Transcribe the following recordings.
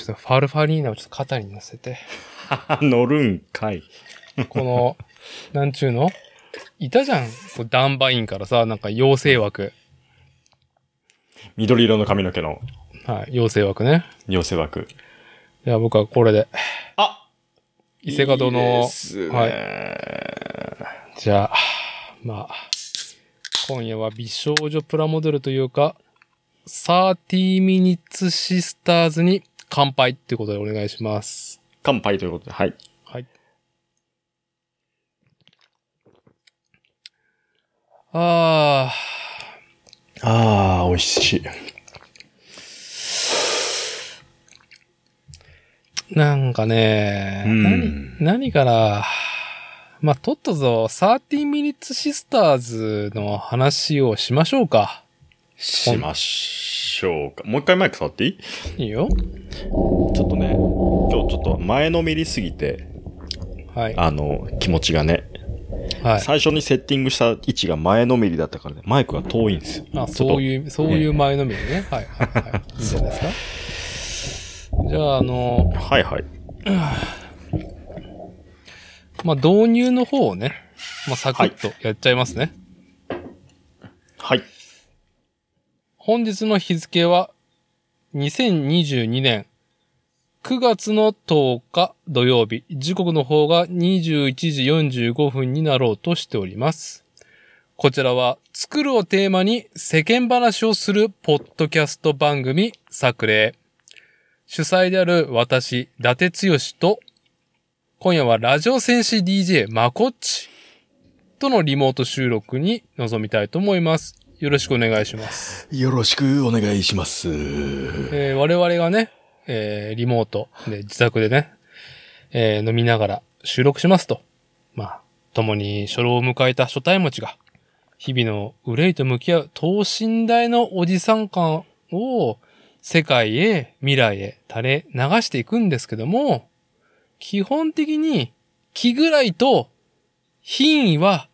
ちょっとファルファリーナをちょっと肩に乗せて、乗るんかい。この、なんちゅうの？いたじゃん。こうダンバインからさ、なんか妖精枠。緑色の髪の毛のはい。妖精枠ね。妖精枠。いや、僕はこれで。あ伊勢門のいいはいじゃあ、まあ、今夜は美少女プラモデルというか、30 minutes sisters に乾杯っていうことでお願いします。乾杯ということで、はい。はい。あああ、美味しい。ー、なんかね、うん何、何から、まあ、とっとと30 minutes sisters の話をしましょうか。しましょうか。もう一回マイク触っていい？いいよ。ちょっとね、今日ちょっと前のめりすぎて、はい。あの、気持ちがね、はい。最初にセッティングした位置が前のめりだったからね、マイクが遠いんですよ。あ、ちょっとそういう、そういう前のめりね。はい、はい、はい。いいんじゃないですか？じゃあ、あの、はいはい。まあ、導入の方をね、まあ、サクッとやっちゃいますね。はい。本日の日付は、2022年9月の10日土曜日、時刻の方が21時45分になろうとしております。こちらは、作るをテーマに世間話をするポッドキャスト番組、作例。主催である私、伊達剛と、今夜はラジオ戦士 DJ まこっちとのリモート収録に臨みたいと思います。よろしくお願いします。よろしくお願いします。えー我々がね、えーリモートで自宅でね、えー飲みながら収録しますと。まあ、共に初老を迎えた初対持ちが、日々の憂いと向き合う等身大のおじさん感を世界へ、未来へ垂れ流していくんですけども、基本的に気ぐらいと品位は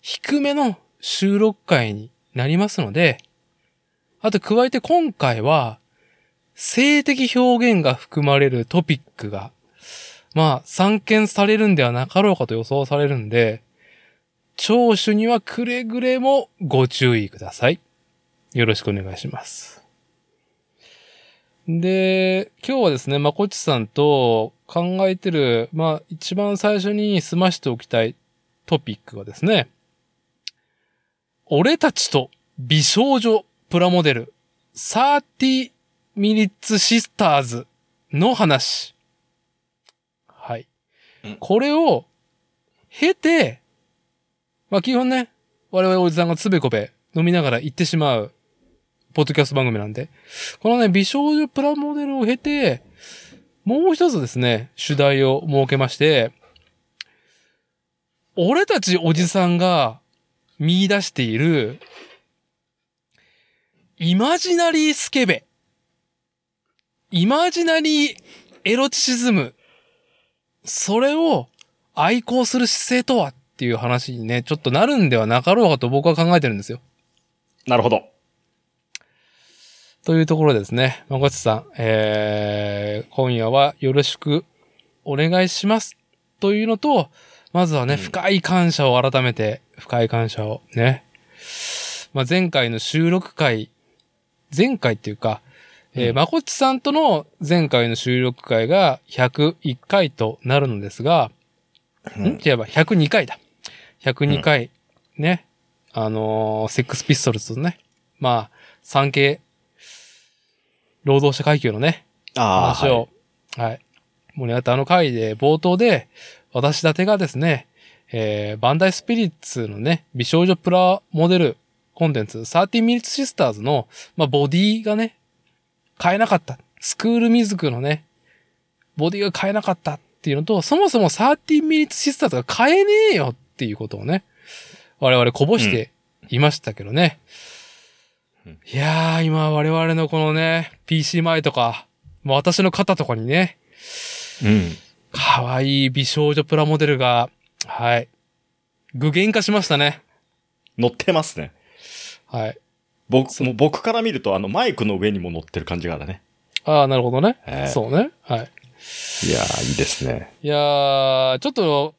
低めの収録会になりますので、あと加えて今回は、性的表現が含まれるトピックが、まあ、散見されるんではなかろうかと予想されるんで、聴取にはくれぐれもご注意ください。よろしくお願いします。で、今日はですね、まこっちさんと考えてる、まあ、一番最初に済ましておきたいトピックがですね、俺たちと美少女プラモデル30 minutes sisters の話。はいうん。これを経て、まあ基本ね、我々おじさんがつべこべ飲みながら行ってしまう、ポッドキャスト番組なんで、このね、美少女プラモデルを経て、もう一つですね、主題を設けまして、俺たちおじさんが見出している、イマジナリースケベ。イマジナリーエロチシズム。それを愛好する姿勢とはっていう話にね、ちょっとなるんではなかろうかと僕は考えてるんですよ。なるほど。というところでですね、まこつさん、えー、今夜はよろしくお願いします。というのと、まずはね、うん深い感謝を改めて、深い感謝をね。まあ、前回の収録回、前回っていうか、えーうんまこっちさんとの前回の収録回が101回となるのですが、ん違えば102回だ。102回、ね。あのーセックスピストルズとね。まあ、産経、労働者階級のね、ああ、話を、はい。盛り上がったあの回で、冒頭で、私だてがですね、えーバンダイスピリッツのね、美少女プラモデルコンテンツ、30 minutes sisters の、まあ、ボディがね、買えなかった。スクールミズクのね、ボディが買えなかったっていうのと、そもそも30 minutes sisters が買えねえよっていうことをね、我々こぼしていましたけどね。うんいやー、今我々のこのね、PC 前とか、私の肩とかにね、うん。可愛い美少女プラモデルがはい。具現化しましたね。乗ってますね。はい。僕、もう僕から見ると、あの、マイクの上にも乗ってる感じがあるね。ああ、なるほどね。ええそうね。はい。いやー、いいですね。いやー、ちょっと、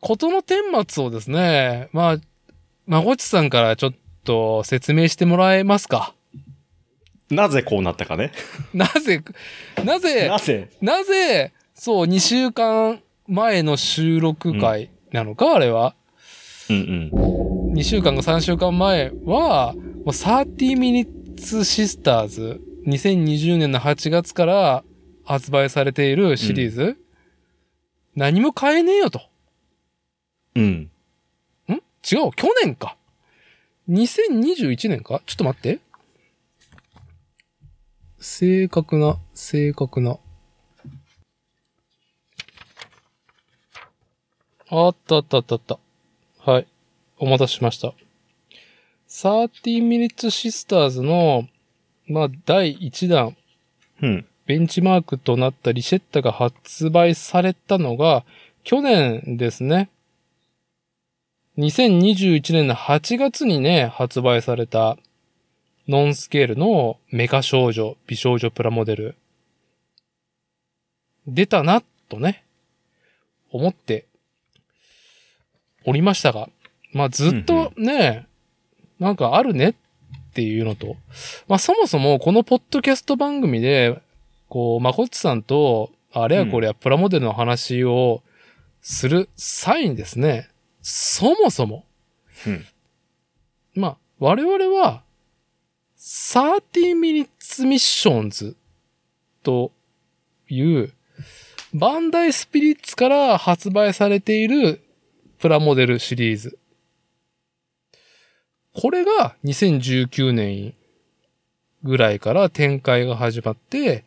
ことの顛末をですね、まあ、まごちさんからちょっと説明してもらえますか？なぜこうなったかね。なぜ、なぜな、ぜ？なぜ、そう、2週間前の収録回なのか、あれは。うんうん。2週間か3週間前は、もう30 Minutes Sisters、2020年の8月から発売されているシリーズ、何も買えねえよと。うん。ん？違う、去年か。2021年か？ちょっと待って。正確な、正確な。あったあったあったあった。はい。お待たせしました。30 Minutes Sisters の、まあ、第1弾、うん。ベンチマークとなったリシェッタが発売されたのが、去年ですね。2021年の8月にね、発売された、ノンスケールのメカ少女、美少女プラモデル。出たな、とね、思っておりましたが、まあずっとね、なんかあるねっていうのと、まあそもそもこのポッドキャスト番組で、こう、まこっちさんと、あれやこれやプラモデルの話をする際にですね、そもそも、うん。まあ、我々は、30 minutes missions という、バンダイスピリッツから発売されているプラモデルシリーズ。これが2019年ぐらいから展開が始まって、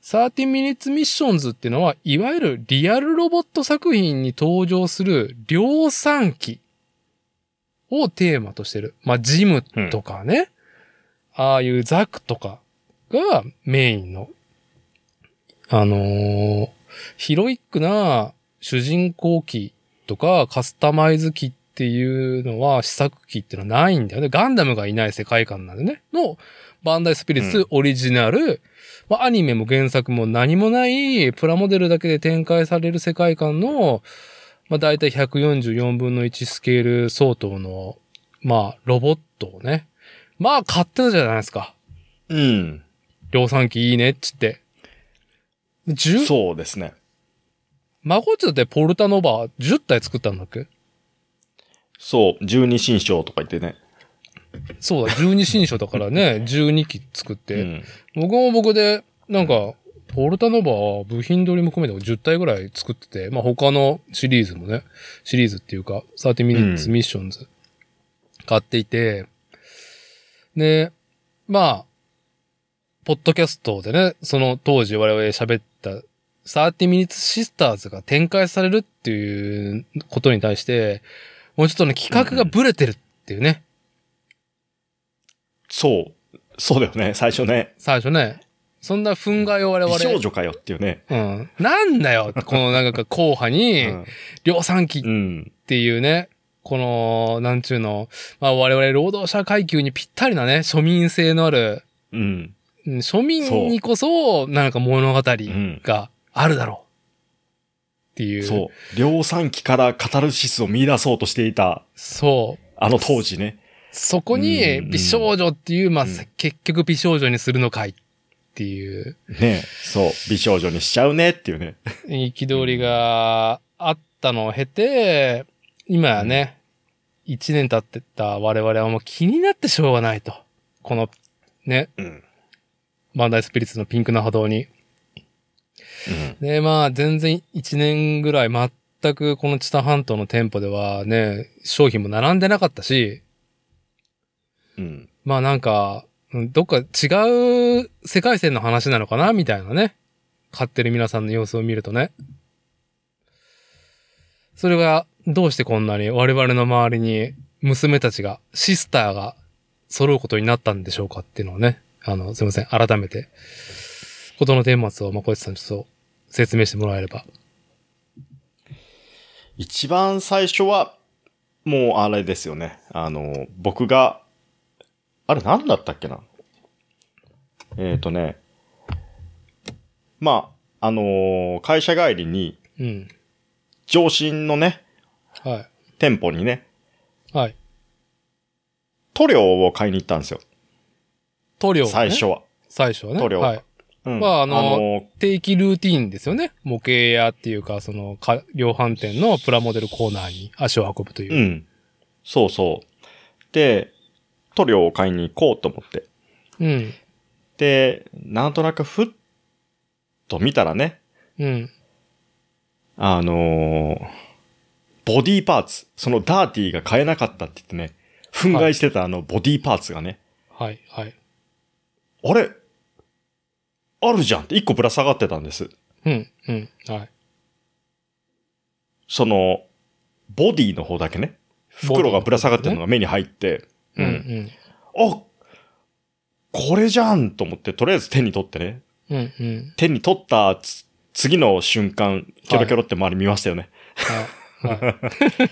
30 minutes missions っていうのは、いわゆるリアルロボット作品に登場する量産機をテーマとしてる。まあ、ジムとかね、ああいうザクとかがメインの、あのーヒロイックな主人公機とかカスタマイズ機っていうのは試作機っていうのはないんだよね。ガンダムがいない世界観なんでね。の、バンダイスピリッツオリジナル、まあ、アニメも原作も何もないプラモデルだけで展開される世界観の、まあ、だいたい144分の1スケール相当の、まあ、ロボットをね。まあ、買ってたじゃないですか。うん。量産機いいねっつって。10、そうですね。マゴってポルタノバ10体作ったんだっけ？そう、十二神将とか言ってね。そうだ、12新書だからね、12機作って。うん。僕も僕で、なんか、ポルタノバは部品取りも込めて10体ぐらい作ってて、まあ他のシリーズもね、シリーズっていうか、30 minutes うん missions 買っていて、で、まあ、ポッドキャストでね、その当時我々喋った30 minutes sisters が展開されるっていうことに対して、もうちょっとね、企画がブレてるっていうね、そう。そうだよね、最初ね。最初ね、そんな憤慨を我々。美少女かよっていうね。うん。なんだよこのなんか硬派に、量産機っうん。ていうね、この、なんちゅうの、まあ我々労働者階級にぴったりなね、庶民性のある、うん。うん庶民にこそ、なんか物語んがあるだろう。っていう。そう。量産機からカタルシスを見出そうとしていた、そう。あの当時ね。そこにうん美少女っていう、まあ、うん結局美少女にするのかいっていうねそう。美少女にしちゃうねっていうね。憤りがあったのを経て、今やね、一年経ってた我々はもう気になってしょうがないと。この、ね、うん。バンダイスピリッツのピンクな波動に。で、まあ、全然一年ぐらい全くこの知多半島の店舗ではね、商品も並んでなかったし、うん。まあなんか、うんどっか違う世界線の話なのかなみたいなね。買ってる皆さんの様子を見るとね。それが、どうしてこんなに我々の周りに娘たちが、シスターが揃うことになったんでしょうかっていうのをね。あの、すいません。改めて、ことの顛末を、まこいちさんちょっと説明してもらえれば。一番最初は、もうあれですよね。あの、僕が、あれ何だったっけな？えっ、とね、まあ、あのー会社帰りに、うん。上新のね、はい。店舗にね、はい。塗料を買いに行ったんですよ。塗料、ね。最初。は。最初はね。塗料はい。うんまああのー定期ルーティーンですよね。模型屋っていうか、その、か量販店のプラモデルコーナーに足を運ぶというう。ん。そうそう。で、塗料を買いに行こうと思って。うん。で、なんとなくふっと見たらね、うん。あのーボディーパーツ、そのダーティーが買えなかったって言ってね、憤慨してたあのボディーパーツがね、はい。はい。あれ？あるじゃんって一個ぶら下がってたんです。うん。うん。はい。その、ボディの方だけね、袋がぶら下がってるのが目に入って、うん。うん。あこれじゃんと思って、とりあえず手に取ってね、うん。うん。手に取ったつ次の瞬間、キョロキョロって周り見ましたよね。はい。は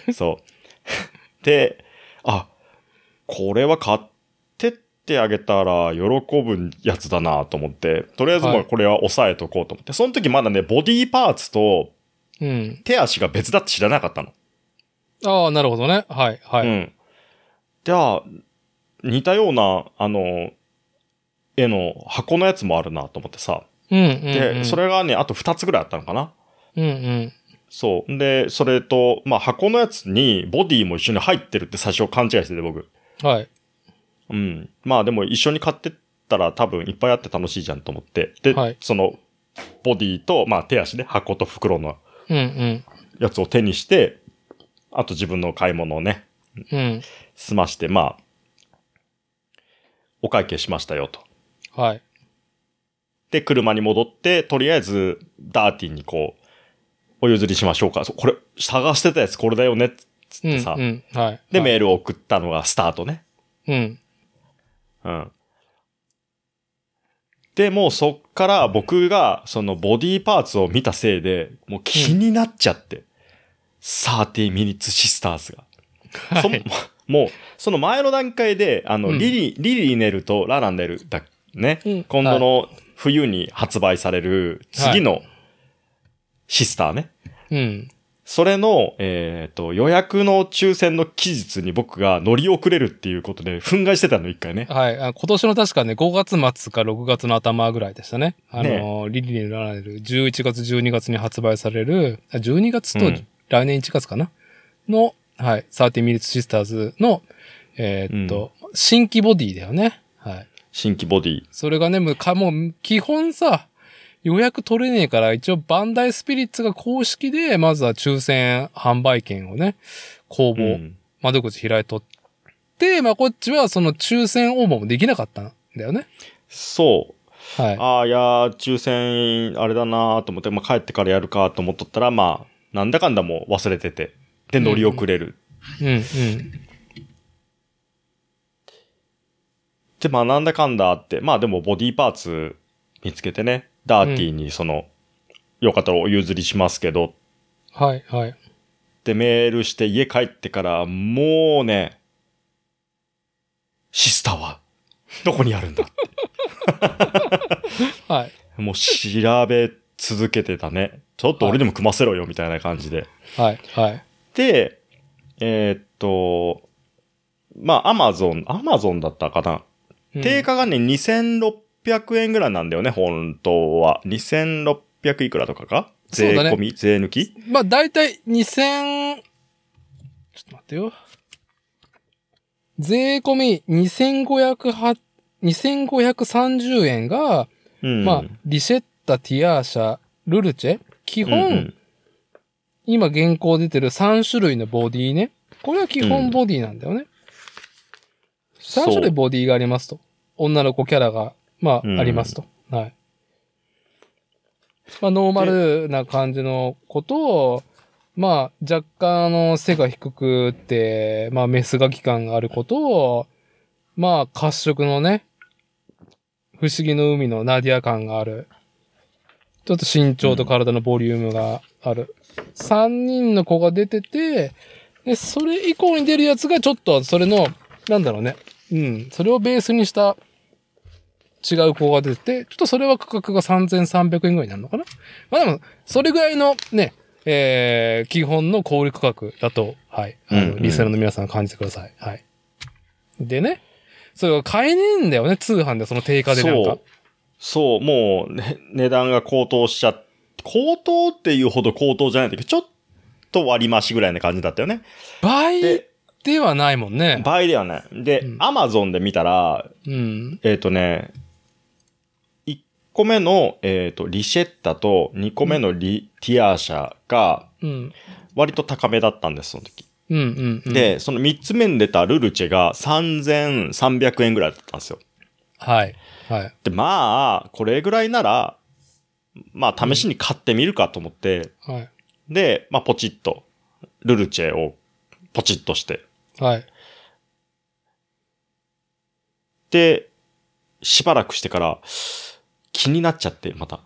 い。そう。で、あ、これは買ってあげたら喜ぶやつだなと思って、とりあえずまはいあこれは押さえとこうと思って、その時まだね、ボディパーツとうん。手足が別だって知らなかったの。ああ、なるほどね。はい。はい。うん。じゃあ、似たような、あの、絵の箱のやつもあるなと思ってさ。うん。うん。で、それがね、あと2つぐらいあったのかな。うん。うん。そう。で、それと、まあ箱のやつにボディも一緒に入ってるって最初勘違いしてて僕。はい。うん。まあでも一緒に買ってったら多分いっぱいあって楽しいじゃんと思って。で、はいその、ボディと、まあ手足ね、箱と袋のうん。うん。やつを手にして、あと自分の買い物をね、うん。済まして、まあ、お会計しましたよと。はい。で、車に戻って、とりあえず、ダーティーにこう、お譲りしましょうか。これ、探してたやつこれだよね、つっうん。てさ。うん。はい。で、はいメールを送ったのがスタートね。うん。うん。で、もうそっから僕がそのボディパーツを見たせいで、もう気になっちゃって。30 minutes sisters が。そはい。もう、その前の段階で、あの、うんリリ、リリネルとラランデルだ、ね。うん今度の冬に発売される次のシスターね。うん。それの、えっ、と、予約の抽選の期日に僕が乗り遅れるっていうことで、憤慨してたの、一回ね。はい。あ今年の確かね、5月末か6月の頭ぐらいでしたね。あの、リリーにられる11月、12月に発売される、あ12月とうん来年1月かな、の、はい、30 Minutes Sisters の、えーっと、新規ボディだよね。はい。新規ボディ。それがね、もうか、もう、基本さ、予約取れねえから、一応バンダイスピリッツが公式で、まずは抽選販売券をね、公募、うん窓口開いとって、まあ、こっちはその抽選応募もできなかったんだよね。そう。はい。ああ、いやー、抽選、あれだなーと思って、まあ、帰ってからやるかと思っとったら、まあ、なんだかんだもう忘れてて。で、乗り遅れる。うん、うん。で、まあ、なんだかんだあって、まあ、でも、ボディパーツ見つけてね、ダーティーに、その、よかったらお譲りしますけど、はい、はい。ってメールして家帰ってから、もうね、シスターは、どこにあるんだ はい。もう調べ続けてたね。ちょっと俺でも組ませろよ、みたいな感じで。はい、はい。で、えーっと、まあ、アマゾン、アマゾンだったかな。うん定価がね、2600円ぐらいなんだよね、本当は。2600いくらとかか？税込み、税抜き？まあ、だいたい2000、ちょっと待ってよ。税込み2500 2530円が、うん。まあ、リシェッタ、ティアーシャ、ルルチェ基本、うんうん今現行出てる3種類のボディね。これは基本ボディなんだよね。3種類ボディがありますと。女の子キャラが、まあ、うんありますと。はい。まあ、ノーマルな感じの子と、まあ、若干、あの、背が低くって、まあ、メスガキ感がある子と、まあ、褐色のね、不思議の海のナディア感がある。ちょっと身長と体のボリュームがある。3人の子が出てて、で、それ以降に出るやつがちょっと、それの、なんだろうね。うん。それをベースにした違う子が出てて、ちょっとそれは価格が3300円ぐらいになるのかな？まあでも、それぐらいのね、えー、基本の小売価格だと、はい。あの、うんうんリスナーの皆さん感じてください。はい。でね、それが買えねえんだよね、通販でその定価でなんかそう。。そう、もう、ね、値段が高騰しちゃっ高騰っていうほど高騰じゃないんだけど、ちょっと割り増しぐらいな感じだったよね。倍で、ではないもんね。倍ではない。でうん、アマゾンで見たら、うん。えっ、とね、1個目の、えっ、と、リシェッタと2個目のリ、ティアーシャがうん。割と高めだったんです、その時。うんうん、うん。、で、その3つ目に出たルルチェが3300円ぐらいだったんですよ。はい。はい。で、まあ、これぐらいなら、まあ、試しに買ってみるかと思って、はい。で、まあ、ポチッと、ルルチェをポチッとして、はい。で、しばらくしてから、気になっちゃって、また。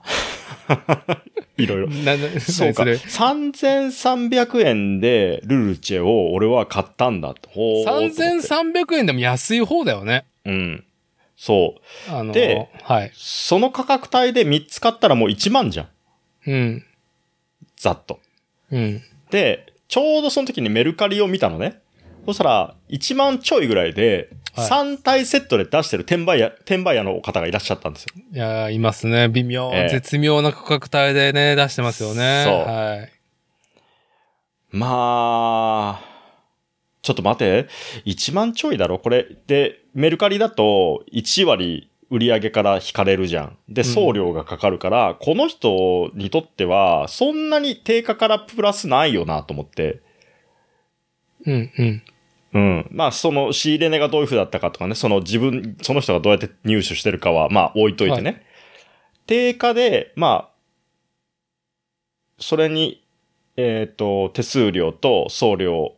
いろいろ。そうか。それ3300円でルルチェを俺は買ったんだと。ほーと思って3300円でも安い方だよね。うん。そう。あの、ではい。その価格帯で3つ買ったらもう1万じゃん。うん。ざっと。うん。で、ちょうどその時にメルカリを見たのね。そしたら、1万ちょいぐらいで、はい3体セットで出してる転売屋、転売屋の方がいらっしゃったんですよ。いやー、いますね。微妙、ええ絶妙な価格帯でね、出してますよね。そうはい。まあ、ちょっと待って。1万ちょいだろ？これ。で、メルカリだと1割売り上げから引かれるじゃん。で、うん送料がかかるから、この人にとっては、そんなに定価からプラスないよなと思って。うん、うん。うん。まあ、その仕入れ値がどういう風だったかとかね、その自分、その人がどうやって入手してるかは、まあ、置いといてね。定価で、まあ、それに、えっ、と、手数料と送料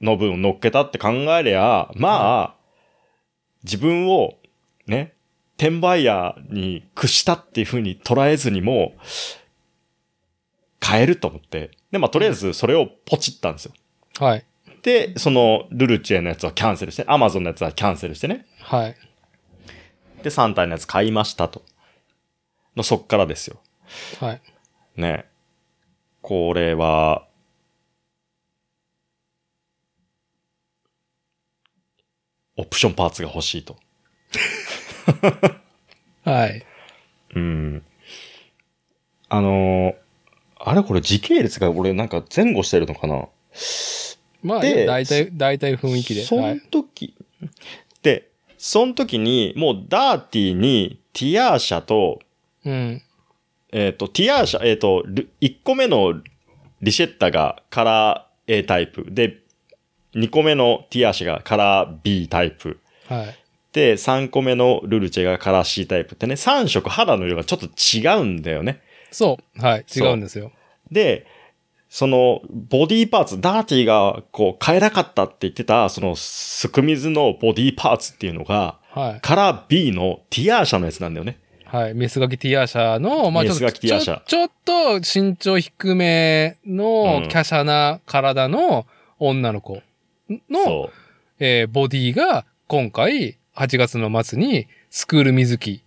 の分乗っけたって考えりゃ、まあ、自分を、ね、転売ヤーに屈したっていう風に捉えずにも、買えると思って。で、まあ、とりあえずそれをポチったんですよ。はい。で、その、ルルチェのやつはキャンセルして、アマゾンのやつはキャンセルしてね。はい。で、3体のやつ買いましたと。の、そっからですよ。はい。ね。これは、オプションパーツが欲しいと。はい。うん。あのーあれこれ時系列が俺なんか前後してるのかな？まあ、で大体、大体雰囲気で。そのはい。時、で、その時に、もうダーティーにティアーシャと、うん。えっ、と、ティアーシャ、えっ、と、ル1個目のリシェッタがカラー A タイプ。で、2個目のティアーシャがカラー B タイプ。はい。で、3個目のルルチェがカラー C タイプってね、3色肌の色がちょっと違うんだよね。そう。はい。違うんですよ。で、その、ボディパーツ、ダーティーが、こう、変えなかったって言ってた、その、すく水のボディパーツっていうのが、はい。カラー B のティアーシャのやつなんだよね。はい。メスガキティアーシャの、まあちょっと、メスガキティアーシャちょちょっと身長低めのうん華奢な体の女の子の、そえーボディが今回8月の末にスクール水着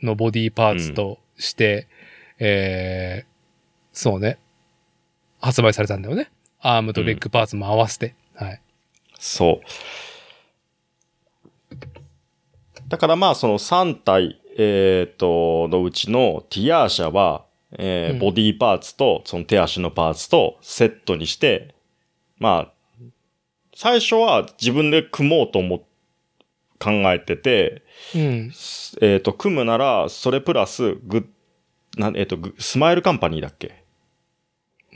のボディパーツとして、えーそうね、発売されたんだよね。アームとレッグパーツも合わせて。はい。う。そう。だからまあ、その3体、えっ、と、のうちのティアーシャは、えーうんボディパーツと、その手足のパーツとセットにして、まあ、最初は自分で組もうと思っ考えてて、うん。えっ、と、組むなら、それプラス、グッ、なん、えっ、と、グスマイルカンパニーだっけ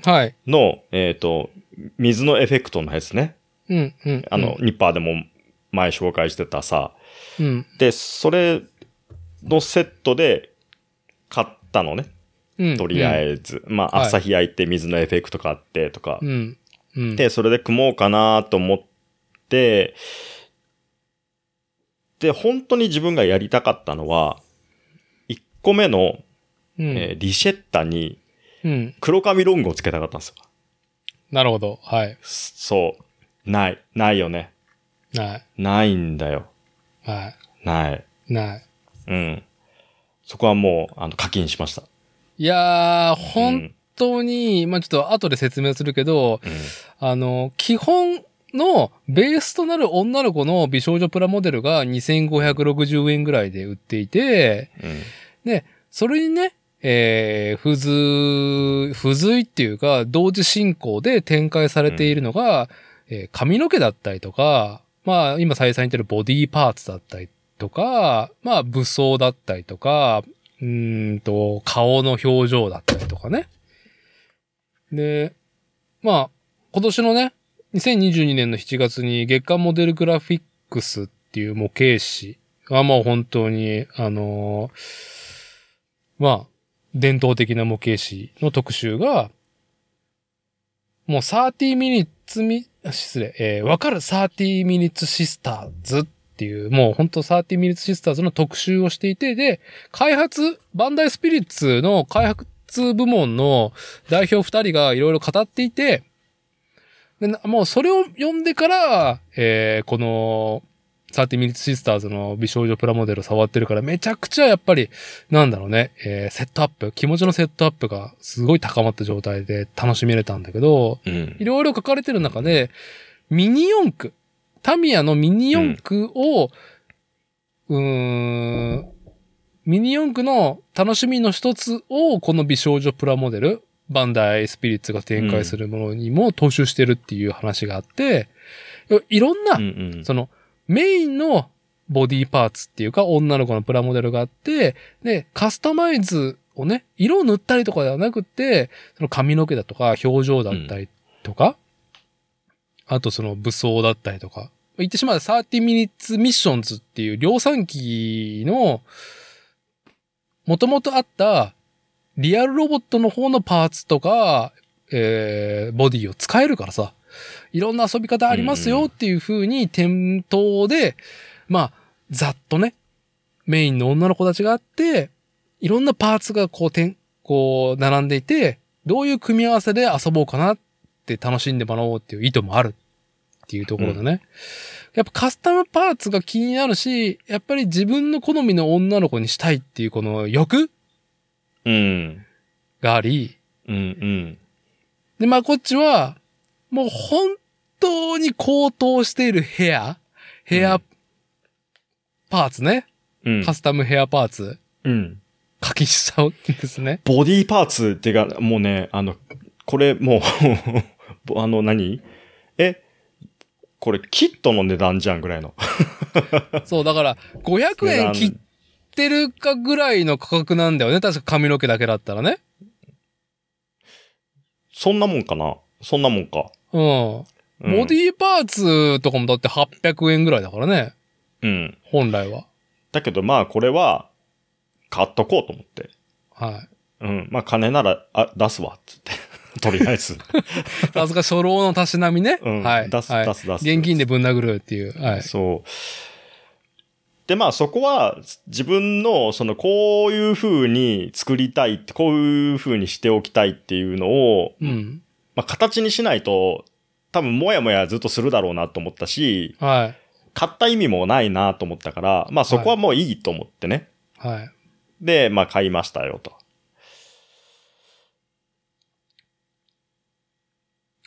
はい。の、えっ、と、水のエフェクトのやつね。うん、うん。あの、ニッパーでも前紹介してたさ。うん、で、それのセットで買ったのね。うん。とりあえず。まあ、はい朝日焼いて水のエフェクト買ってとか。うん。うん。で、それで組もうかなと思って、で、本当に自分がやりたかったのは、1個目の、うん。えーリシェッタにうん。黒髪ロングをつけたかったんですよ。なるほど。はい。そう。ない。ないよね。ない。ないんだよ。はない。い。ない。うん。そこはもう、あの、課金しました。いやー、う本ん。当に、まあちょっと後で説明するけど、うんあの、基本のベースとなる女の子の美少女プラモデルが2560円ぐらいで売っていて、うん。それにね、えー、付随、付随っていうか、同時進行で展開されているのが、えー髪の毛だったりとか、まあ、今再三言ってるボディーパーツだったりとか、まあ、武装だったりとか、うーんと、顔の表情だったりとかね。で、まあ、今年のね、2022年の7月に月間モデルグラフィックスっていう模型誌がもう本当に、あのーまあ、伝統的な模型誌の特集が、もう30 minutes み、あ失礼、えーわかる30 minutes sisters っていう、もう本当30 minutes sisters の特集をしていて、で、開発、バンダイスピリッツの開発部門の代表二人がいろいろ語っていて、でもうそれを読んでから、えーこの、30 minutes sisters の美少女プラモデルを触ってるから、めちゃくちゃやっぱり、なんだろうね、えーセットアップ、気持ちのセットアップがすごい高まった状態で楽しめれたんだけど、うんい。ろいろ書かれてる中で、ミニ四駆、タミヤのミニ四駆を、うーん、ミニ四駆の楽しみの一つを、この美少女プラモデル、バンダイスピリッツが展開するものにも踏襲してるっていう話があって、いろんな。その、メインのボディパーツっていうか、女の子のプラモデルがあって、で、カスタマイズをね、色を塗ったりとかではなくて、その髪の毛だとか、表情だったりとか、あとその武装だったりとか、言ってしまえば30 minutes missions っていう量産機の、もともとあったリアルロボットの方のパーツとか、えー、ボディを使えるからさ、いろんな遊び方ありますよっていう風に店頭で、まあ、ざっとね、メインの女の子たちがあって、いろんなパーツがこう、てん、こう、並んでいて、どういう組み合わせで遊ぼうかなって楽しんでもらおうっていう意図もあるっていうところでね。やっぱカスタムパーツが気になるし、やっぱり自分の好みの女の子にしたいっていうこの欲うん。があり、うんうん。で、まあこっちは、もう本当に高騰しているヘア、ヘアうんパーツね。うんカスタムヘアパーツ、うん。課金しちゃうんですね。ボディーパーツってか、もうね、あの、これもう、あの何、え、これキットの値段じゃんぐらいの。そう、だから、500円切ってるかぐらいの価格なんだよね。確か髪の毛だけだったらね。そんなもんかなそんなもんか。うん。うんボディーパーツとかもだって800円ぐらいだからね。うん。本来は。だけどまあこれは、買っとこうと思って。はい。うん。まあ金なら、あ、出すわ、つって。とりあえず。さすが初老のたしなみね。うんはい。出すはい出す出す現金でぶん殴るっていう。はい。そう。で、まあそこは自分のそのこういう風に作りたいって、こういう風にしておきたいっていうのを、うん。まあ形にしないと多分もやもやずっとするだろうなと思ったし、はい。買った意味もないなと思ったから、まあそこはもういいと思ってね。はい。で、まあ買いましたよと。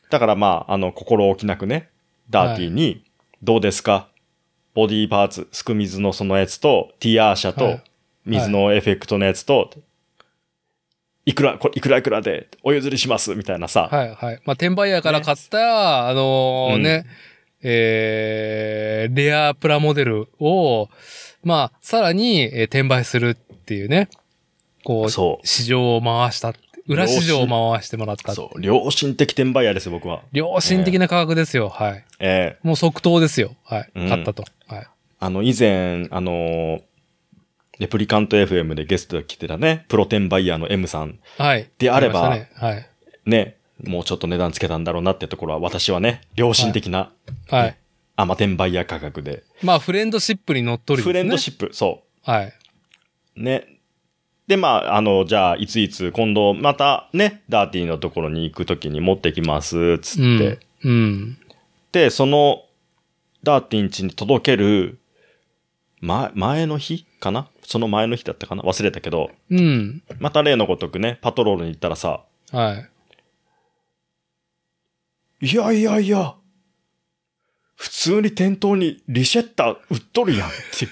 だからまあ、あの、心置きなくね、ダーティーに、どうですか？ボディーパーツ、すく水のそのやつと、ティアーシャとはい、水のエフェクトのやつと、いくら、これいくらいくらでお譲りしますみたいなさ。はい。はい。まあ、転売屋から買った、あのーね、えー、レアプラモデルを、まあ、さらに、えー転売するっていうね。こう、そう市場を回した。裏市場を回してもらった。そう、良心的転売屋ですよ、僕は。良心的な価格ですよ。はい。ええもう即答ですよ。はい。うん買ったと。はい。あの、以前、あのーレプリカント FM でゲストで来てたね、プロ転売ヤーの M さん。はい。であればありましたねね、もうちょっと値段つけたんだろうなってところは、私はね、良心的な、はい。はい。アマ転売ヤー価格で。まあ、フレンドシップに乗っ取る、フレンドシップ、そはい。う。ね。で、まあ、あの、じゃあ、いついつ、今度、またね、ダーティーのところに行くときに持ってきます、つって。うん。うん。で、その、ダーティン家に届ける、ま、前の日かなその前の日だったかな？忘れたけど、うん。また例のごとくね、パトロールに行ったらさ、はい。いやいやいや、普通に店頭にリシェッター売っとるやんって。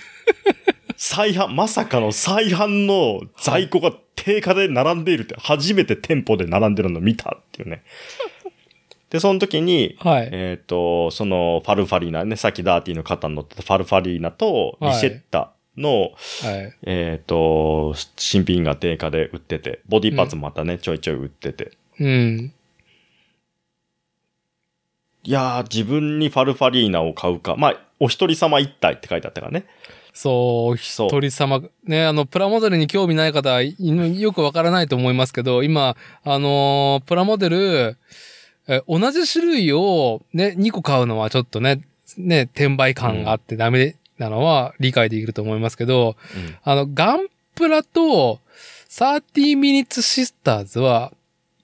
再販、まさかの再販の在庫が定価で並んでいるって、初めて店舗で並んでるの見たっていうね。で、その時に、はい。えっ、と、そのファルファリーナね、さっきダーティーの方に乗ってたファルファリーナとリシェッタの、はい。えっ、と、新品が定価で売ってて、ボディパーツもまたね、ちょいちょい売ってて。うん。いやー、自分にファルファリーナを買うか。まあ、お一人様一体って書いてあったからね。そう、そう一人様、ね、あの、プラモデルに興味ない方はいよくわからないと思いますけど、今、あのープラモデル、え同じ種類をね、2個買うのはちょっとね、ね、転売感があってダメなのは理解できると思いますけど、うん。あの、ガンプラと30 minutes sisters は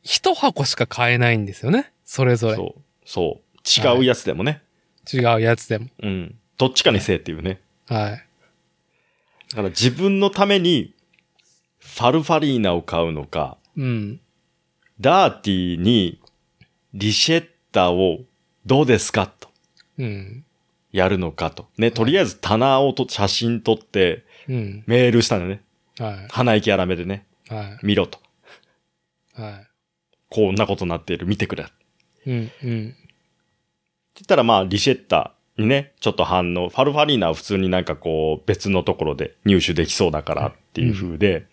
一箱しか買えないんですよね。それぞれ。そう。そう。違うやつでもね。違うやつでも。うん。どっちかにせえっていうね。はい。だから自分のために、ファルファリーナを買うのか、うん。ダーティーにリシェッターをどうですかとうん。やるのかと。ね、とりあえず棚をと写真撮ってうん。メールしたのね。は鼻息荒めでね。い。は見ろと。い。はい。こんなことになっている。見てくれ。ってうん。うん。言ったらまあ、リシェッターにね、ちょっと反応。ファルファリーナは普通になんかこう、別のところで入手できそうだからっていう風で、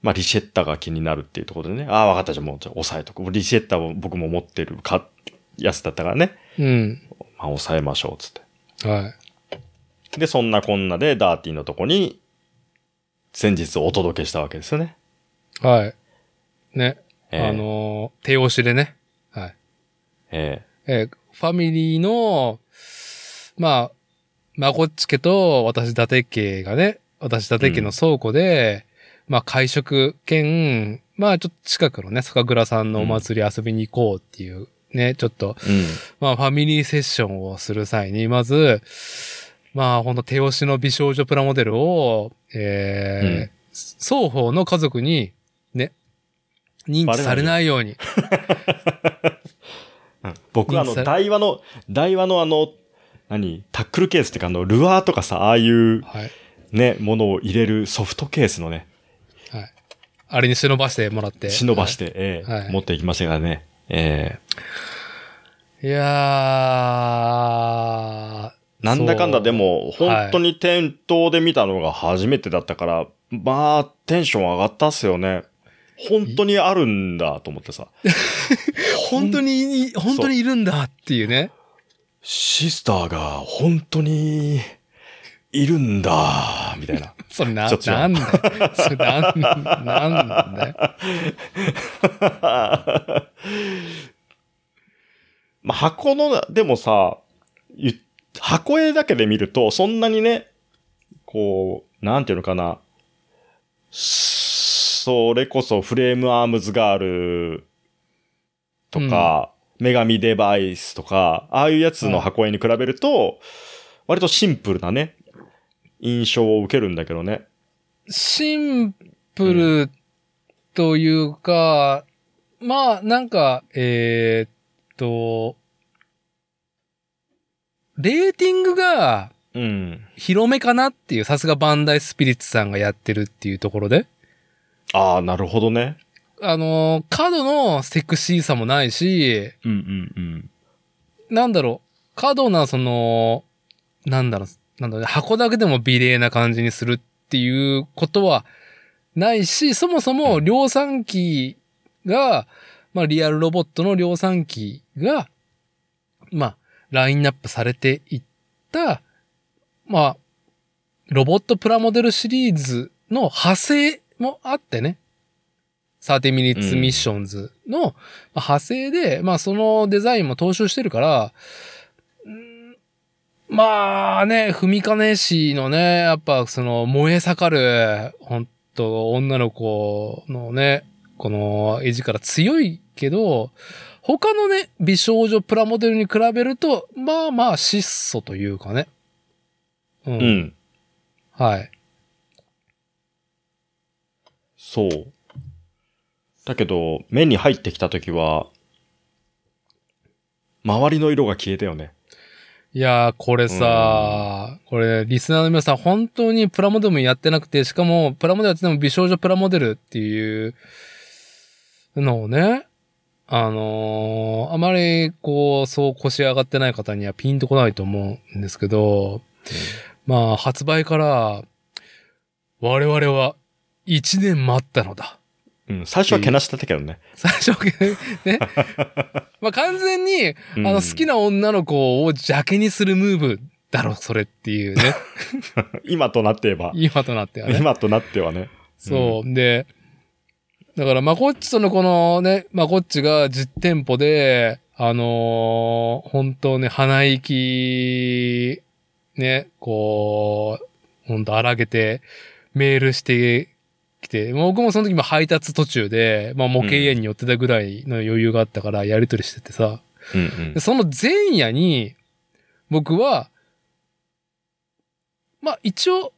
まあ、リシェッターが気になるっていうところでね。ああ、わかった。じゃあもう、じゃあ抑えとく。リシェッターを僕も持ってるか、やつだったからね。うん。まあ、抑えましょう、つって。はい。で、そんなこんなで、ダーティーのとこに、先日お届けしたわけですよね。はい。ね。えーあのー手押しでね。はい。ええーファミリーの、まあ、まこっち家と私伊達家がね、私伊達家の倉庫で、まあ会食兼、まあちょっと近くのね、酒蔵さんのお祭り遊びに行こうっていうね、ちょっと、えうん。まあファミリーセッションをする際に、まず、まあほんと手押しの美少女プラモデルを、えー双方の家族に、ね、認知されないように。僕あの、台話の、台話のあの、何？タックルケースってかあの、ルアーとかさ、ああいうはい。ね、ものを入れるソフトケースのね、はい。あれに忍ばしてもらって。忍ばして、ええはい持っていきましたからね。ええいやー。なんだかんだでも、本当に店頭で見たのが初めてだったから、まあ、テンション上がったっすよね。本当にあるんだと思ってさ。本当に、本当にいるんだっていうね。シスターが本当にいるんだ、みたいな。それな、なんだよ。それなん、なんだよ。まあ、箱の、でもさ、ゆ箱絵だけで見ると、そんなにね、こう、なんていうのかな。それこそフレームアームズガールとか、女神デバイスとか、ああいうやつの箱絵に比べると、割とシンプルなね、印象を受けるんだけどね。シンプルというか、まあ、なんか、えーっと、レーティングがうん。広めかなっていう、さすがバンダイスピリッツさんがやってるっていうところで。ああ、なるほどね。あのー、角のセクシーさもないし、うんうんうん。なんだろう、過度な、その、なんだろう、なんだろう、箱だけでも美麗な感じにするっていうことはないし、そもそも量産機が、まあリアルロボットの量産機が、まあ、ラインナップされていった、まあ、ロボットプラモデルシリーズの派生もあってね。30 minutes うん missions のまあ派生で、まあそのデザインも踏襲してるから、うんまあね、踏み金師のね、やっぱその燃え盛る、本と女の子のね、この絵力強いけど、他のね、美少女プラモデルに比べると、まあまあ質素というかね。う。うんん。はい。そう。だけど、目に入ってきたときは、周りの色が消えたよね。いやー、これさ、これ、リスナーの皆さん、本当にプラモデルもやってなくて、しかも、プラモデルやってても美少女プラモデルっていうのをね、あのーあまり、こう、そう腰上がってない方にはピンとこないと思うんですけど、まあ、発売から、我々は1年待ったのだ。うん、最初はけなしてたけどね。最初はね、まあ完全に、あの、好きな。な女の子を邪気にするムーブだろ、それっていうね。今となって言えば。今となってはね。今となってはね。そう。で、だから、まこっちとのこのね、まこっちが実店舗で、あのー本当ね、鼻息、ね、こう、本当荒げて、メールしてきて、僕もその時も配達途中で、まあ模型園に寄ってたぐらいの余裕があったから、やりとりしててさ、うんうんで。その前夜に、僕は、まあ一応、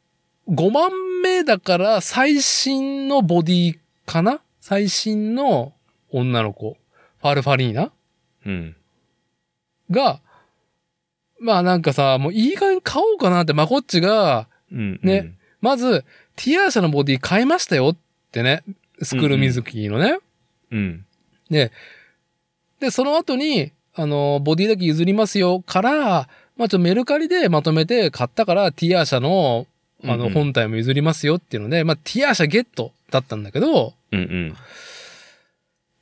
5番目だから最新のボディかな？最新の女の子、ファルファリーナ？うん。が、まあなんかさ、もういい加減買おうかなって、まこっちが、うん。ね。まず、ティアーシャのボディ買いましたよってね、スクール水木のね。うん。で、で、その後に、あの、ボディだけ譲りますよから、まあ、ちょっとメルカリでまとめて買ったから、ティアーシャの、あの、うんうん本体も譲りますよっていうので、まあ、ティアーシャゲットだったんだけど、うんうん。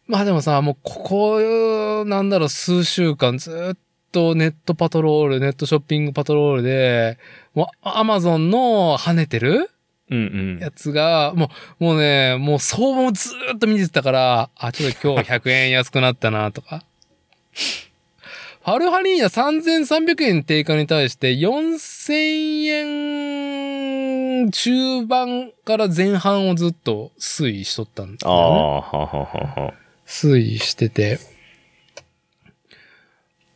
まあでもさ、もうここ、なんだろう、数週間ずっとネットパトロール、ネットショッピングパトロールで、もうアマゾンの跳ねてるうんうん。やつが、もう、もうね、もう相場もずーっと見てたから、あ、ちょっと今日100円安くなったなとか。ファルハリーナ3300円定価に対して4000円中盤から前半をずっと推移しとったんだああ、よね。はははは。推移してて。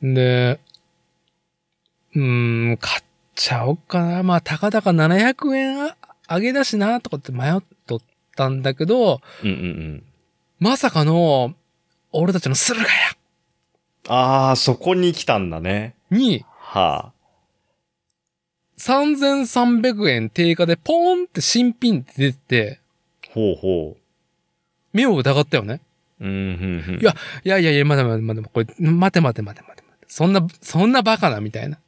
で、うーん、買っちゃおうかな。まあ、たかだか700円あ上げだしな、とかって迷っとったんだけど、うんうんうん。まさかの、俺たちの駿河ああ、そこに来たんだね。屋には3300円定価でポーンって新品って出て。ほうほ目を疑ったよね。う。うん、うん、うん。いやいやいやいや、待て待て待て、これ、待て待て待て待て待て。そんな、そんなバカなみたいな。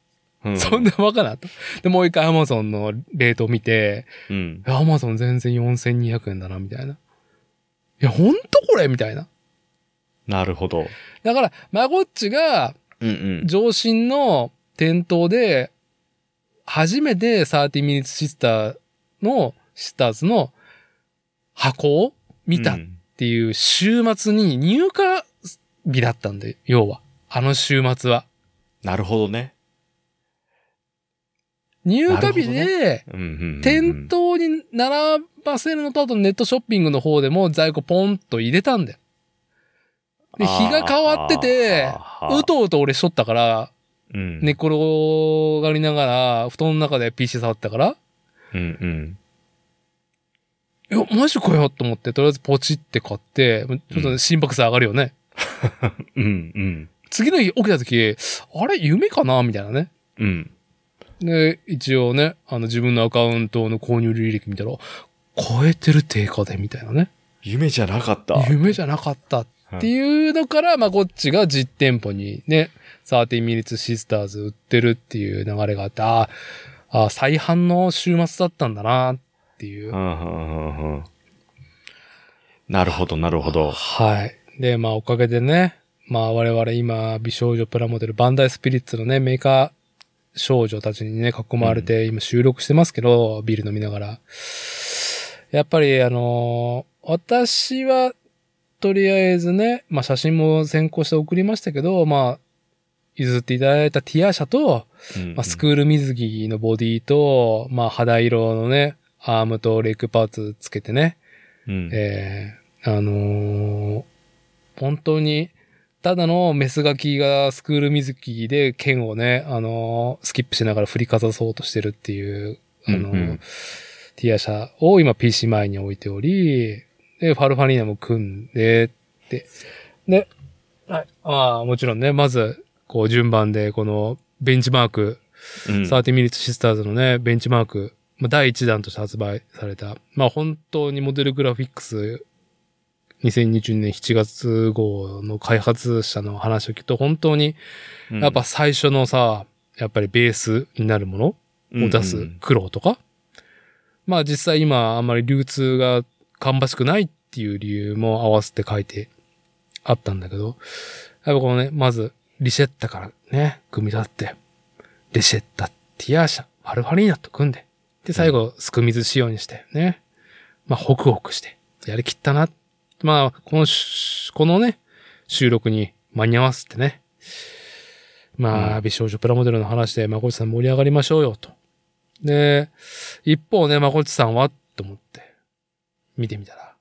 うん、そんなバカなと。で、もう一回 Amazon のレートを見て、うん。アマゾン全然4200円だな、みたいな。いや、ほんとこれ？みたいな。なるほど。だから、マゴッチが。上新の店頭で、初めて30 minutes sister の、シスターズの箱を見たっうんていう週末に入荷日だったんで、要は。あの週末は。なるほどね。入荷日なで、うんうんうんうん。店頭に並ばせるのと、あとネットショッピングの方でも在庫ポンと入れたんだよ。で、日が変わってて、うとうと俺しとったから、うん。寝転がりながら、布団の中で PC 触ったから、うんうん。いや、マジかよと思って、とりあえずポチって買って、ちょっと心拍数上がるよね。うんうん。次の日起きた時、あれ？夢かな？みたいなね。うん。で、一応ね、あの自分のアカウントの購入履歴見たら、超えてる定価で、みたいなね。夢じゃなかった。夢じゃなかったっていうのから、まあ、こっちが実店舗にね、30 minutes sisters 売ってるっていう流れがあって、ああ再販の週末だったんだなっていうう。んうんうんうん。なるほど、なるほど。はい。で、まあ、おかげでね、まあ、我々今、美少女プラモデル、バンダイスピリッツのね、メーカー少女たちにね、囲まれて、今収録してますけど、ビール飲みながら。やっぱり、あのー私は、とりあえずね、まあ、写真も先行して送りましたけど、まあ、譲っていただいたティア社と、まあ、スクール水着のボディと、まあ、肌色のね、アームとレッグパーツつけてね、うん。えー、あのー本当に、ただのメスガキがスクール水着で剣をね、あのースキップしながら振りかざそうとしてるっていう、あのーうんうん。ティア社を今 PC 前に置いており、で、ファルファリーナも組んで、で、で、はい。ああ、もちろんね、まず、こう順番で、このベンチマーク、うん。30ミリッツシスターズのね、ベンチマーク、まあ、第1弾として発売された、まあ本当にモデルグラフィックス2022年7月号の開発者の話を聞くと、本当にうん。やっぱ最初のさ、やっぱりベースになるものを出すうん苦労とか、まあ実際今あんまり流通が芳しくないっていう理由も合わせて書いてあったんだけど、やっぱこのね、まずリシェッタからね、組み立って、リシェッタ、ティアーシャ、ファルファリーナと組んで、で最後スクミズ仕様にしてね、まあホクホクして、やりきったな。まあこのし、このね、収録に間に合わせてね、まあ、う美少女プラモデルの話で、まこちさん盛り上がりましょうよ、と。で、一方ね、まこちさんは、と思って、見てみたら。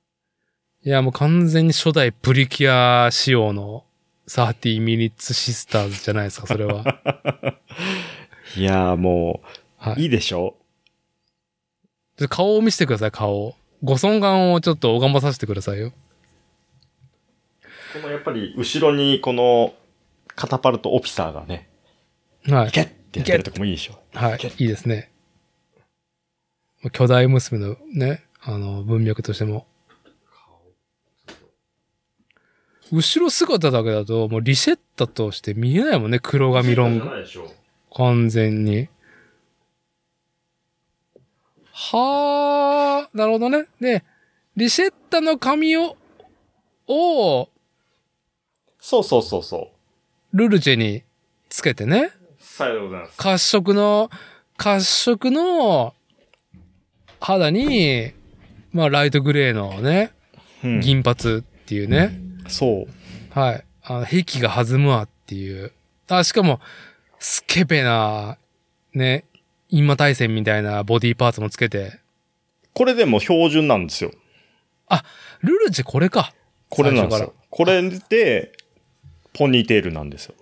いや、もう完全に初代プリキュア仕様の30ミニッツシスターズじゃないですか、それは。いやーもう、はい。いいでしょ？顔を見せてください、顔を。ご尊顔をちょっと拝まさせてくださいよ。このやっぱり後ろにこのカタパルトオフィサーがね、はいい。けってやってるとこもいいでしょ。はい。いいですね。巨大娘のね、あの、文脈としても。後ろ姿だけだと、もうリシェッタとして見えないもんね、黒髪ロング。でしょ。完全に。はー、なるほどね。で、リシェッタの髪を、を、そうそうそうそう。ルルジェにつけてね。さようでございます。褐色の、褐色の肌に、まあライトグレーのね、うん銀髪っていうね。そう。はい。あの、壁が弾むわっていう。あ、しかも、スケベな、ね、インマ対戦みたいなボディーパーツもつけて。これでも標準なんですよ。ルルジェこれか。これなんですよ。これで、ポニーテールなんですよ。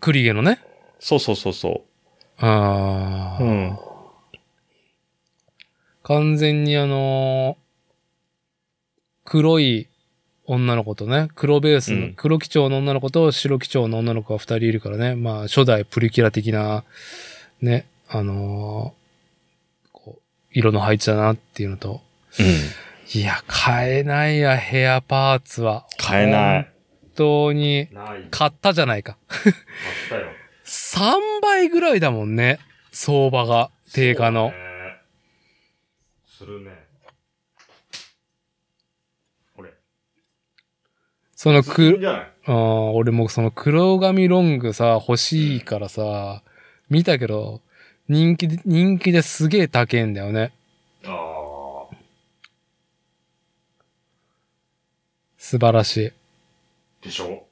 クリゲのね？そうそうそうそあーう。うん。完全にあのー黒い女の子とね、黒ベースの、うん黒基調の女の子と白基調の女の子が二人いるからね、まあ初代プリキュラ的な、ね、あのーこう、色の配置だなっていうのと、うん。いや、買えないや、ヘアパーツは。買えない。本当に。買ったじゃないか。買ったよ。3倍ぐらいだもんね、相場が、定価の。するね。これ。そのく、ああ、俺もその黒髪ロングさ、欲しいからさ、見たけど、人気で、人気ですげえ高えんだよね。ああ。素晴らしい。でしょ？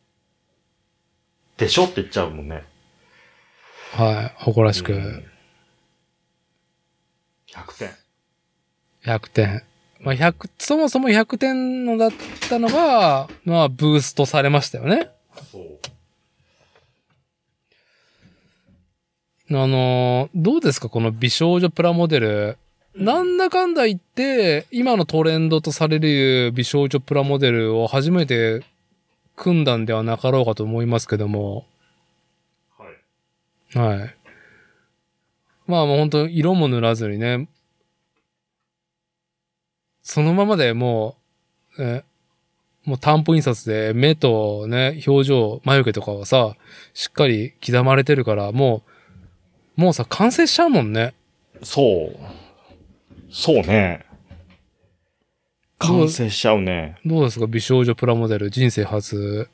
でしょ？って言っちゃうもんね。はい。誇らしく、うん100点。100点。まあ、100、そもそも100点のだったのが、まあ、ブーストされましたよね。そう。あのーどうですか？この美少女プラモデル。なんだかんだ言って、今のトレンドとされる美少女プラモデルを初めて組んだんではなかろうかと思いますけども。はい。はい。まあもう本当色も塗らずにね、そのままでもう、えもう担保印刷で目とね、表情、眉毛とかはさ、しっかり刻まれてるから、もう、もうさ、完成しちゃうもんね。そう。そうね。完成しちゃうね。どうですか？美少女プラモデル人生初。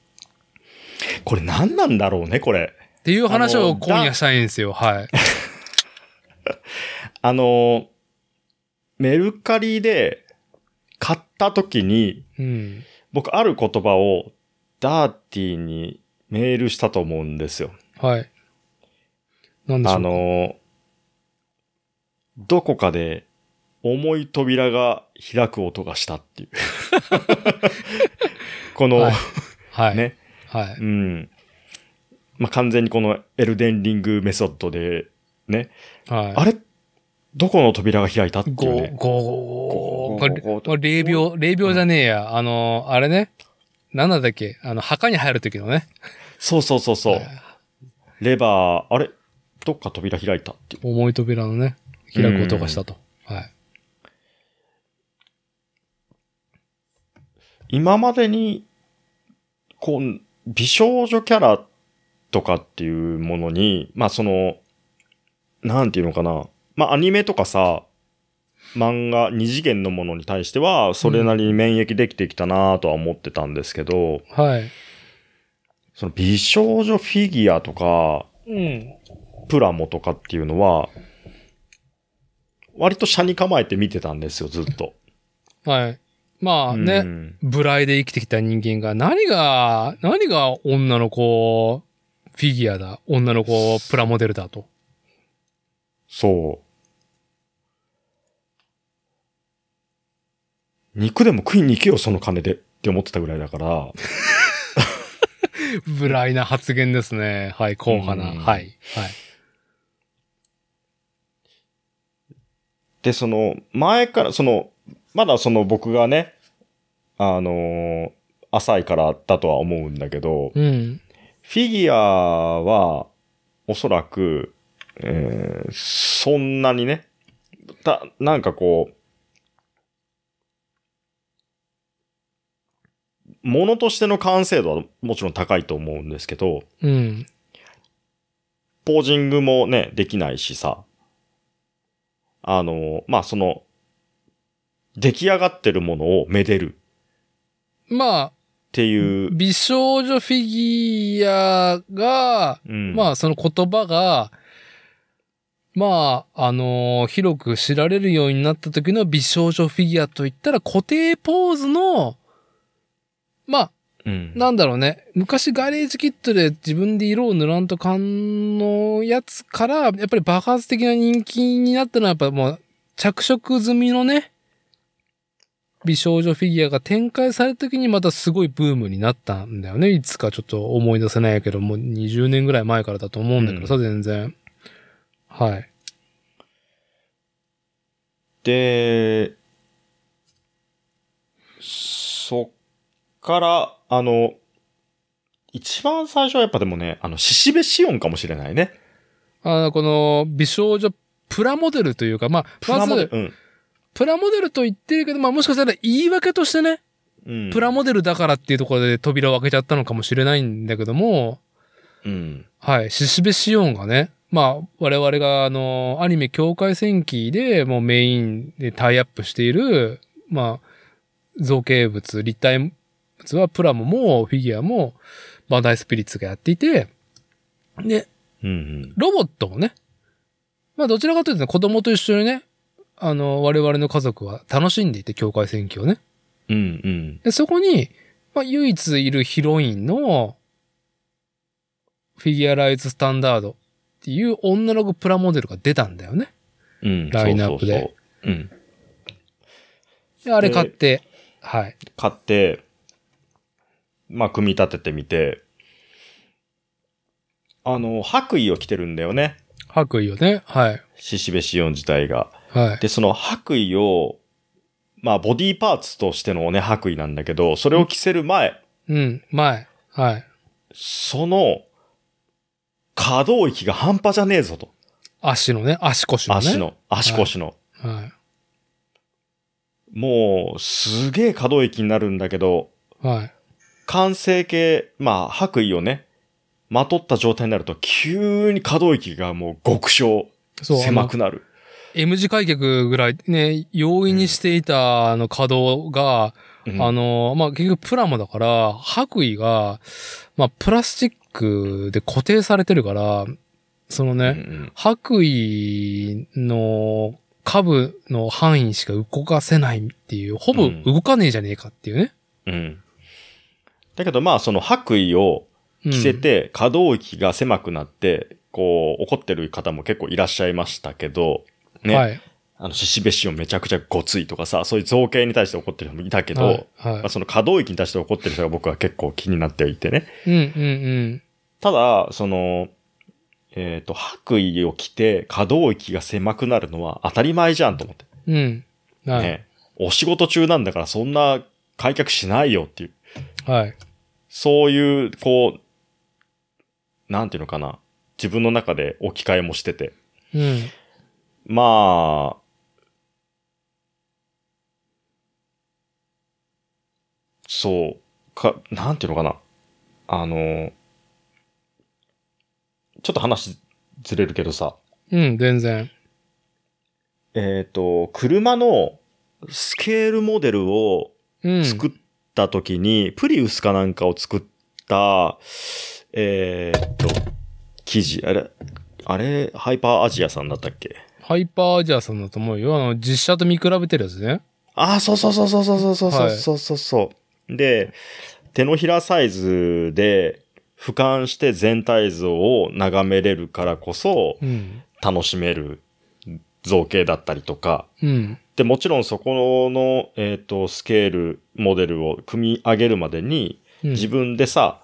これ何なんだろうね、これ。っていう話を今夜したいんですよ。はい。あの、メルカリで買った時に、うん。僕ある言葉をダーティーにメールしたと思うんですよ。はい。なんでしょうあの、どこかで重い扉が開く音がしたっていう。この、はいはい。ね、はい。うん。まあ、完全にこのエルデンリングメソッドで、ね、はい。あれどこの扉が開いたっていうご、ね。ご、ごこれごこれ霊秒、霊秒じゃねえや。あの、あれね。なんだっけあの、墓に入る時のね。そうそうそうそうはい。レバー、あれどっか扉開いたっていう。重い扉のね、開く音がしたと。はい。今までに、こう、美少女キャラとかっていうものに、まあその、なんていうのかな。まあアニメとかさ、漫画二次元のものに対しては、それなりに免疫できてきたなとは思ってたんですけど、はい。その美少女フィギュアとか、うん。プラモとかっていうのは、割と車に構えて見てたんですよ、ずっと。はい。まあね、うんブライで生きてきた人間が、何が、何が女の子、フィギュアだ、女の子プラモデルだと。そう。肉でも食いに行けよ、その金でって思ってたぐらいだから。ブライな発言ですね。はい、硬派な。うんはい。はい。で、その、前から、その、まだその僕がね、あのー浅いからだとは思うんだけど、うん。フィギュアは、おそらく、えーそんなにね、た、なんかこう、ものとしての完成度はもちろん高いと思うんですけど、うん。ポージングもね、できないしさ。あの、まあ、その、出来上がってるものをめでる。まあ、っていう、美少女フィギュアが、うん、まあ、その言葉が、まあ、あのー広く知られるようになった時の美少女フィギュアといったら固定ポーズの、まあ、うん、なんだろうね。昔ガレージキットで自分で色を塗らんとかんのやつから、やっぱり爆発的な人気になったのはやっぱもう着色済みのね、美少女フィギュアが展開された時にまたすごいブームになったんだよね。いつかちょっと思い出せないけど、もう20年ぐらい前からだと思うんだけどさ、全然。はい。で、そっから、あの、一番最初はやっぱでもね、あの、シシベシオンかもしれないね。あの、この美少女プラモデルというか、まあ、まず、うん。プラモデルと言ってるけど、まあもしかしたら言い訳としてね、うん。プラモデルだからっていうところで扉を開けちゃったのかもしれないんだけども、うん。はい、シシベシオンがね、まあ、我々があの、アニメ境界戦記でもうメインでタイアップしている、まあ、造形物、立体物はプラモもフィギュアもバンダイスピリッツがやっていて、で、うんうん。ロボットもね、まあどちらかというとね、子供と一緒にね、あの、我々の家族は楽しんでいて、境界戦記をね。うんうん。で、そこに、まあ、唯一いるヒロインの、フィギュアライズスタンダードっていう女の子プラモデルが出たんだよね。うん。ラインナップでそうそうそう。うん。で、あれ買って、はい。買って、まあ、組み立ててみて、あの、白衣を着てるんだよね。白衣をね。はい。シシベシオン自体が。はい。で、その白衣を、まあ、ボディーパーツとしてのね、白衣なんだけど、それを着せる前、うん、前。はい。その、可動域が半端じゃねえぞと。足のね、足腰のね。足。の、足腰の。はもう、すげえ可動域になるんだけど、い。はい。完成形、まあ、白衣をね、まとった状態になると、急に可動域がもう極小、そう。狭くなる。M 字開脚ぐらいね、容易にしていたあの稼働が、うんあの、まあ、結局プラモだから、白衣が、まあ、プラスチックで固定されてるから、そのうんね、白衣の下部の範囲しか動かせないっていう、ほぼ動かねえじゃねえかっていうね。うん。うん。だけどまあ、その白衣をうん着せて、可動域が狭くなって、こう、怒ってる方も結構いらっしゃいましたけど、ね。はい。あの、獅子べしをめちゃくちゃごついとかさ、そういう造形に対して怒ってる人もいたけど、はい。はいまあ、その可動域に対して怒ってる人が僕は結構気になっていてね。うんうんただ、その、えっ、と、白衣を着て可動域が狭くなるのは当たり前じゃんと思って。うん。うん。はい。ね。お仕事中なんだからそんな開脚しないよっていう。はい。そういう、こう、なんていうのかな。自分の中で置き換えもしてて。うん。まあ、そう、か、なんていうのかな。あの、ちょっと話ずれるけどさ、うん、全然。えっ、と、車のスケールモデルをうん。作った時に、プリウスかなんかを作った、えーっと、記事、あれ、あれ、ハイパーアジアさんだったっけ？ハイパーアジアさんだと思うよ。あの、実写と見比べてるやつね。ああ、そうそうそうそうそうそうそうはいそうそうそう。で、手のひらサイズで俯瞰して全体像を眺めれるからこそうん。楽しめる造形だったりとか、うん。で、もちろんそこの、えっ、と、スケール、モデルを組み上げるまでに、うん自分でさ、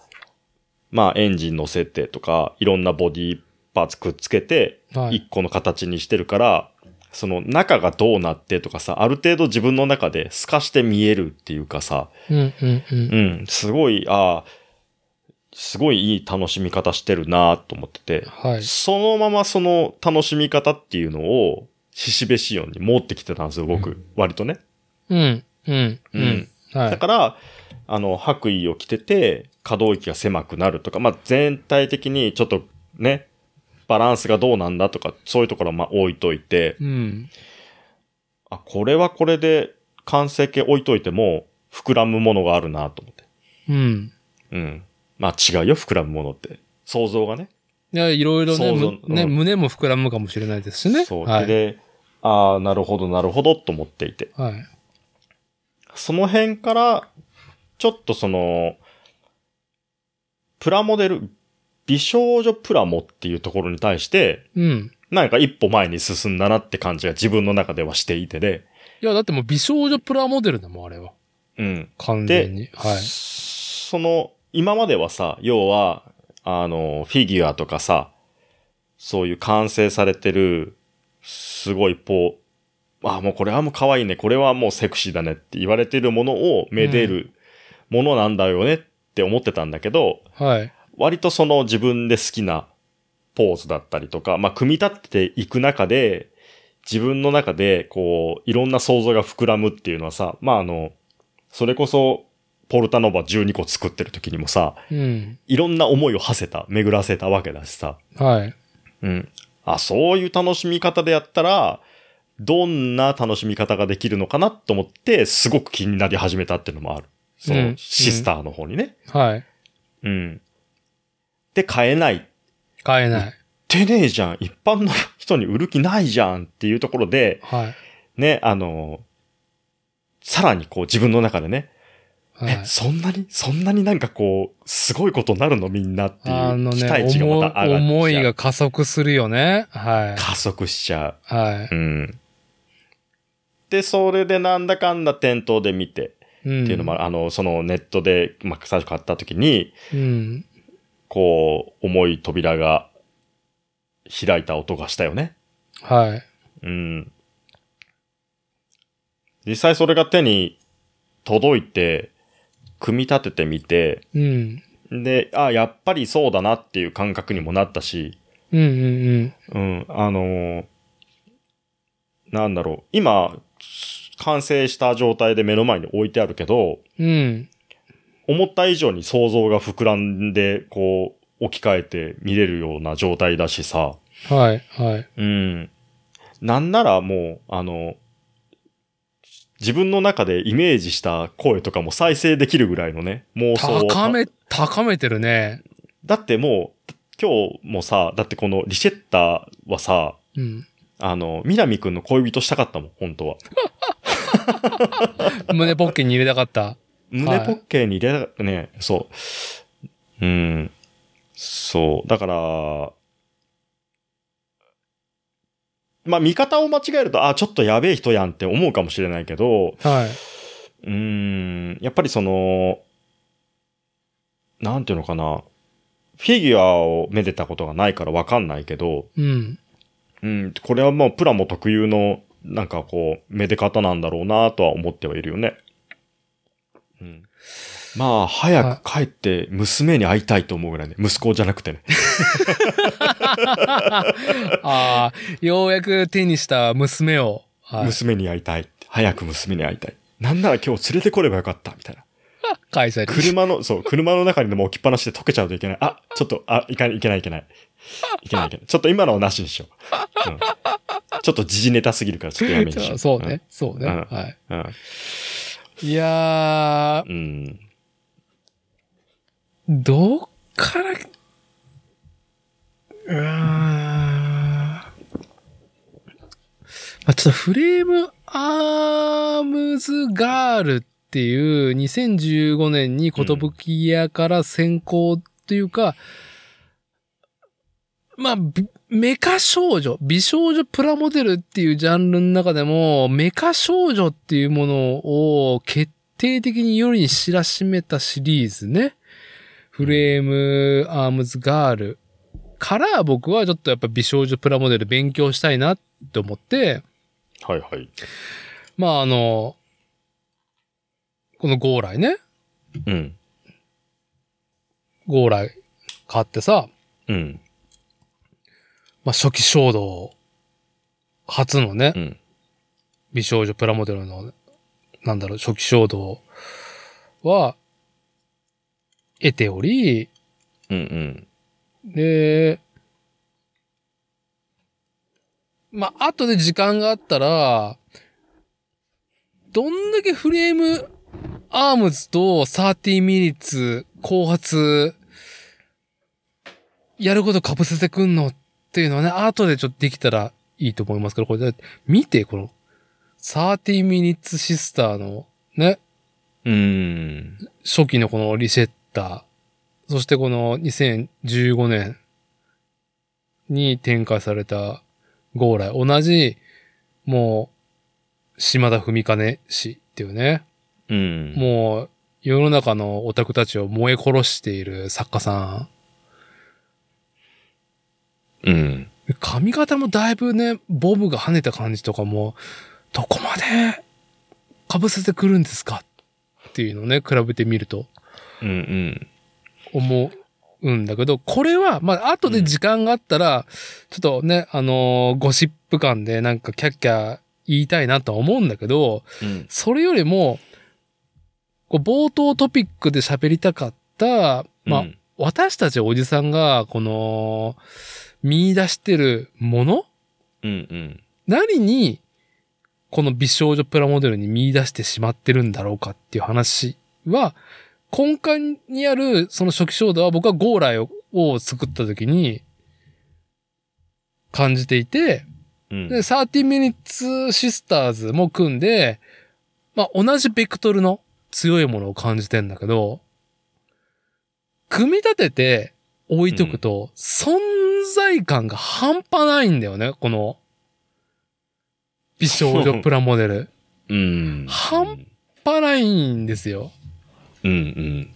まあエンジン乗せてとか、いろんなボディパーツくっつけて、はい。一個の形にしてるから、その中がどうなってとかさ、ある程度自分の中で透かして見えるっていうかさ、うん、うん、うん。うん、すごい、ああ、すごいいい楽しみ方してるなと思ってて、はい。そのままその楽しみ方っていうのを、ししべしおんに持ってきてたんですよ、僕。割とね。うん、うん、ううんん。はい。だから、あの、白衣を着てて、可動域が狭くなるとか、まあ、全体的にちょっとね、バランスがどうなんだとか、そういうところはまあ置いといて、うん。あ、これはこれで完成形置いといても、膨らむものがあるなと思って。うん。うん。まあ違うよ、膨らむものって。想像がね。いや、いろいろねうん胸も膨らむかもしれないですしね。そう。はい。で、ああ、なるほど、なるほど、と思っていて。はい。その辺から、ちょっとその、プラモデル、美少女プラモっていうところに対して、うん。なんか一歩前に進んだなって感じが自分の中ではしていてで、いや、だってもう美少女プラモデルだもん、あれは。うん。完全に。はい。その、今まではさ、要は、あの、フィギュアとかさ、そういう完成されてる、すごいポー、あ、もうこれはもう可愛いね、これはもうセクシーだねって言われてるものをめでるものなんだよねって思ってたんだけど、はい。割とその自分で好きなポーズだったりとか、まあ、組み立てていく中で、自分の中で、こう、いろんな想像が膨らむっていうのはさ、まあ、あの、それこそ、ポルタノバ12個作ってる時にもさ、うん。いろんな思いを馳せた、巡らせたわけだしさ、はい。うん。あ、そういう楽しみ方でやったら、どんな楽しみ方ができるのかなと思って、すごく気になり始めたっていうのもある。その、うんシスターの方にね。はい。うん。で、買えない買えない。ってねえじゃん。一般の人に売る気ないじゃんっていうところで、はい。ね、あの、さらにこう自分の中でね、はいえ、。そんなに、そんなになんかこう、すごいことになるのみんなっていう期待値がまた上がっちゃう。思思いが加速するよね。はい。加速しちゃはう。うん。で、それでなんだかんだ店頭で見て、い。うん。っていうのもある、あの、そのネットで、まあ、最初買った時に、うん。こう、重い扉が開いた音がしたよね。はい。うん。実際それが手に届いて、組み立ててみて、うん。で、あやっぱりそうだなっていう感覚にもなったし、うんうんうん、あのーなんだろう、今、完成した状態で目の前に置いてあるけど、うん。うん。思った以上に想像が膨らんで、こう、置き換えて見れるような状態だしさ、はい。はい。うん。なんならもう、あの、自分の中でイメージした声とかも再生できるぐらいのね、妄想を高め、高めてるね。だってもう、今日もさ、だってこのリシェッターはさ、うん。あの、南くんの恋人したかったもん、本当は。胸ポッケに入れたかった。胸ポッケに入れた、ね、そう。うん。そう。だから、まあ見方を間違えると、あ、ちょっとやべえ人やんって思うかもしれないけど、はい。うーん、やっぱりその、なんていうのかな。フィギュアをめでたことがないからわかんないけど、うん。うん、これはもうプラモ特有の、なんかこう、めで方なんだろうなとは思ってはいるよね。うん。まあ、早く帰って娘に会いたいと思うぐらいね。息子じゃなくてね。ああ、ようやく手にした娘を。はい。娘に会いたい。早く娘に会いたい。なんなら今日連れてこればよかった、みたいな。会社に。車の、そう、車の中にでも置きっぱなしで溶けちゃうといけない。あ、ちょっと、あ、いかいけないいけない。いけないいけない。ちょっと今のはなしにしよう。うん、ちょっと時事ネタすぎるからちょっとやめにしよう。そうね。そうね。うんはい。うん。いやー、うん。どっから、うーん。まあ、ちょっとフレームアームズガールっていう2015年に寿屋から先行というか、まあ、びメカ少女、美少女プラモデルっていうジャンルの中でも、メカ少女っていうものを決定的に世に知らしめたシリーズね。フレームアームズガールから僕はちょっとやっぱ美少女プラモデル勉強したいなって思って、はいはい。まああの、このゴーライね。うん。ゴーライ買ってさ、うん。まあ初期衝動、初のね、うん。美少女プラモデルの、なんだろう、初期衝動は、得ており、うんうん。で、まあ、後で時間があったら、どんだけフレームアームズと30ミニッツ後発、やること被せてくんのっていうのはね、後でちょっとできたらいいと思いますけど、これ、見て、この、30ミニッツシスターの、ね、うん。初期のこのリセッター、そしてこの2015年に展開されたゴーライ、同じ、もう、島田文兼氏っていうね、うん。もう、世の中のオタクたちを燃え殺している作家さうん。ん。髪型もだいぶね、ボブが跳ねた感じとかも、どこまで被せてくるんですかっていうのをね、比べてみると。うんうん。思うんだけど、これは、まあ、後で時間があったら、ちょっとね、あのーゴシップ感でなんかキャッキャ言いたいなとは思うんだけど、うん。それよりも、こう冒頭トピックで喋りたかった、まあ、うん私たちおじさんが、この、見出してるもの？うんうん。何に、この美少女プラモデルに見出してしまってるんだろうかっていう話は、根幹にあるその初期衝動は僕はゴーライをを作った時に感じていて、うん。で、30 minutes sisters も組んで、まあ同じベクトルの強いものを感じてんだけど、組み立てて置いとくと、存在感が半端ないんだよね、この、美少女プラモデル。うん。半半端ないんですよ。うん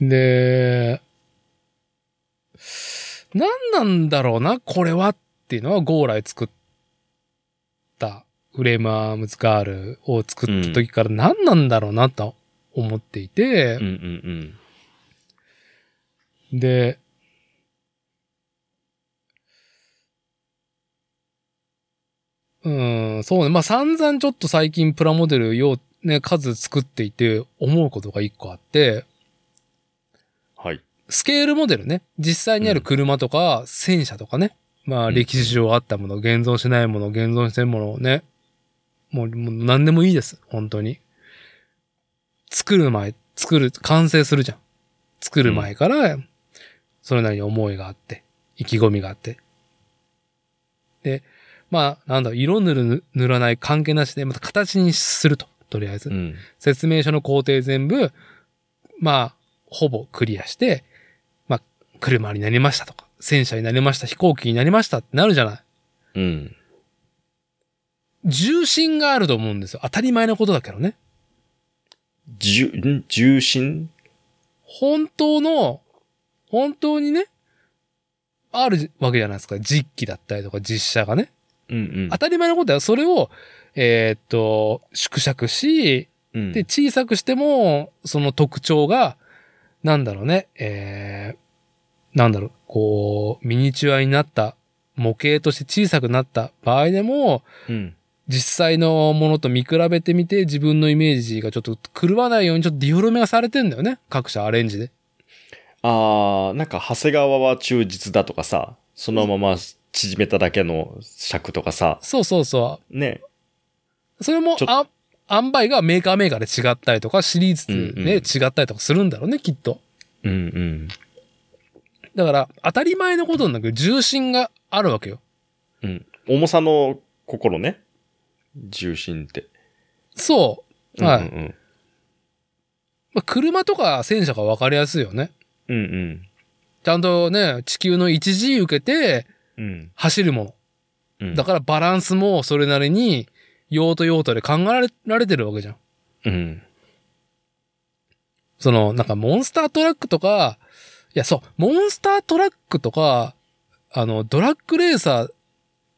うん。で、何なんだろうな、これはっていうのはゴーライ作ったフレームアームズガールを作った時から何なんだろうなと思っていてうんう、んで、うん、そうね。まあ、散々ちょっと最近プラモデルよう、ね、数作っていて思うことが一個あって、はい。スケールモデルね。実際にある車とか、戦車とかね。まあ、うん歴史上あったもの、現存しないもの、現存してるものをね。もう、もう何でもいいです。本当に。作る前、作る、完成するじゃん。作る前から、それなりに思いがあって、意気込みがあって。で、まあ、なんだ色塗る、塗らない関係なしで、また形にすると。とりあえず。うん。説明書の工程全部、まあ、ほぼクリアして、まあ、車になりましたとか、戦車になりました、飛行機になりましたってなるじゃない。うん。重心があると思うんですよ。当たり前のことだけどね。じゅ、ん？重心？本当の、本当にね、あるわけじゃないですか。実機だったりとか実写がね。うんうん当。たり前のことだよ。それを、えーっと、縮尺し、うんで、小さくしても、その特徴が、なんだろうね、えー、なんだろう、こう、ミニチュアになった、模型として小さくなった場合でも、うん。実際のものと見比べてみて、自分のイメージがちょっと狂わないようにちょっとディフォルメがされてんだよね。各社アレンジで。あー、なんか、長谷川は忠実だとかさ、そのまま縮めただけの尺とかさ、そうそうそね。う。それもあ、塩梅がメーカーメーカーで違ったりとか、シリーズうんで違ったりとかするんだろうね、きっと。うんうん。だから、当たり前のことなんだけど、重心があるわけよ。うん。重さの心ね。重心って。そう。はい。うんうんまあ、車とか戦車が分かりやすいよね。うん。うんちゃんとね、地球の 1G 受けて走るもの。うん。だからバランスもそれなりに用途用途で考えられられてるわけじゃん。うん。その、なんかモンスタートラックとか、いや、そう、モンスタートラックとか、あの、ドラッグレーサー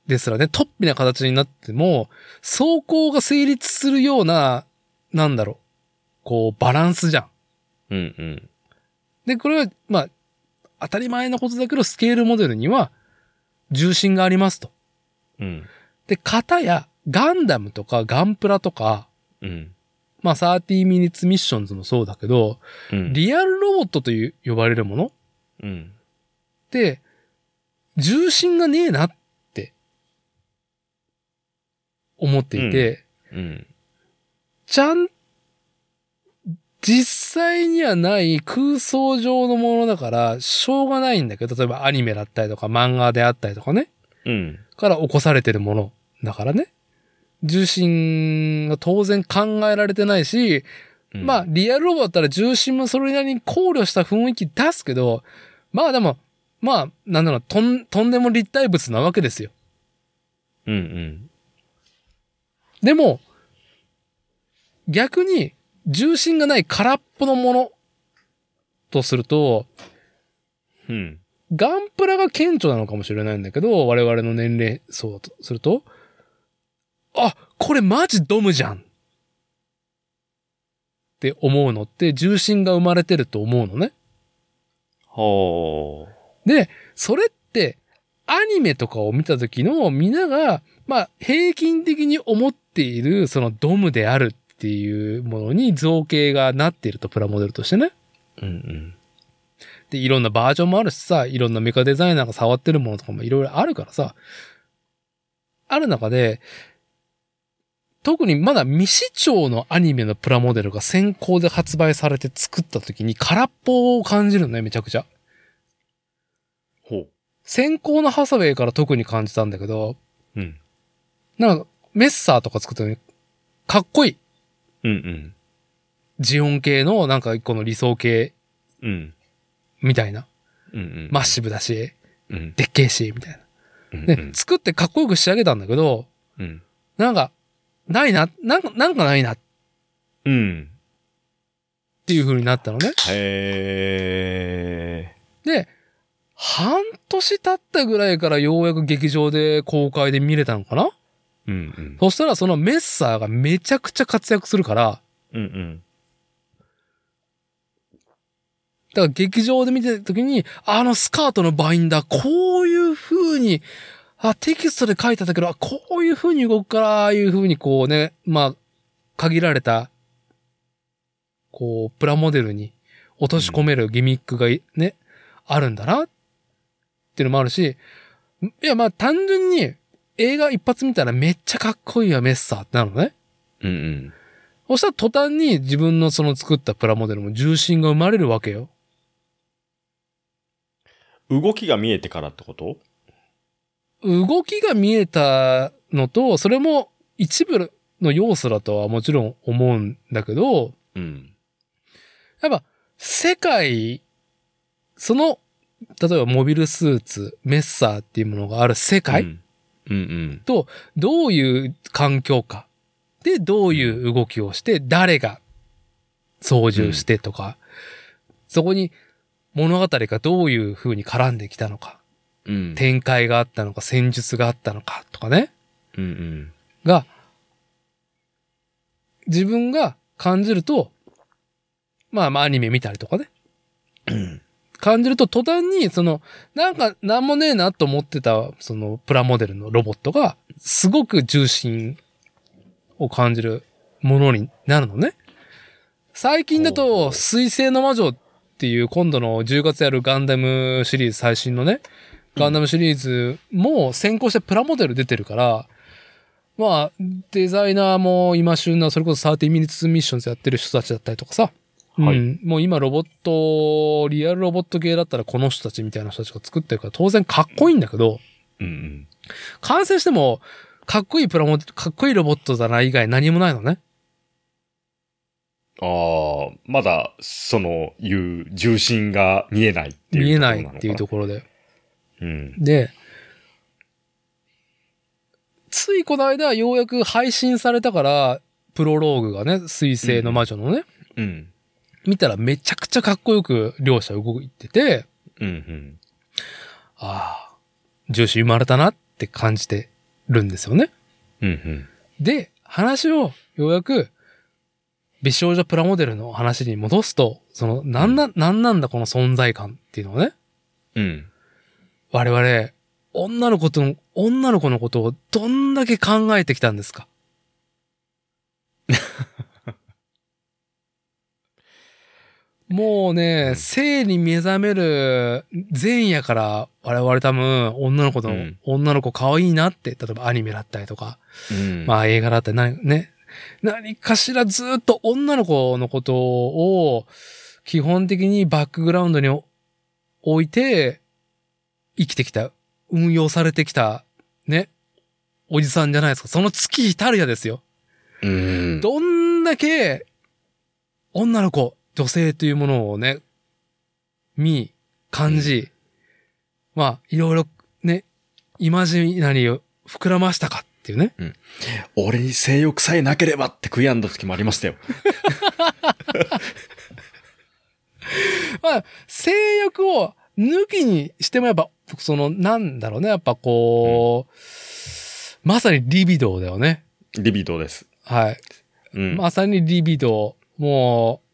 ですらね、トッピな形になっても、走行が成立するような、なんだろう、こう、バランスじゃん。うんうん。で、これは、まあ、当たり前のことだけど、スケールモデルには、重心がありますと。うん。で、型や、ガンダムとかガンプラとか、うん。まあ、30 minutes missions もそうだけど、うん。リアルロボットという呼ばれるもの？うん。って、重心がねえなって、思っていて、うん。ちゃん、実際にはない空想上のものだから、しょうがないんだけど、例えばアニメだったりとか漫画であったりとかね、うん。から起こされてるものだからね、重心が当然考えられてないし、うんまあ、、リアルロボだったら重心もそれなりに考慮した雰囲気出すけど、まあでも、まあ、なんだろう、とん、とんでも立体物なわけですよ。うんうん。でも、逆に、重心がない空っぽのものとすると、うん。ガンプラが顕著なのかもしれないんだけど、我々の年齢層とすると、あ、これマジドムじゃんって思うのって重心が生まれてると思うのね。ほで、それって、アニメとかを見た時のみんなが、まあ、平均的に思っている、そのドムであるっていうものに造形がなっていると、プラモデルとしてね。う。うんで、いろんなバージョンもあるしさ、いろんなメカデザイナーが触ってるものとかもいろいろあるからさ、ある中で、特にまだ未視聴のアニメのプラモデルが先行で発売されて作った時に空っぽを感じるのね、めちゃくちゃ。ほ先行のハサウェイから特に感じたんだけど、う。うん。なんか、メッサーとか作ったのに、かっこいい。うんうん。ジオン系の、なんか一個の理想系うん。みたいな。うんうん。マッシブだし、うん。でっけえし、みたいな。うん。で、作ってかっこよく仕上げたんだけど、うん。なんか、ないな、なんか、なんかないなっうん。ていう風になったのね。へで、半年経ったぐらいからようやく劇場で公開で見れたのかな？ー。うんうん。そしたらそのメッサーがめちゃくちゃ活躍するから、うんうん。だから劇場で見てた時に、あのスカートのバインダー、こういう風に、あ、テキストで書いてたけど、あこういう風に動くから、ああいう風にこうね、まあ、限られた、こう、プラモデルに落とし込めるギミックがいね、あるんだな、っていうのもあるし、いや、まあ単純に映画一発見たらめっちゃかっこいいわ、メッサーってなるのね。うんうん。そしたら途端に自分のその作ったプラモデルも重心が生まれるわけよ。動きが見えてからってこと？動きが見えたのと、それも一部の要素だとはもちろん思うんだけど、うん。やっぱ世界、その、例えばモビルスーツ、メッサーっていうものがある世界、うんうんうん。と、どういう環境か。で、どういう動きをして、誰が操縦してとか、そこに物語がどういう風に絡んできたのか、うん。展開があったのか、戦術があったのかとかね、うんうん。が、自分が感じると、まあまあアニメ見たりとかね、感じると途端に、その、なんかなんもねえなと思ってた、そのプラモデルのロボットが、すごく重心を感じるものになるのね。最近だと、水星の魔女っていう今度の10月やるガンダムシリーズ最新のね、ガンダムシリーズも先行してプラモデル出てるから、まあ、デザイナーも今旬な、それこそ30ミニッツミッションズやってる人たちだったりとかさ、はいうん、もう今ロボット、リアルロボット系だったらこの人たちみたいな人たちが作ってるから当然かっこいいんだけど、うんうん。完成してもかっこいいプラモデル、かっこいいロボットだな以外何もないのね。ああ、まだ、その、いう重心が見えないっていう見えなところのかいっていうところで。うん。で、ついこの間ようやく配信されたから、プロローグがね、水星の魔女のね、うん。見たらめちゃくちゃかっこよく両者動いてて、うんうん。ああ、重視生まれたなって感じてるんですよね。うんうん。で、話をようやく美少女プラモデルの話に戻すと、その、なんな、なんなんだこの存在感っていうのをね、うん。我々、女の子と、女の子のことをどんだけ考えてきたんですか もうね、性に目覚める前夜から我々多分女の子の、うん女の子可愛いなって、例えばアニメだったりとか、うん。まあ映画だったり何、ね、何かしらずっと女の子のことを基本的にバックグラウンドに置いて生きてきた、運用されてきた、ね、おじさんじゃないですか。その月日たるやですよ。うん。どんだけ女の子、女性というものをね、見、感じ、まあ、いろいろね、イマジナリーを膨らましたかっていうね。俺に性欲さえなければって悔やんだ時もありましたよ。まあ、性欲を抜きにしてもやっぱ、その、なんだろうね、やっぱこう、まさにリビドーだよね。リビドーです。はい。うん。まさにリビドー。もう、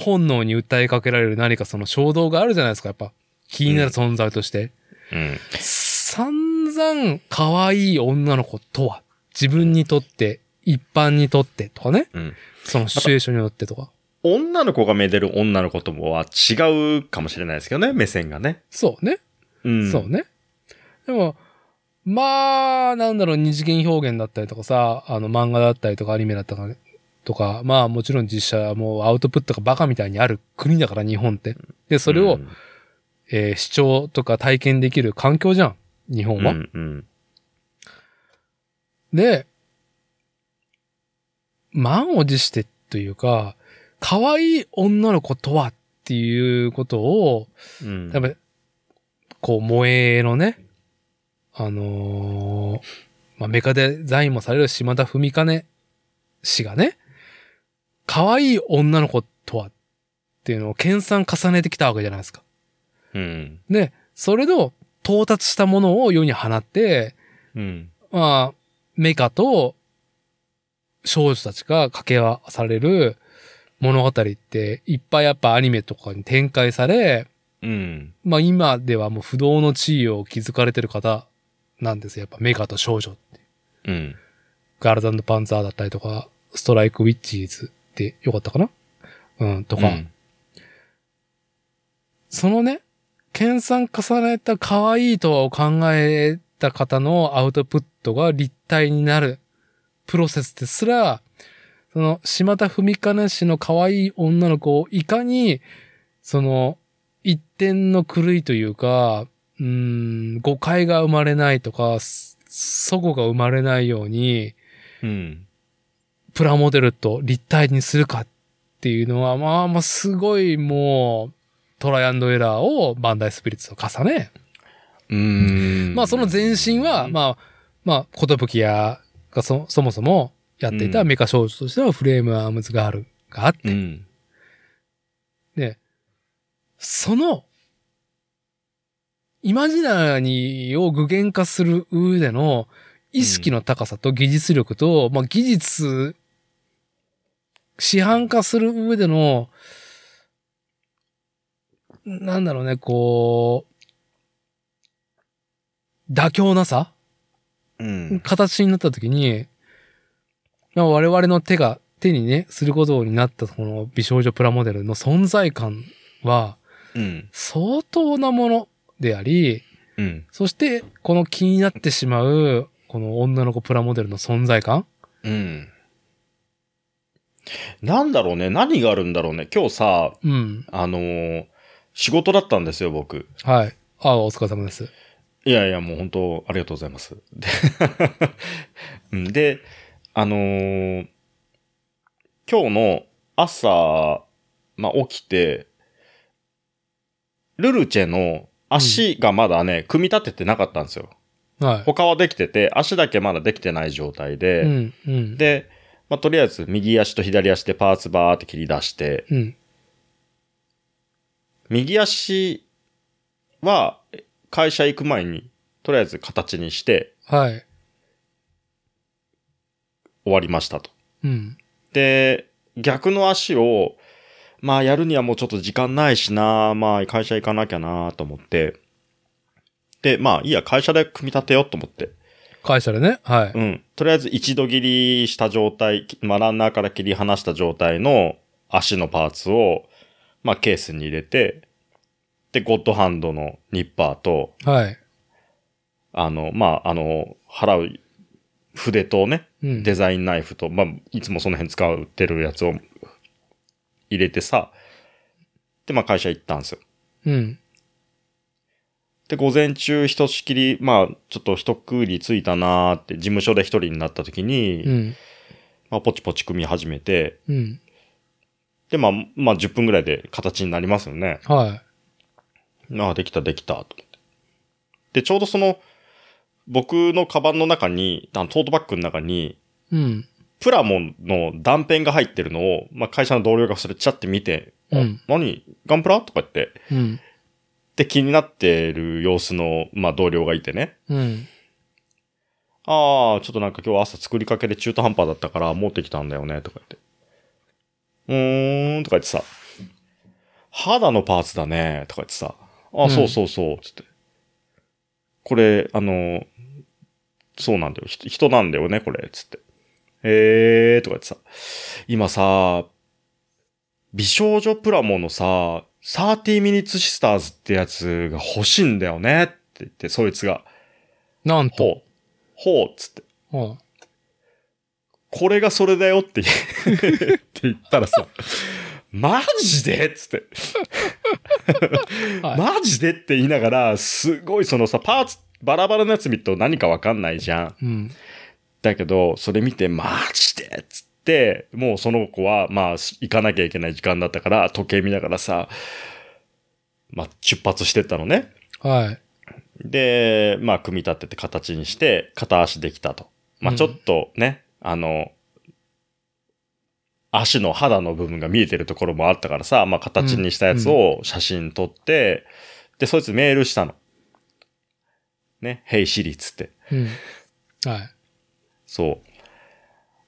本能に訴えかけられる何かその衝動があるじゃないですか、やっぱ。気になる存在として。うん。散々可愛い女の子とは、自分にとって、一般にとってとかね。うん。そのシチュエーションによってとか。女の子がめでる女の子ともは違うかもしれないですけどね、目線がね。そうね。うん。そうね。でも、まあ、なんだろう、二次元表現だったりとかさ、あの漫画だったりとかアニメだったりとか、まあもちろん実写もうアウトプットがバカみたいにある国だから日本って。で、それを、うんえー視聴とか体験できる環境じゃん。日本は。うんうん。で、満を持してというか、可愛い女の子とはっていうことを、うん。やっぱ、こう、萌えのね、あのーまあ、メカデザインもされる島田文兼氏がね、可愛い女の子とはっていうのを研鑽重ねてきたわけじゃないですか。うん。で、それの到達したものを世に放って、うん。まあ、メカと少女たちが掛け合わされる物語っていっぱいやっぱアニメとかに展開され、うん。まあ今ではもう不動の地位を築かれてる方なんですよ。やっぱメカと少女って。うん。ガールズパンツァーだったりとか、ストライクウィッチーズってよかったかな？うん、とか、うん。そのね、研鑽重ねた可愛いとを考えた方のアウトプットが立体になるプロセスですら、その、島田文兼氏の可愛い女の子をいかに、その、一点の狂いというか、うーん、誤解が生まれないとか、す齟齬が生まれないように、うん。プラモデルと立体にするかっていうのは、まあまあすごいもう、トライアンドエラーをバンダイスピリッツと重ね、うーん。まあその前身は、まあ、まあ、ことぶき屋がそ、そもそもやっていたうんメカ少女としてはフレームアームズガールがあって、うん。で、その、イマジナリーを具現化する上での意識の高さと技術力と、まあ技術、市販化する上での、なんだろうね、こう、妥協なさ？うん。形になった時に、まあ我々の手が、手にね、することになったこの美少女プラモデルの存在感はうん。相当なものであり、うん。そしてこの気になってしまうこの女の子プラモデルの存在感うん。なんだろうね。何があるんだろうね。今日さ、うん。あのー仕事だったんですよ、僕。はい。ああ、お疲れ様です。いやいや、もう本当、ありがとうございます。で、うんであのー今日の朝、まあ、起きて、ルルチェの足がまだね、組み立ててなかったんですよ。は他はできてて、足だけまだできてない状態い。で、うん、うん。で、まあ、とりあえず右足と左足でパーツバーって切り出して、うん。右足は会社行く前に、とりあえず形にしてはい。終わりましたと。うん。で、逆の足を、まあやるにはもうちょっと時間ないしな、まあ会社行かなきゃなと思って、で、まあいいや、会社で組み立てようと思って。会社でね。はい。うん。とりあえず一度切りした状態、まあランナーから切り離した状態の足のパーツを、まあケースに入れて、で、ゴッドハンドのニッパーと、はい。あの、まあ、あの、払う筆とね、うん。デザインナイフと、まあ、いつもその辺使ってるやつを入れてさ、で、まあ会社行ったんですよ。うん。で、午前中ひとしきり、まあ、ちょっと一区切りついたなーって、事務所で一人になった時に、うん。まあ、ポチポチ組み始めて、うん。で、まあ、まあ、10分ぐらいで形になりますよね。はああ、できた、できた、と思って。で、ちょうどその、僕のカバンの中に、あのトートバッグの中に、い。うん。プラモンの断片が入ってるのを、まあ、会社の同僚がそれチャって見て、うんあ何？ガンプラ？とか言って、うん。で気になってる様子の、まあ、同僚がいてね。うん。ああ、ちょっとなんか今日朝作りかけで中途半端だったから持ってきたんだよね、とか言って。うーん、とか言ってさ、肌のパーツだね、とか言ってさ、ああ、うんそうそうそう、つって。これ、あの、そうなんだよ、ひ人なんだよね、これ、つって。へえー、とか言ってさ、今さ、美少女プラモのさ、30 minutes sisters ってやつが欲しいんだよね、って言って、そいつが。なんと。ほう。ほう、つって。うんこれがそれだよって言 って言ったらさ、マジでっつって。はいマジでって言いながら、すごいそのさ、パーツ、バラバラのやつ見ると何かわかんないじゃん。うん。だけど、それ見て、マジでっつって、もうその子は、まあ、行かなきゃいけない時間だったから、時計見ながらさ、まあ、出発してったのね。はい。で、まあ、組み立てて形にして、片足できたと。まあ、うんちょっとね、あの、足の肌の部分が見えてるところもあったからさ、まあ、形にしたやつを写真撮って、で、そいつメールしたの。ね、Hey Siri っつって。うん。はい。そう。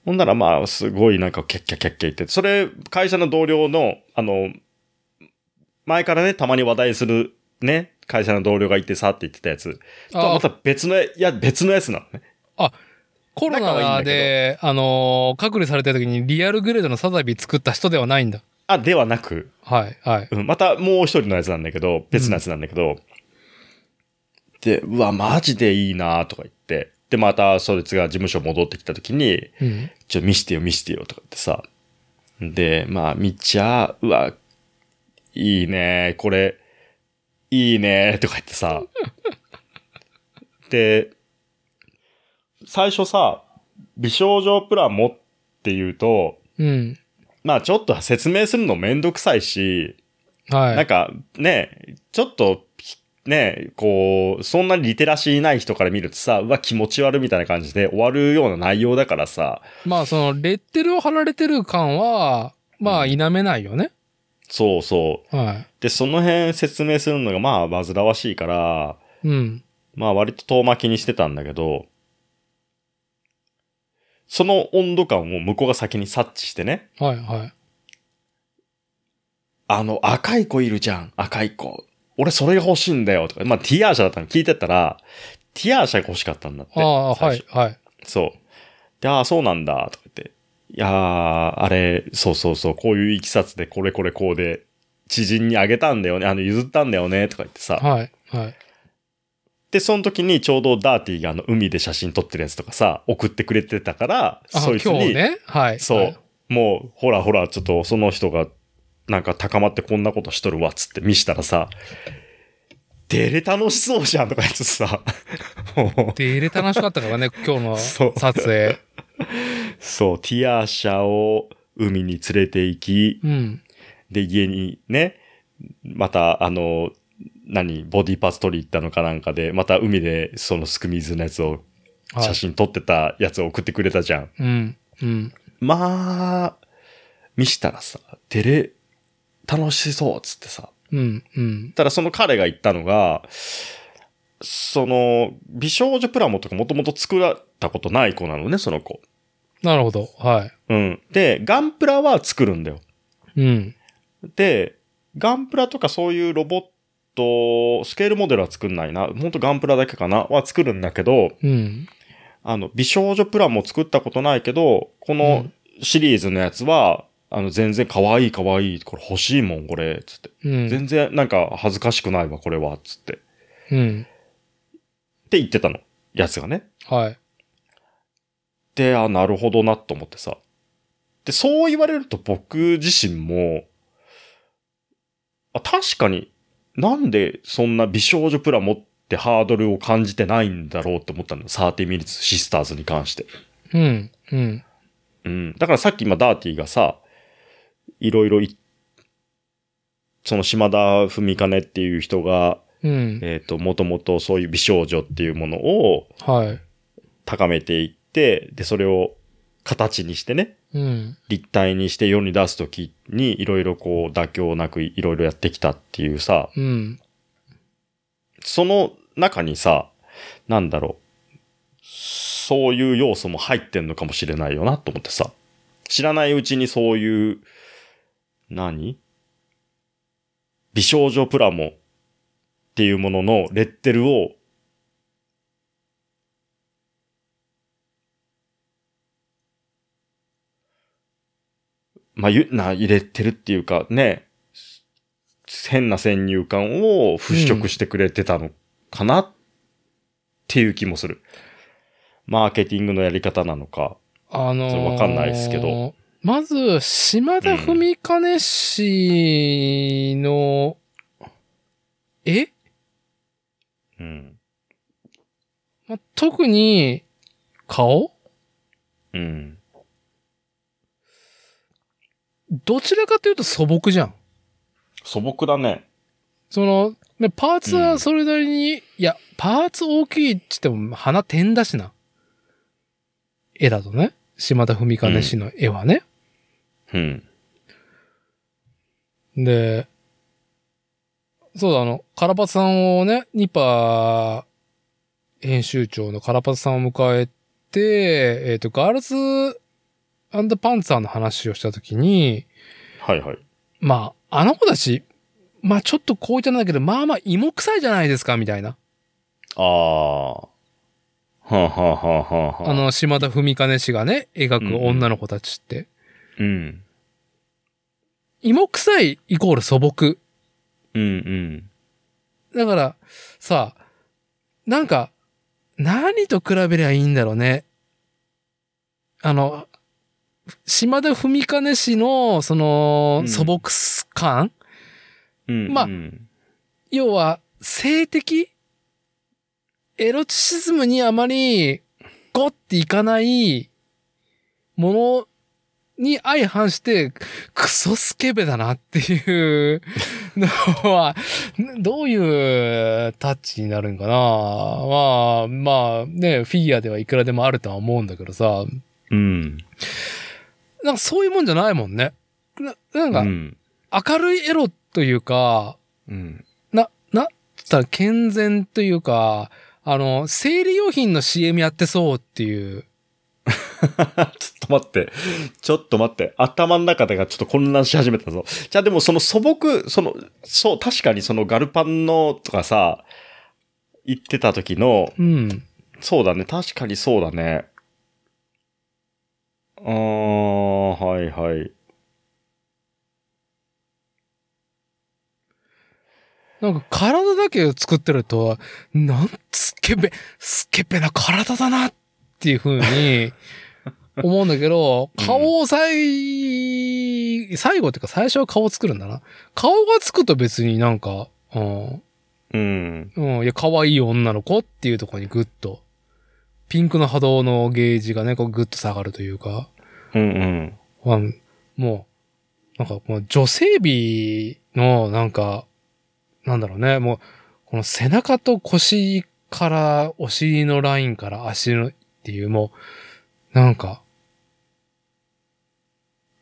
ほんならまあ、すごいなんかキャッキャキャッキャ言ってて、それ、会社の同僚の、あの、前からね、たまに話題する、ね、会社の同僚がいてさって言ってたやつ。とはあまた別の、いや、別のやつなのね。コロ仲はいいあのー隔離された時にリアルグレードのサザビー作った人ではないんだ。あ、ではなく、はい、はい。うん、またもう一人のやつなんだけど、別のやつなんだけど、で、うわ、マジでいいなとか言って、で、またそいつが事務所戻ってきた時に、うん。ちょ、見してよ、見してよ、とか言ってさ。で、まあ、見ちゃ、うわ、いいね、これ、いいね、とか言ってさ。で、最初さ、美少女プラモって言うと、うん。まあちょっと説明するのめんどくさいし、はい。なんかね、ちょっとね、こう、そんなにリテラシーない人から見るとさ、うわ、気持ち悪いみたいな感じで終わるような内容だからさ、まあ、その、レッテルを貼られてる感は、まあ、否めないよね。そうそう。はで、その辺説明するのがまあ煩わしいから、い。うん。まあ割と遠巻きにしてたんだけど、その温度感を向こうが先に察知してね、はい、はい。あの赤い子いるじゃん、赤い子。俺それが欲しいんだよ、とか。まあティアーシャだったの聞いてったら、ティアーシャが欲しかったんだって。ああ、はいはい。そう。で、ああ、そうなんだ、とか言って。いやー、あれ、そうそうそう、こういういきさつで、これこれこうで、知人にあげたんだよね、あの、譲ったんだよね、とか言ってさ。はい、はい。で、その時にちょうどダーティがあの、海で写真撮ってるやつとかさ、送ってくれてたから、あ、そいつに、今日ね。はい。そう、はいもう、ほらほら、ちょっとその人が、なんか高まってこんなことしとるわ、つって見したらさ、デレ楽しそうじゃんとか言ってさ、もう、で、入れ楽しかったからね、今日の撮影。そう、ティアーシャを海に連れて行き、うん。で、家にね、また、あの、何、ボディパーツ取り行ったのかなんかで、また海でそのすく水のやつを、はい写真撮ってたやつを送ってくれたじゃん。うん。うん。まあ、見したらさ、テレ、楽しそうっつってさ。うん。うん。ただその彼が言ったのが、その、美少女プラモとかもともと作らたことない子なのね、その子。なるほど。はうん。で、ガンプラは作るんだよ。い。うん。で、ガンプラとかそういうロボット、スケールモデルは作んないな。ほんとガンプラだけかなは作るんだけど、うん。あの、美少女プラも作ったことないけど、このシリーズのやつは、あの、全然可愛い可愛い。これ欲しいもん、これ。つって。うん。全然なんか恥ずかしくないわ、これは。つって。っうん。て言ってたの。やつがね。はい。で、あ、なるほどな、と思ってさ。で、そう言われると僕自身も、あ、確かに、なんでそんな美少女プラモってハードルを感じてないんだろうって思ったの。30ミニッツシスターズに関して。うん。うん。うん。だからさっき今ダーティがさ、いろいろい、その島田文金っていう人が、うん。えっ、と、もともとそういう美少女っていうものをはい。高めていって、で、それを形にしてね、うん。立体にして世に出すときにいろいろこう妥協なくいろいろやってきたっていうさ、うん。その中にさ、なんだろう、そういう要素も入ってんのかもしれないよなと思ってさ、知らないうちにそういう、何？美少女プラモっていうもののレッテルをまあ、ゆ、な、入れてるっていうか、ね、変な先入観を払拭してくれてたのかなっていう気もする。マーケティングのやり方なのか。あのーわかんないですけど。まず、島田文金氏の、え、うん。ま、特に、顔？うん。どちらかというと素朴じゃん。素朴だね。その、ねパーツはそれなりに、いや、パーツ大きいって言っても鼻点だしな。絵だとね。島田文金氏の絵はね。うん。で、そうだ、あの、カラパツさんをね、ニパ編集長のカラパツさんを迎えて、えっ、と、ガールズパンツァーの話をしたときに、はいはい。まあ、あの子たち、まあちょっとこう言っちゃなんだけど、まあまあ芋臭いじゃないですか、みたいな。ああ。はあ、はあはあはあはあ、あ、の、島田文金氏がね、描く女の子たちって。うん。芋臭いイコール素朴。うんうん。だから、さ、なんか、何と比べりゃいいんだろうね。あの、島田文金氏の、そのう、ん素朴感、うん。まあうん要は、性的？エロチシズムにあまり、ゴっていかないものに相反して、クソスケベだなっていうまあ、どういうタッチになるんかなまあ、まあね、フィギュアではいくらでもあるとは思うんだけどさ、うん。なんかそういうもんじゃないもんね。ななんか、うん。明るいエロというか、うん。な、な、つったら健全というか、あの、生理用品の CM やってそうっていう。ちょっと待って。ちょっと待って。頭の中でがちょっと混乱し始めたぞ。じゃあでもその素朴、その、そう、確かにそのガルパンのとかさ、言ってた時の、うん。そうだね。確かにそうだね。あー、はいはい。なんか体だけを作ってると、なんつけべ、スケベな体だなっていう風に思うんだけど、うん顔を最、最後っていうか最初は顔作るんだな。顔がつくと別になんか、うん、うん。うん、いや、可愛い女の子っていうところにグッと、ピンクの波動のゲージがね、こうグッと下がるというか、うんうん。まあもう、なんかもう女性美のなんか、なんだろうね、もう、この背中と腰からお尻のラインから足のっていうもう、なんか、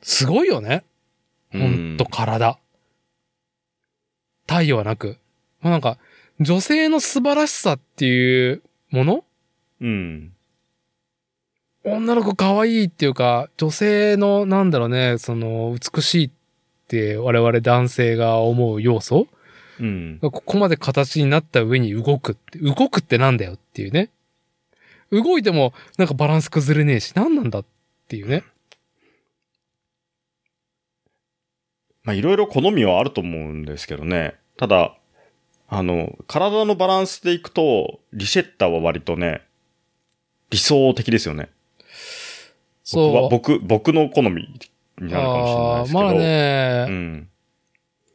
すごいよね。ほんと体。体はなく。まあなんか、女性の素晴らしさっていうもの？うん。女の子可愛いっていうか、女性の、なんだろうね、その、美しいって我々男性が思う要素？うん。がここまで形になった上に動くって、動くってなんだよっていうね。動いてもなんかバランス崩れねえし、何なんだっていうね。まあ、いろいろ好みはあると思うんですけどね。ただ、あの、体のバランスでいくと、リシェッターは割とね、理想的ですよね。僕は、そう。僕、僕の好みになるかもしれないですけど。まあね、うん。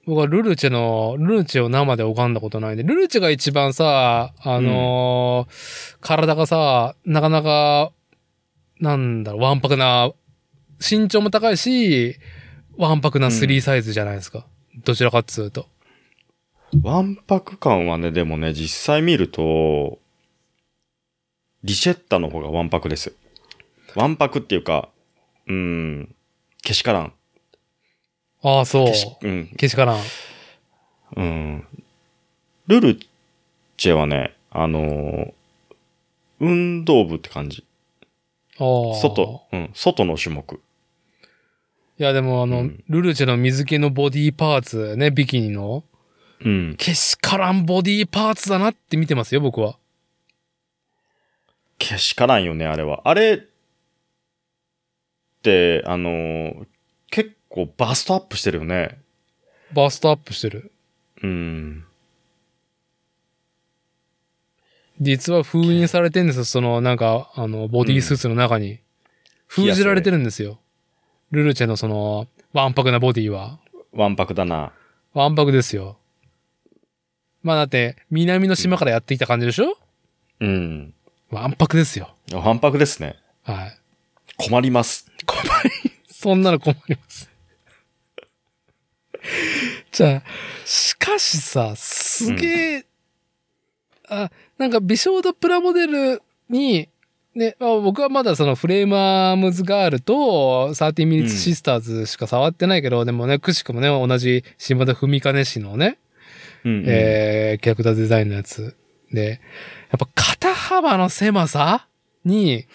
僕はルルチェの、ルルチェを生で拝んだことないんで、ルルチェが一番さ、あのー体がさ、なかなか、なんだろう、わんぱくな、身長も高いし、わんぱくな3サイズじゃないですか。どちらかっつうと。わんぱく感はね、でもね、実際見ると、リシェッタの方がわんぱくですよ。わんぱくっていうか、うん、けしからん。ああ、そううん、けしからん。うん。ルルチェはね、あのー運動部って感じ。ああ。外、うん、外の種目。いや、でもあの、うんルルチェの水気のボディパーツね、ビキニの、うん。けしからんボディパーツだなって見てますよ、僕は。けしからんよね、あれは。あれって、あのー結構バストアップしてるよね。バストアップしてる。うん。実は封印されてるんですよ、その、なんか、あの、ボディースーツの中に。封じられてるんですよ。ルルチェのその、わんぱくなボディは。わんぱくだな。わんぱくですよ。まあだって、南の島からやってきた感じでしょ？うん。わんぱくですよ。わんぱくですね。はい。困ります。困り、そんなの困ります。じゃあ、しかしさ、すげえ、あ、なんか美少女プラモデルに、ね、あ僕はまだそのフレームアームズガールと13ミニッツシスターズしか触ってないけど、でもね、くしくもね、同じ島田文金氏のね、うん、うん。えー、キャラクターデザインのやつ。で、やっぱ肩幅の狭さに、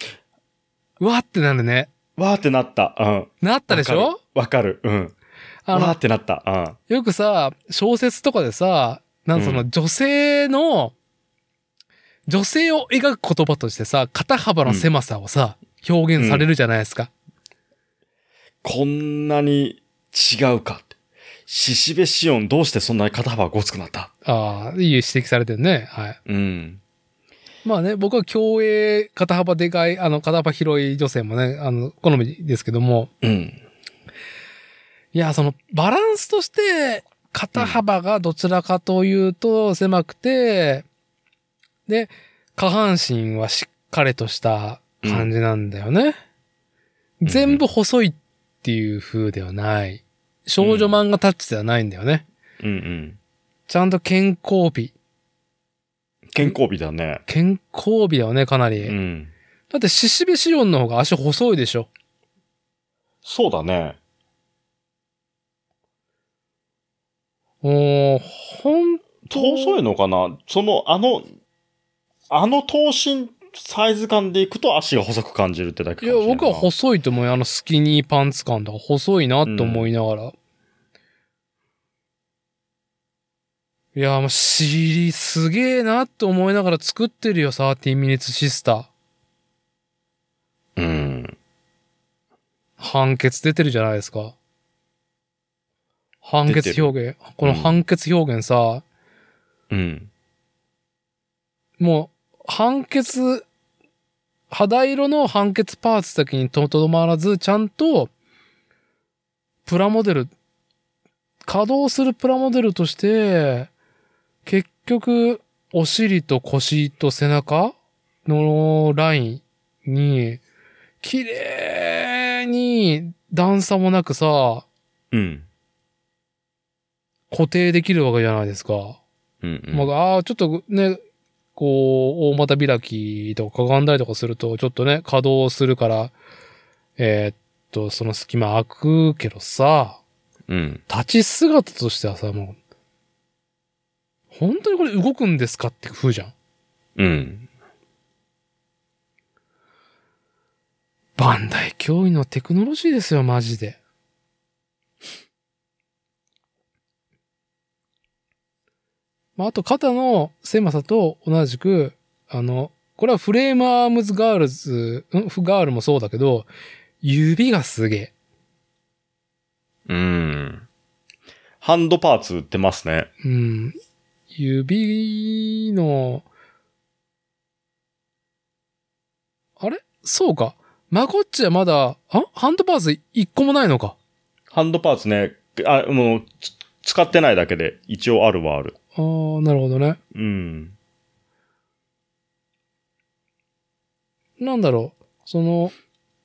うわってなるね。わーってなった。うん。なったでしょ？わかる。わかるうん。あのわーっ、てなった。うん。よくさ、小説とかでさ、なんかその女性の、女性を描く言葉としてさ、肩幅の狭さをさ、表現されるじゃないですか。こんなに違うかって。シシベシオンどうしてそんなに肩幅がごつくなった？ああ、いい指摘されてるね。はい。うん。まあね、僕は競泳、肩幅でかい、あの、肩幅広い女性もね、あの、好みですけども、うん。いや、その、バランスとして、肩幅がどちらかというと狭くて、で、下半身はしっかりとした感じなんだよね。うん全部細いっていう風ではない。少女漫画タッチではないんだよね。うんうん。ちゃんと健康美。健康美だね。健康美だよね、かなり。うん。だって、シシビシオンの方が足細いでしょ。そうだね。おー、ほんと？細いのかな？その、あの、あの頭身サイズ感でいくと足が細く感じるってだけいや、かもしれないな僕は細いと思うよ。あのスキニーパンツ感とか細いなと思いながら。いや、もう尻すげえなと思いながら作ってるよ、13 minutes シスター。うん。判決出てるじゃないですか。判決表現。このうん判決表現さ、うん。もう、判決、肌色の判決パーツだけにとどまらず、ちゃんと、プラモデル、稼働するプラモデルとして、結局、お尻と腰と背中のラインに、綺麗に段差もなくさ、うん。固定できるわけじゃないですか。うん、うん。まあ、あーちょっとね、こう、大股開きとかかがんだりとかすると、ちょっとね、稼働するから、えーっと、その隙間開くけどさ、うん。立ち姿としてはさ、もう、本当にこれ動くんですかって風じゃん。うん。バンダイ脅威のテクノロジーですよ、マジで。まあ、あと肩の狭さと同じく、あの、これはフレームアームズガールズ、んフガールもそうだけど、指がすげえ。うん。ハンドパーツ売ってますね。うん。指の、あれ？そうか。マコッチはまだ、あハンドパーツ一個もないのか。ハンドパーツね、あ、もう、つ使ってないだけで一応あるはある。ああ、なるほどね。うん。なんだろう。その、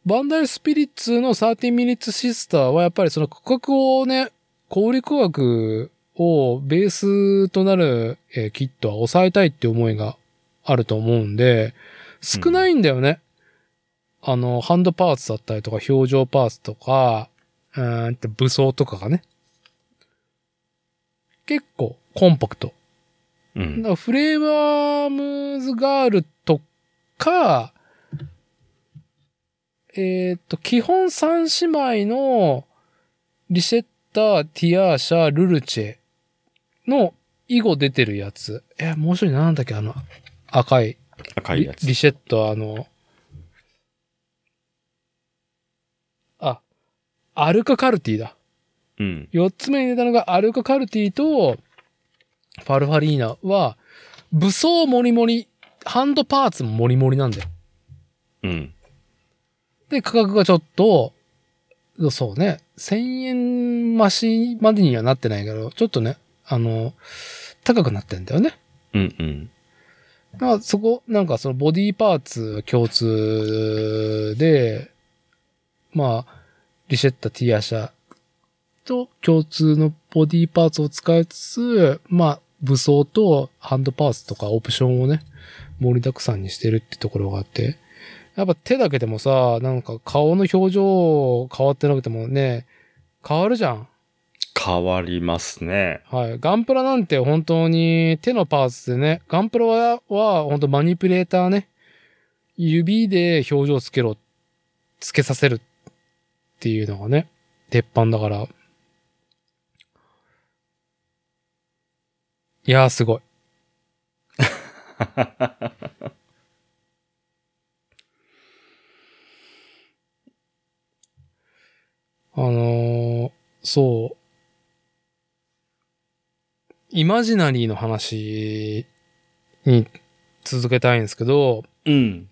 バンダイスピリッツの13ミニッツシスターはやっぱりその価格をね、小売価格をベースとなる、えーキットは抑えたいって思いがあると思うんで、少ないんだよね。あの、ハンドパーツだったりとか、表情パーツとか、うーんと武装とかがね。結構コンパクト。うん。だからフレーバームズガールとか、えっ、と、基本三姉妹のリシェッタ、ティアーシャ、ルルチェの以後出てるやつ。え、もう一人なんだっけ？あの、赤い。リ赤いやつ。リシェット、あの、あ、アルカカルティだ。うん。四つ目に出たのがアルカカルティとファルファリーナは武装モリモリ、ハンドパーツもモリモリなんだよ。うん。で、価格がちょっと、そうね、1000円増しまでにはなってないけど、ちょっとね、あの、高くなってんだよね。うん。うん。だからそこ、なんかそのボディーパーツ共通で、まあ、リシェッタ、ティアシャと共通のボディーパーツを使いつつ、まあ、武装とハンドパーツとかオプションをね、盛りだくさんにしてるってところがあって、やっぱ手だけでもさ、なんか顔の表情変わってなくてもね、変わるじゃん。変わりますね。はい。ガンプラなんて本当に手のパーツでね、ガンプラはは本当マニピュレーターね、指で表情つけろ、つけさせるっていうのがね、鉄板だから。いやーすごい。あのー、そう。イマジナリーの話に続けたいんですけど、うん。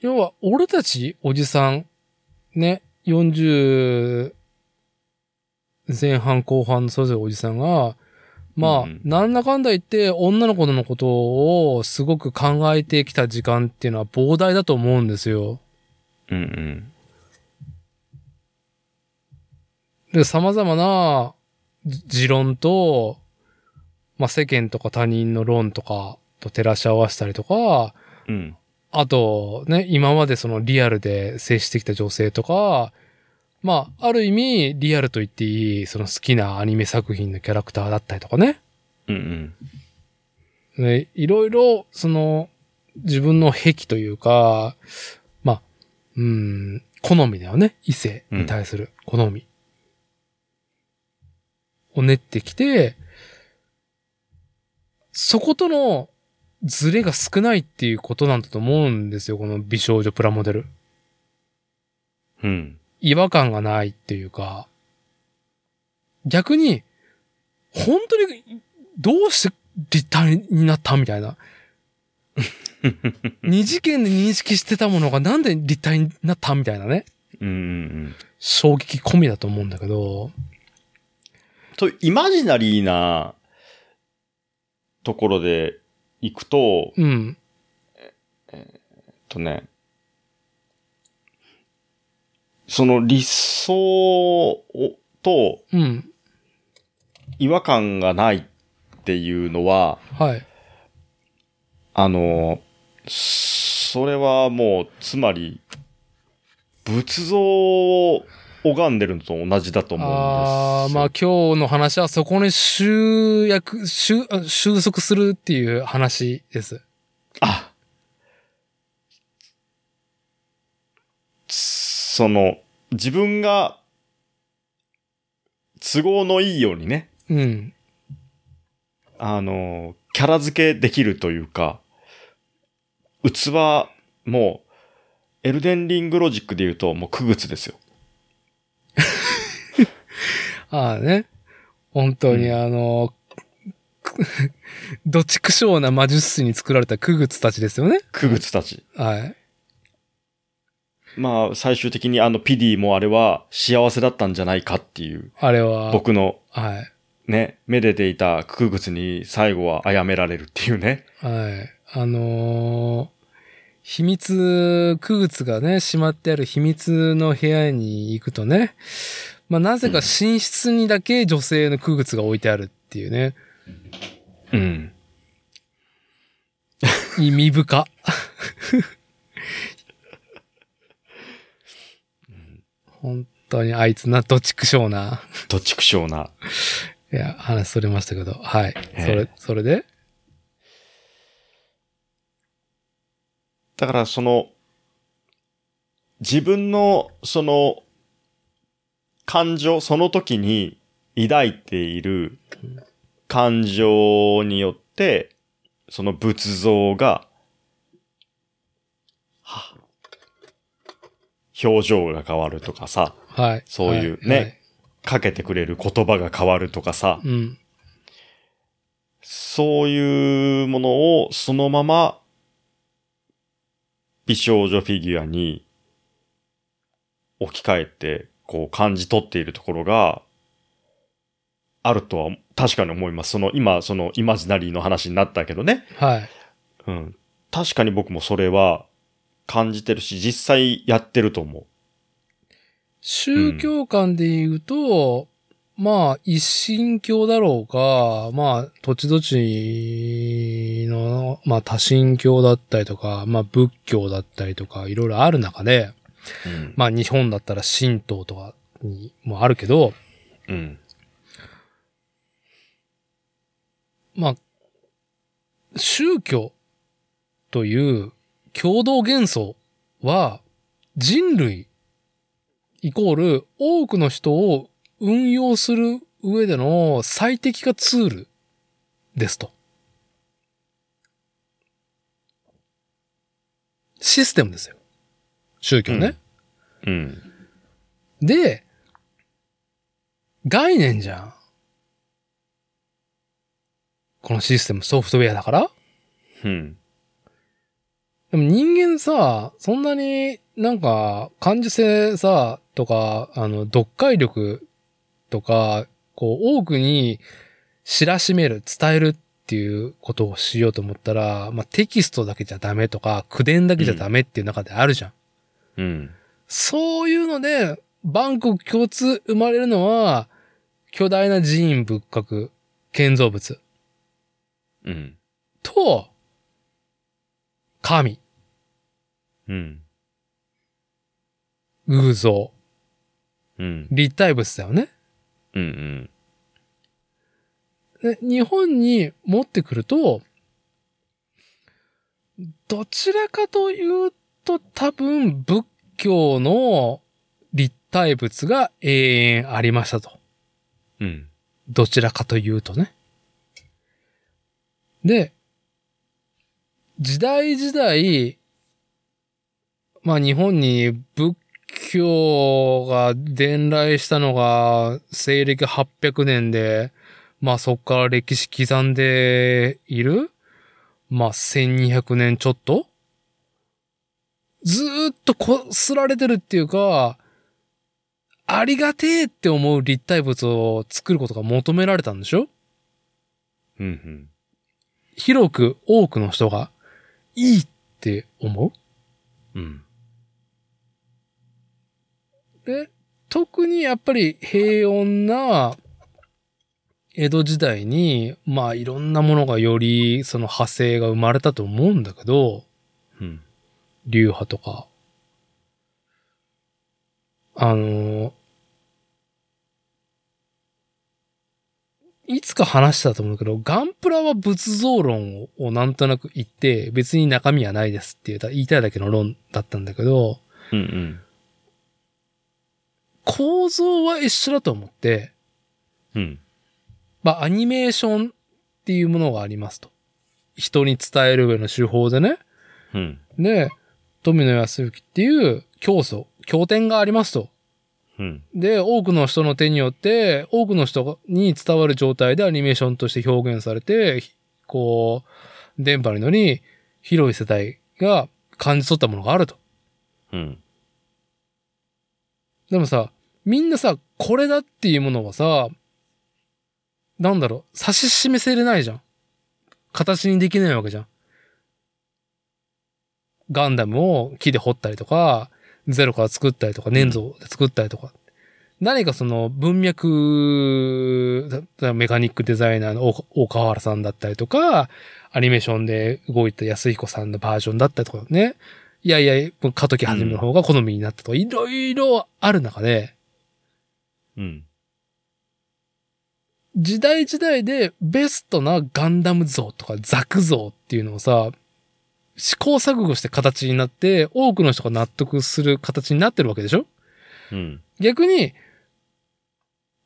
要は、俺たちおじさん、ね、40前半後半のそれぞれおじさんが、まあ、うんなんだかんだ言って女の子のことをすごく考えてきた時間っていうのは膨大だと思うんですよ。うん。うん。で、様々なじ持論と、まあ、世間とか他人の論とかと照らし合わせたりとか、うん。あと、ね、今までそのリアルで接してきた女性とか、まあ、ある意味、リアルと言っていい、その好きなアニメ作品のキャラクターだったりとかね。うんうん。ねいろいろ、その、自分の癖というか、まあ、うん、好みだよね。異性に対する好み。を練ってきて、そことのズレが少ないっていうことなんだと思うんですよ。この美少女プラモデル。うん。違和感がないっていうか、逆に、本当にどうして立体になったみたいな。二次元で認識してたものがなんで立体になったみたいなね。うん。衝撃込みだと思うんだけど、そういうイマジナリーなところで行くと、うん、えっとね、その理想をとうん、違和感がないっていうのは、はい。あの、それはもう、つまり、仏像を拝んでるのと同じだと思うんですよ。ああ、まあ今日の話はそこに集約、収、あ収束するっていう話です。あその、自分が、都合のいいようにね、うん。あの、キャラ付けできるというか、器、もう、エルデンリングロジックで言うと、もう区別ですよ。ああね。本当にうんあの、く どちくしょうな魔術師に作られたクグツたちですよね。区別たち。はい。まあ、最終的にあのピディもあれは幸せだったんじゃないかっていう、あれは。僕のはい。ね、めでていた区別に最後は殺められるっていうね。はい。あのー秘密、クグツがね、しまってある秘密の部屋に行くとね、まあ、なぜか寝室にだけ女性のクグツが置いてあるっていうね、うん。意味深。本当にあいつな、どちくしょうな。どっちくしょうな。いや、話それましたけど、はい。ええそれ、それで？だからその、自分のその、感情、その時に抱いている感情によって、その仏像が、表情が変わるとかさ、はい。そういうはいねかけてくれる言葉が変わるとかさは、いうん。そういうものをそのまま美少女フィギュアに置き換えてこう感じ取っているところがあるとは確かに思います。その今そのイマジナリーの話になったけどね。はい。うん。確かに僕もそれは感じてるし実際やってると思う。宗教観で言うと、まあ、一神教だろうか、まあ、土地土地の、まあ、多神教だったりとか、まあ、仏教だったりとか、いろいろある中で、うん。まあ、日本だったら神道とかにもあるけど、うん。まあ、宗教という共同幻想は人類イコール多くの人を運用する上での最適化ツールですと。システムですよ。宗教ね。うん。で、概念じゃん。このシステムソフトウェアだからうん。でも人間さ、そんなになんか感受性さ、とか、あの、読解力とか、こう、多くに知らしめる、伝えるっていうことをしようと思ったら、まあ、テキストだけじゃダメとか、口伝だけじゃダメっていう中であるじゃん。うん。そういうので、バンコク共通生まれるのは、巨大な寺院仏閣、建造物うん。と、神、うん。偶像、うん。立体物だよね。うん。で日本に持ってくると、どちらかというと多分仏教の立体物が永遠ありましたと。うん。どちらかというとね。で、時代時代、まあ日本に仏教が伝来したのが西暦800年で、まあそこから歴史刻んでいるまあ1200年ちょっと。ずーっとこすられてるっていうか、ありがてえって思う立体物を作ることが求められたんでしょ？うん。広く多くの人がいいって思う？うん。で、特にやっぱり平穏な江戸時代に、まあいろんなものがよりその派生が生まれたと思うんだけど、うん。流派とか。あの、いつか話したと思うけど、ガンプラは仏像論ををなんとなく言って、別に中身はないですって言った言いたいだけの論だったんだけど、うん。構造は一緒だと思って、うん。まあアニメーションっていうものがありますと。人に伝える上の手法でね。うん。で、富野康之っていう教祖、経典がありますと。うん。で、多くの人の手によって、多くの人に伝わる状態でアニメーションとして表現されて、こう、電波に乗り、広い世代が感じ取ったものがあると。うん。でもさ、みんなさ、これだっていうものはさ、なんだろう、指し示せれないじゃん。形にできないわけじゃん。ガンダムを木で掘ったりとか、ゼロから作ったりとか、粘土で作ったりとか。何かその文脈、だメカニックデザイナーの大大川原さんだったりとか、アニメーションで動いた安彦さんのバージョンだったりとかね。いやいや、過渡期始めの方が好みになったとか、いろいろある中で、うん。時代時代でベストなガンダム像とかザク像っていうのをさ、試行錯誤して形になって、多くの人が納得する形になってるわけでしょ？うん。逆に、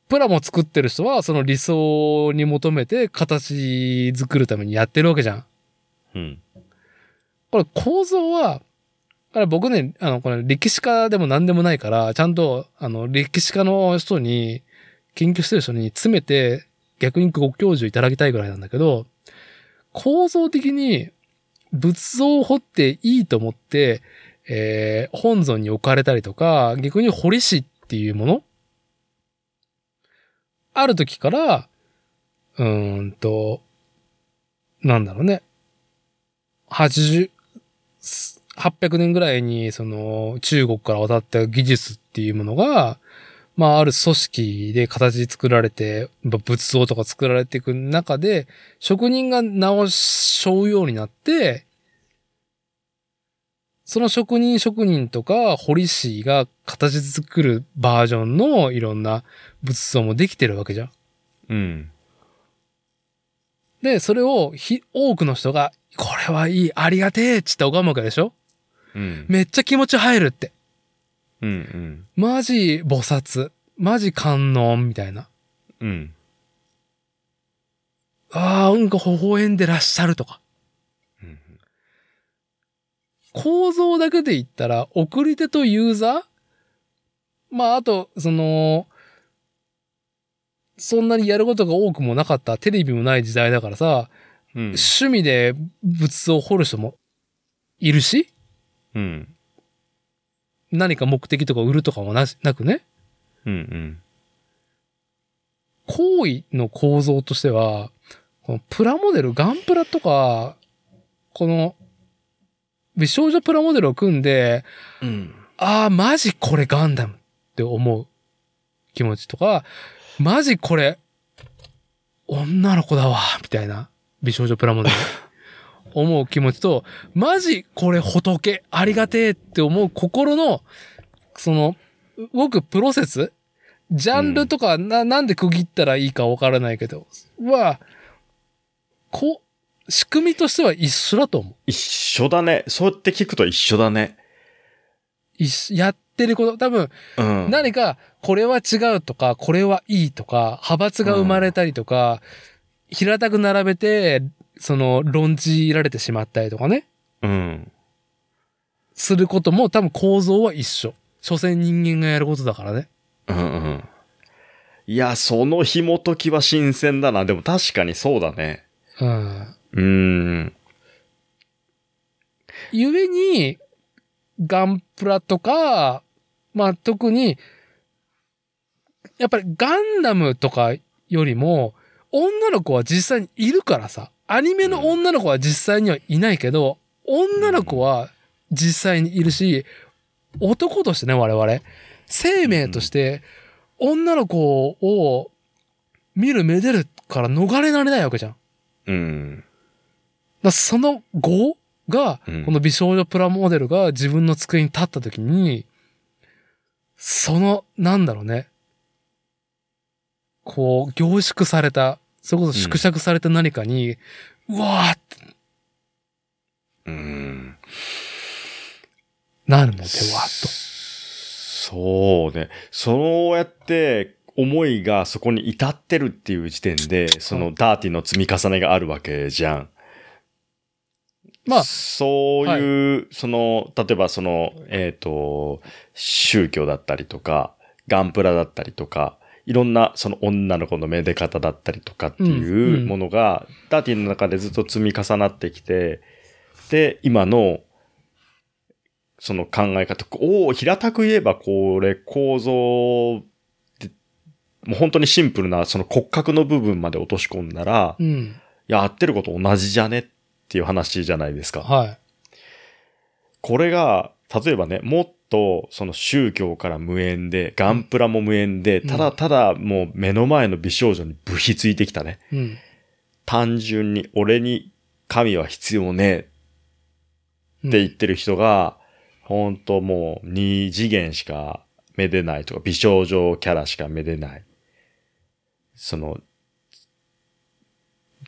プラモ作ってる人はその理想に求めて形作るためにやってるわけじゃん。うん。これ構造は、これ僕ね、あの、これ歴史家でも何でもないから、ちゃんと、あの、歴史家の人に、研究してる人に詰めて、逆にご教授いただきたいぐらいなんだけど、構造的に仏像を掘っていいと思って、えー本尊に置かれたりとか、逆に堀師っていうもの？ある時から、うーんと、なんだろうね。80、800年ぐらいに、その、中国から渡った技術っていうものが、まあ、ある組織で形作られて、まあ仏像とか作られていく中で、職人が直しょうようになって、その職人職人とか、堀師が形作るバージョンのいろんな仏像もできてるわけじゃん。うん。で、それをひ多くの人が、これはいい、ありがてえっつって拝むわけでしょ？うん。めっちゃ気持ち入るって。うん。マジ菩薩。マジ観音みたいな。うん。ああ、うんか微笑んでらっしゃるとか。うん。構造だけで言ったら、送り手とユーザー？まあ、あと、その、そんなにやることが多くもなかった、テレビもない時代だからさ、うん。趣味で仏像を掘る人もいるし、うん。何か目的とか売るとかもなしなくね、うん。行為の構造としては、このプラモデル、ガンプラとか、この、美少女プラモデルを組んで、うん。ああ、マジこれガンダムっって思う気持ちとか、マジこれ、女の子だわ、みたいな美少女プラモデル。思う気持ちと、マジこれ仏、ありがてえって思う心の、その、僕プロセスジャンルとかな、なんで区切ったらいいかわからないけど、は、こう、仕組みとしては一緒だと思う。一緒だね。そうやって聞くと一緒だね。一緒やってること、多分、うん。何か、これは違うとか、これはいいとか、派閥が生まれたりとか、平たく並べて、その、論じられてしまったりとかね、うん。することも多分構造は一緒。所詮人間がやることだからね。うんうん。いや、その紐解きは新鮮だな。でも確かにそうだね。うん。うーん。ゆえに、ガンプラとか、まあ特に、やっぱりガンダムとかよりも、女の子は実際にいるからさ。アニメの女の子は実際にはいないけど、女の子は実際にいるし、男としてね、我々。生命として、女の子を見るめでるから逃れられないわけじゃん。うん。らその後が、うんこの美少女プラモデルが自分の机に立った時に、その、なんだろうね。こう、凝縮された、それこそ縮尺された何かに、うわーってうん。なるのでは、と。そうね。そうやって思いがそこに至ってるっていう時点で、そのダーティの積み重ねがあるわけじゃん。まあそういう、その、例えばその、えっ、と、宗教だったりとか、ガンプラだったりとか、いろんなその女の子のめで方だったりとかってうんいううんものが、ダーティの中でずっと積み重なってきて、で、今の、その考え方、おお、平たく言えばこれ構造って、もう本当にシンプルなその骨格の部分まで落とし込んだら、いうん。や、合ってること同じじゃねっていう話じゃないですか。はい。これが、例えばね、もっとその宗教から無縁で、ガンプラも無縁で、うんただただもう目の前の美少女に部費ついてきたね。うん。単純に俺に神は必要ねえうんって言ってる人が、ほんともう二次元しかめでないとか、美少女キャラしかめでない。その、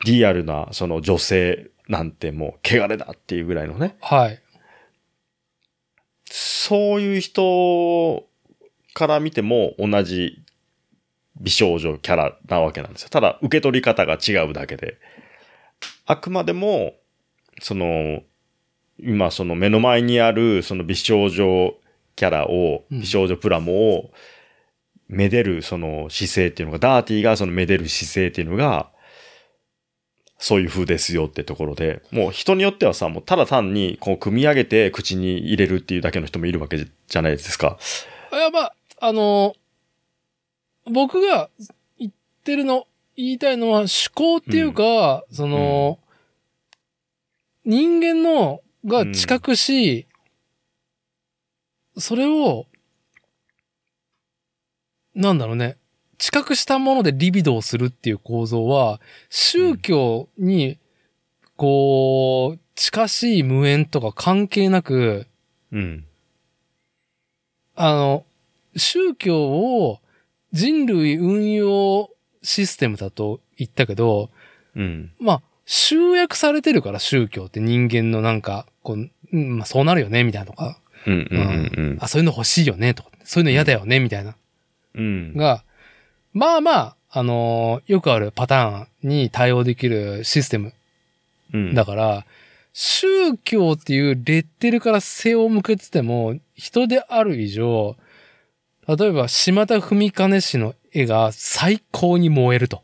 リアルなその女性なんてもう汚れだっていうぐらいのね。はい。そういう人から見ても同じ美少女キャラなわけなんですよ。ただ受け取り方が違うだけで。あくまでも、その、今その目の前にあるその美少女キャラを、うん美少女プラモを、めでるその姿勢っていうのが、ダーティーがそのめでる姿勢っていうのが、そういう風ですよってところで、もう人によってはさ、もうただ単にこう組み上げて口に入れるっていうだけの人もいるわけじゃないですか。いや、まあ、あの僕が言ってるの、言いたいのは思考っていうか、その、人間の、が知覚し、それを、なんだろうね、知覚したものでリビドをするっていう構造は、宗教に、こう、近しい無縁とか関係なく、うん。あの、宗教を人類運用システムだと言ったけど、うん。まあ、集約されてるから宗教って人間のなんか、こう、うんまあそうなるよね、みたいなとか、うん。うん。うん。あ、そういうの欲しいよね、とか、そういうの嫌だよね、みたいな。うん。が、まあまあ、あのーよくあるパターンに対応できるシステムうん。だから、宗教っていうレッテルから背を向けてても、人である以上、例えば、島田文兼氏の絵が最高に燃えると。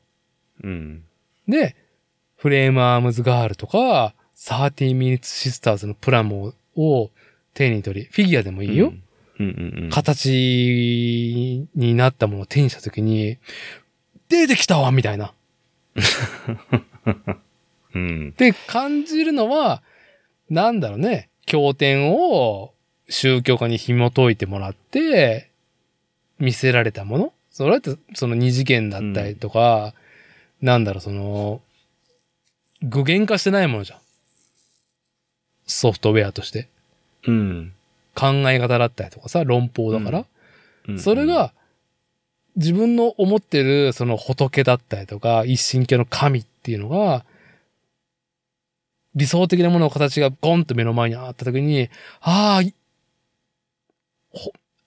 うん。で、フレームアームズガールとか、30 minutes sisters のプラモを手に取り、フィギュアでもいいよ。うん。うん。うん。形になったものを手にしたときに、出てきたわみたいな。うん。って感じるのは、なんだろうね、経典を宗教家に紐解いてもらって、見せられたものそれってその二次元だったりとか、なんだろう、その、具現化してないものじゃん。ソフトウェアとして。うん。考え方だったりとかさ、論法だから。うんそれ、が、自分の思ってるその仏だったりとか、一神教の神っていうのが、理想的なものの形がゴンと目の前にあった時に、ああ、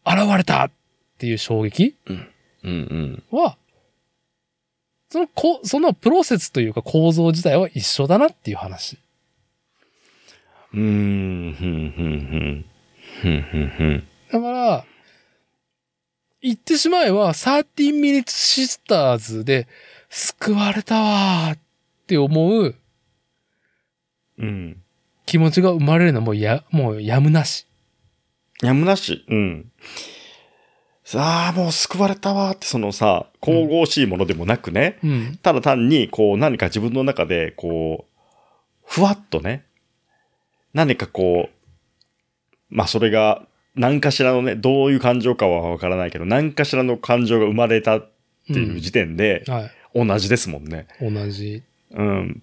現れたっていう衝撃うんうん。は、そのこ、そのプロセスというか構造自体は一緒だなっていう話。うーん、ふんふんふん。だから、言ってしまえば、13 minutes sisters で救われたわーって思ううん。気持ちが生まれるのはもうや、もうやむなし。やむなし。うん。さあ、もう救われたわーって、そのさ、神々しいものでもなくね、うん。ただ単に、こう、何か自分の中で、こう、ふわっとね、何かこう、まあ、それが、何かしらのね、どういう感情かはわからないけど、何かしらの感情が生まれたっていう時点で、はい。同じですもんね。同じ。うん。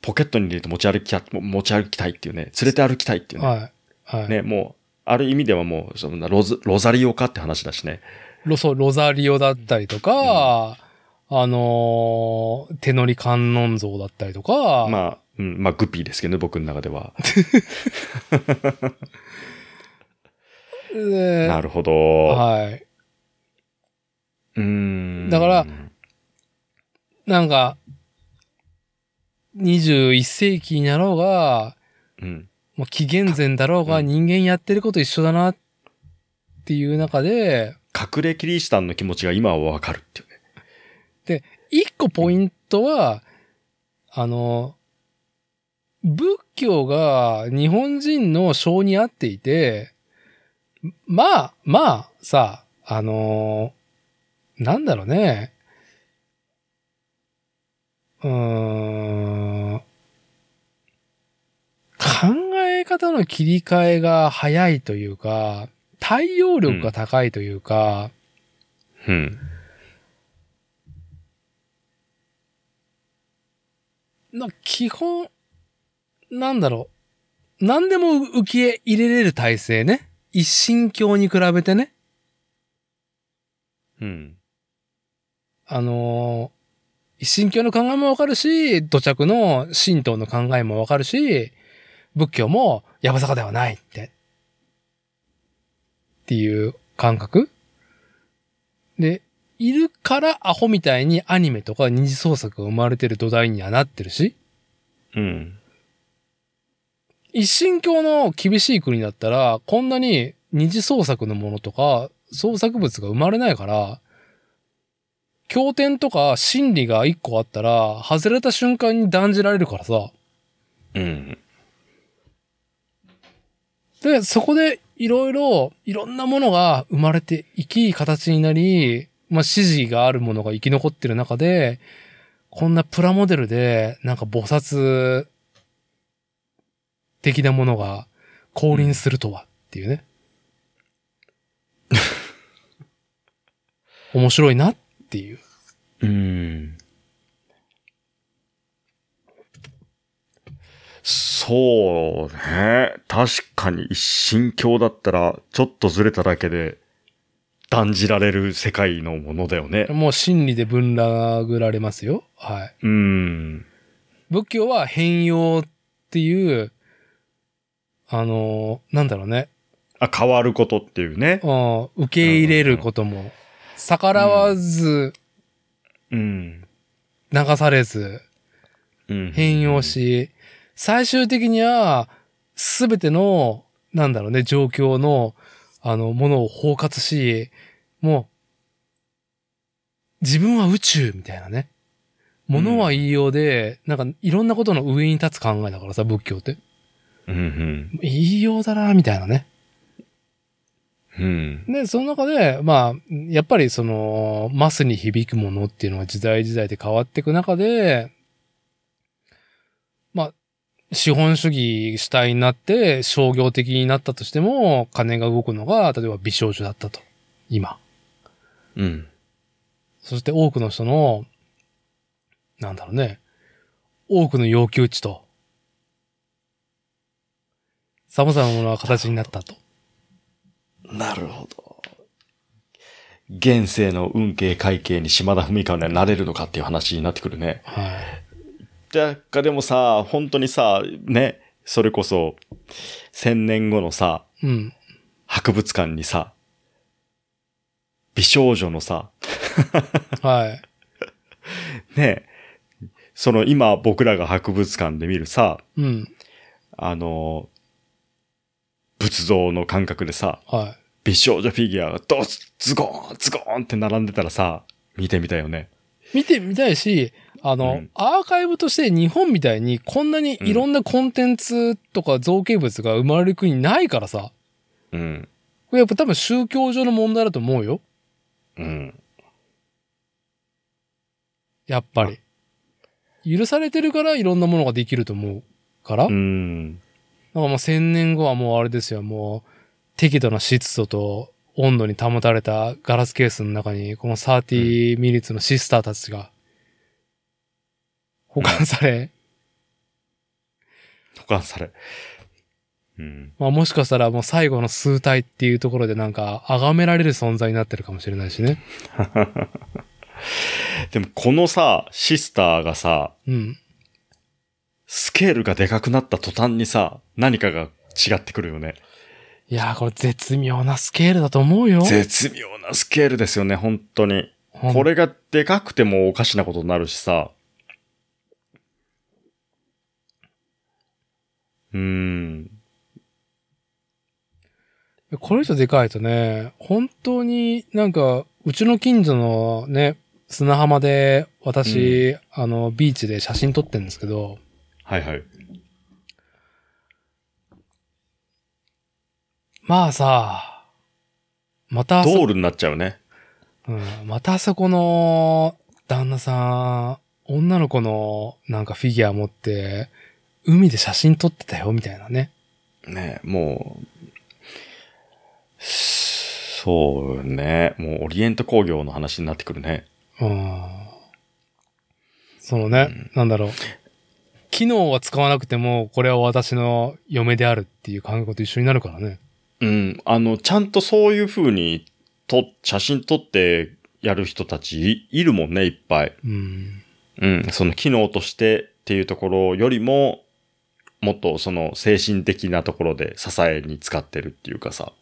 ポケットに入れて持ち歩きた、持ち歩きたいっていうね、連れて歩きたいっていうね。はい。はい。ね、もう、ある意味ではもう、そんなロズ、ロザリオかって話だしね。ロそうロザリオだったりとか、あのー手乗り観音像だったりとか、まあ、うん、まあ、グッピーですけどね、僕の中では。でなるほど。はい。うーん。だからなんか、21世紀になろうが、うん。もう紀元前だろうがうん人間やってること一緒だなっていう中で、隠れキリシタンの気持ちが今はわかるっていうね。一個ポイントは、あの、仏教が日本人の性に合っていて、まあ、まあ、さ、あの、なんだろうね。うーん。考え方の切り替えが早いというか、対応力が高いというか、うん。な基本、なんだろう。何でも受け入れれる体制ね。一神教に比べてね。うん。あのー一神教の考えもわかるし、土着の神道の考えもわかるし、仏教もやぶさかではないって。っていう感覚で、いるからアホみたいにアニメとか二次創作が生まれてる土台にはなってるし、うん。一神教の厳しい国だったら、こんなに二次創作のものとか、創作物が生まれないから、経典とか真理が一個あったら、外れた瞬間に断じられるからさ。うん。で、そこでいろいろ、いろんなものが生まれていき、形になり、まあ、指示があるものが生き残ってる中で、こんなプラモデルで、なんか菩薩的なものが降臨するとはっていうね。面白いなっていう。うん。そうね。確かに一神教だったら、ちょっとずれただけで、断じられる世界のものだよね。もう真理で分殴られますよ。はい。うん。仏教は変容っていう、あの、なんだろうね。あ、変わることっていうね。うん受け入れることも、逆らわず、うん。流されず、うん変容。し、最終的には、すべての、なんだろうね、状況の、あの、ものを包括し、もう、自分は宇宙みたいなね。ものは言いようで、なんか、いろんなことの上に立つ考えだからさ、仏教って。うんうん。言いようだな、みたいなね。うん。で、その中で、まあ、やっぱりその、マスに響くものっていうのは時代時代で変わっていく中で、まあ、資本主義主体になって商業的になったとしても、金が動くのが、例えば美少女だったと。今。うん。そして多くの人の、なんだろうね、多くの要求値と、様々なものが形になったと。なるほど。現世の運慶会計に島田文香にはなれるのかっていう話になってくるね。はい。だかでもさ、本当にさ、ね、それこそ、千年後のさ、うん。博物館にさ、美少女のさ、はい。ね、その今僕らが博物館で見るさ、うん。あの、仏像の感覚でさ、はい。美少女フィギュアがドス、ズゴーン、ズゴーンって並んでたらさ、見てみたいよね。見てみたいし、あの、うんアーカイブとして日本みたいにこんなにいろんなコンテンツとか造形物が生まれる国ないからさ、うん。これやっぱ多分宗教上の問題だと思うよ。うん。やっぱり。許されてるからいろんなものができると思うから。うん。だからもう千年後はもうあれですよ、もう適度な湿度と温度に保たれたガラスケースの中に、この30ミリッツのシスターたちが保管され、保管され。うん。まあもしかしたらもう最後の数体っていうところでなんか崇められる存在になってるかもしれないしね。でもこのさ、シスターがさ、うん。スケールがでかくなった途端にさ、何かが違ってくるよね。いやーこれ絶妙なスケールだと思うよ。絶妙なスケールですよね、本当に。これがでかくてもおかしなことになるしさ。うーん。これ以上でかいとね、本当になんか、うちの近所のね、砂浜で私、あの、ビーチで写真撮ってるんですけど、はいはい。まあさ、またドールになっちゃうね。うん、またあそこの旦那さん、女の子のなんかフィギュア持って、海で写真撮ってたよ、みたいなね。ねもう、そうね。もうオリエント工業の話になってくるね。うん。そのね、なんだろう。機能は使わなくても、これは私の嫁であるっていう感覚と一緒になるからね。うん。あの、ちゃんとそういう風に、と、写真撮ってやる人たちいいるもんね、いっぱい。うん。うん。その機能としてっていうところよりも、もっとその精神的なところで支えに使ってるっていうかさ。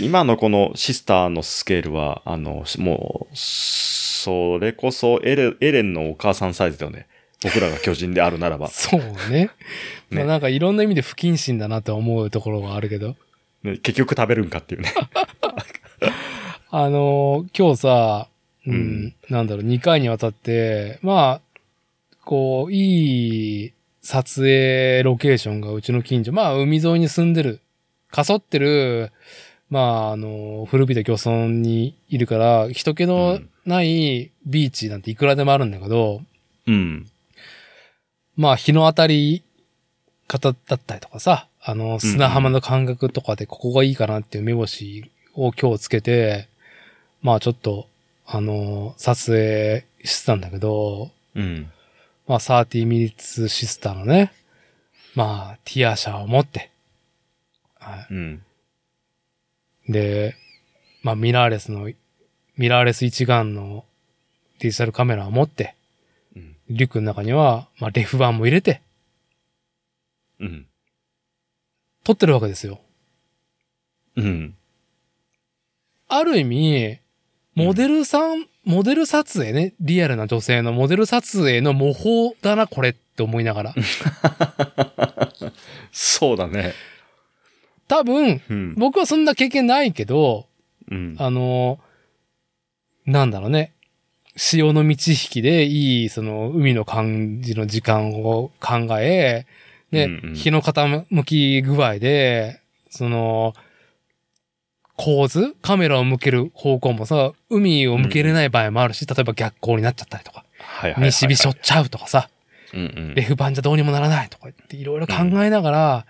今のこのシスターのスケールは、あの、もう、それこそエレエレンのお母さんサイズだよね。僕らが巨人であるならば。そうね。まねあなんかいろんな意味で不謹慎だなって思うところがあるけど。ね結局食べるんかっていうね。あのー今日さ、うん、うんなんだろう、2回にわたって、まあ、こう、いい撮影ロケーションがうちの近所、まあ、海沿いに住んでる、かそってる、まあ、あの、古びた漁村にいるから、人気のないビーチなんていくらでもあるんだけど、うん。まあ、日の当たり方だったりとかさ、あの、砂浜の感覚とかでここがいいかなっていう目星を今日つけて、まあちょっと、あの、撮影してたんだけど、うん。まあ30ミリッツシスターのね、まあティアシャを持って、はうん。い。で、まあミラーレスの、ミラーレス一眼のデジタルカメラを持って、うん。リュックの中には、まあレフ板も入れて、うん。撮ってるわけですよ。うん。ある意味、モデルさん、モデル撮影ね、リアルな女性のモデル撮影の模倣だな、これって思いながら。そうだね。多分、うん。僕はそんな経験ないけど、うん。あの、なんだろうね。潮の満ち引きでいい、その、海の感じの時間を考え、で、うんうん日の傾き具合で、その、構図カメラを向ける方向もさ、海を向けれない場合もあるし、例えば逆光になっちゃったりとか、はいはいはいはい。西日しょっちゃうとかさ、うんうんレフ板じゃどうにもならないとか言っていろいろ考えながら、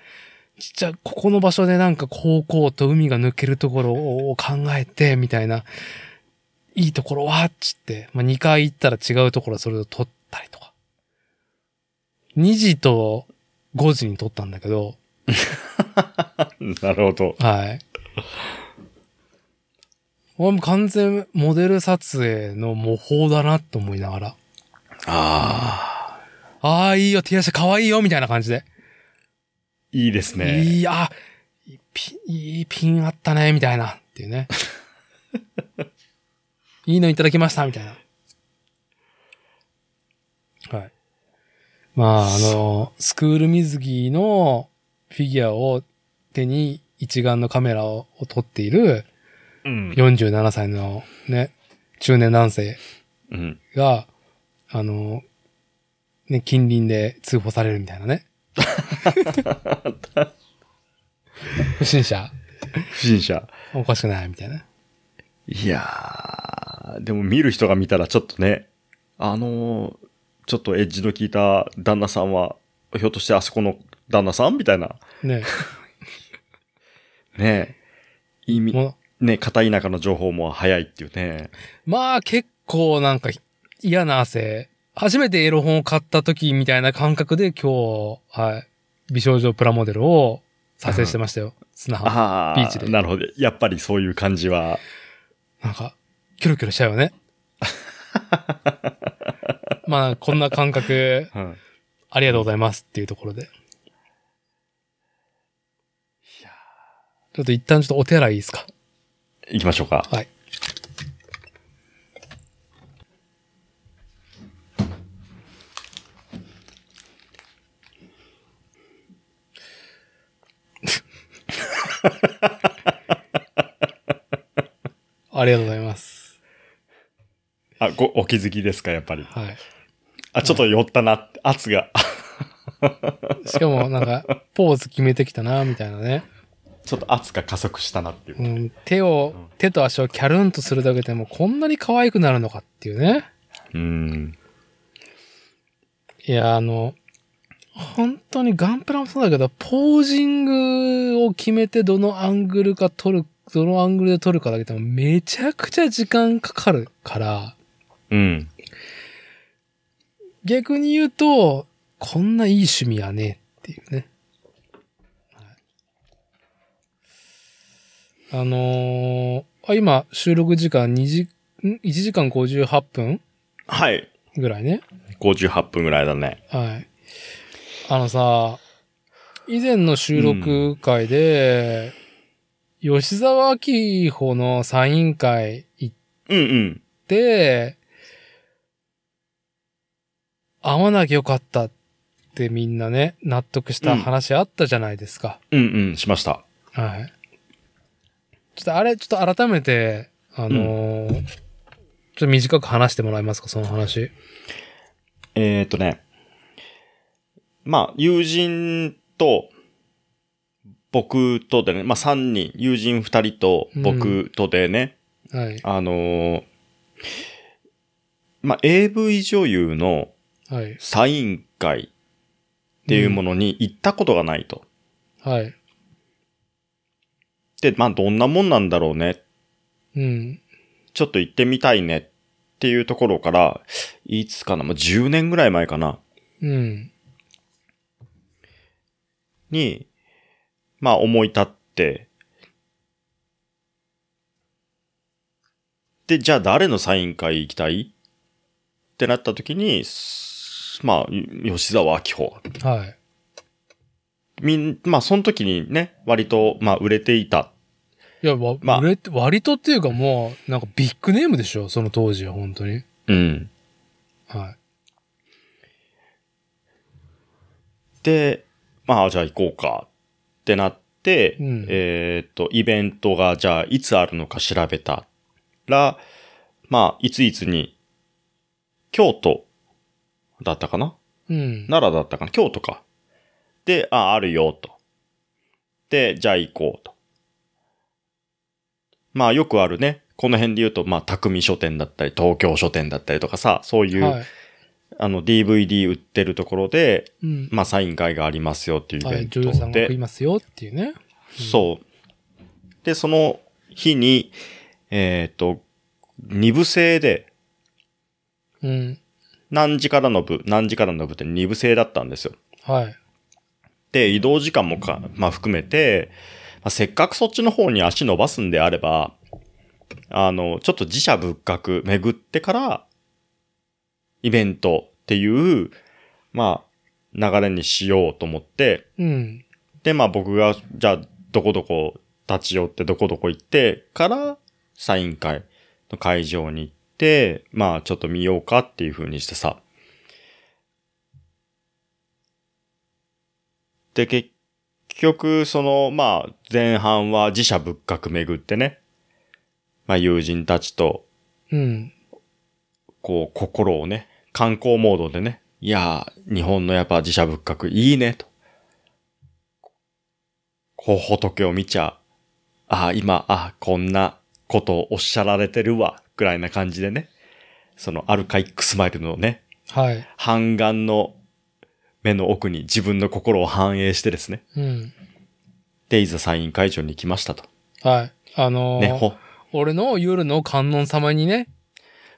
じゃあここの場所でなんか高校と海が抜けるところを考えて、みたいな。いいところはっつって、まあ、2回行ったら違うところそれを撮ったりとか。2時と5時に撮ったんだけど、なるほど。はい。俺も完全モデル撮影の模倣だなと思いながら。ああ、ああ、いいよ、手足可愛いよ、みたいな感じで。いいですね。いい、あ、いいピン、いいピンあったね、みたいな。っていうね。いいのいただきました、みたいな。はい。まあ、あの、スクール水着のフィギュアを手に一眼のカメラを撮っているうん。47歳のね、中年男性うん。が、あの、ね、近隣で通報されるみたいなね。不審者、不審者。おかしくないみたいな。いやー、でも見る人が見たらちょっとね、あのーちょっとエッジの効いた旦那さんは、ひょっとしてあそこの旦那さんみたいな。ね。ね意味、もね片田舎の情報も早いっていうね。うまあ結構なんか嫌な汗。初めてエロ本を買った時みたいな感覚で今日、はい。美少女プラモデルを撮影してましたよ。砂浜。ああ、ビーチでなるほど。やっぱりそういう感じは。なんか、キョロキョロしちゃうよね。まあ、こんな感覚、うん。ありがとうございますっていうところで。いやちょっと一旦ちょっとお手洗いいいですか？ー行きましょうか。はい。ありがとうございます。あ、ご、お気づきですか、やっぱり。はい。あ、ちょっと酔ったな圧が。しかもなんか、ポーズ決めてきたな、みたいなね。ちょっと圧が加速したなっていうう。ん、手を、手と足をキャルンとするだけでもこんなに可愛くなるのかっていうね。うん。いや、あの、本当にガンプラもそうだけど、ポージングを決めてどのアングルか撮る、どのアングルで撮るかだけでもめちゃくちゃ時間かかるから、うん。逆に言うと、こんないい趣味やねっていうね。はいあのーあ今、収録時間2時、ん ?1 時間58分？はい。ぐらいね。58分ぐらいだね。はい。あのさ、以前の収録会で、吉沢明穂のサイン会行っうんうん。て、会わなきゃよかったってみんなね、納得した話あったじゃないですか。うんうん、しました。はい。ちょっとあれ、ちょっと改めて、あのーちょっと短く話してもらえますか、その話。えー、っとね。まあ、友人と、僕とでね、まあ3人、友人2人と僕とでね、はい。あのーまあ AV 女優のはい。サイン会っていうものに行ったことがないと。はい。で、まあどんなもんなんだろうね。うん。ちょっと行ってみたいねっていうところから、いつかな、もう10年ぐらい前かな。うん。に、まあ思い立って、で、じゃあ誰のサイン会行きたい？ってなった時に、すまあ、吉沢明穂。はい。みん、まあその時にね、割と、まあ売れていた。いや、わ、まあ割と割とっていうかもう、なんかビッグネームでしょ？その当時は、本当に。うん。はで、まあじゃあ行こうかってなって、うんえっと、イベントがじゃあいつあるのか調べたら、まあいついつに、京都だったかな？いうん。奈良だったかな？京都か。で、あ、あるよ、と。で、じゃあ行こうと。まあよくあるね。この辺で言うと、まあ、匠書店だったり、東京書店だったりとかさ、そういう、はい。あの、DVD 売ってるところで、うん。まあ、サイン会がありますよっていうイはい。ベント女優さんが食いで、ますよっていうね。そう。で、その日に、えっ、と、二部制で、うん。何時からの部、何時からの部って二部制だったんですよ。はい。で、移動時間もか、まあ含めて、まあ、せっかくそっちの方に足伸ばすんであれば、あの、ちょっと自社仏閣巡ってから、イベントっていう、まあ、流れにしようと思って、うん。で、まあ僕が、じゃあ、どこどこ立ち寄って、どこどこ行ってから、サイン会の会場に行って、まあちょっと見ようかっていう風にしてさ。で、結局、その、まあ前半は自社仏閣巡ってね、まあ友人たちと、うん。こう、心をね、観光モードでね、いやー、日本のやっぱ自社仏閣いいね、と。こう、仏を見ちゃ、ああ、今、あこんなことをおっしゃられてるわ、ぐらいな感じでね。そのアルカイックスマイルのね、はい。半眼の目の奥に自分の心を反映してですね。うん。で、いざサイン会場に来ましたと。はい。あのーね、ほ、俺の夜の観音様にね、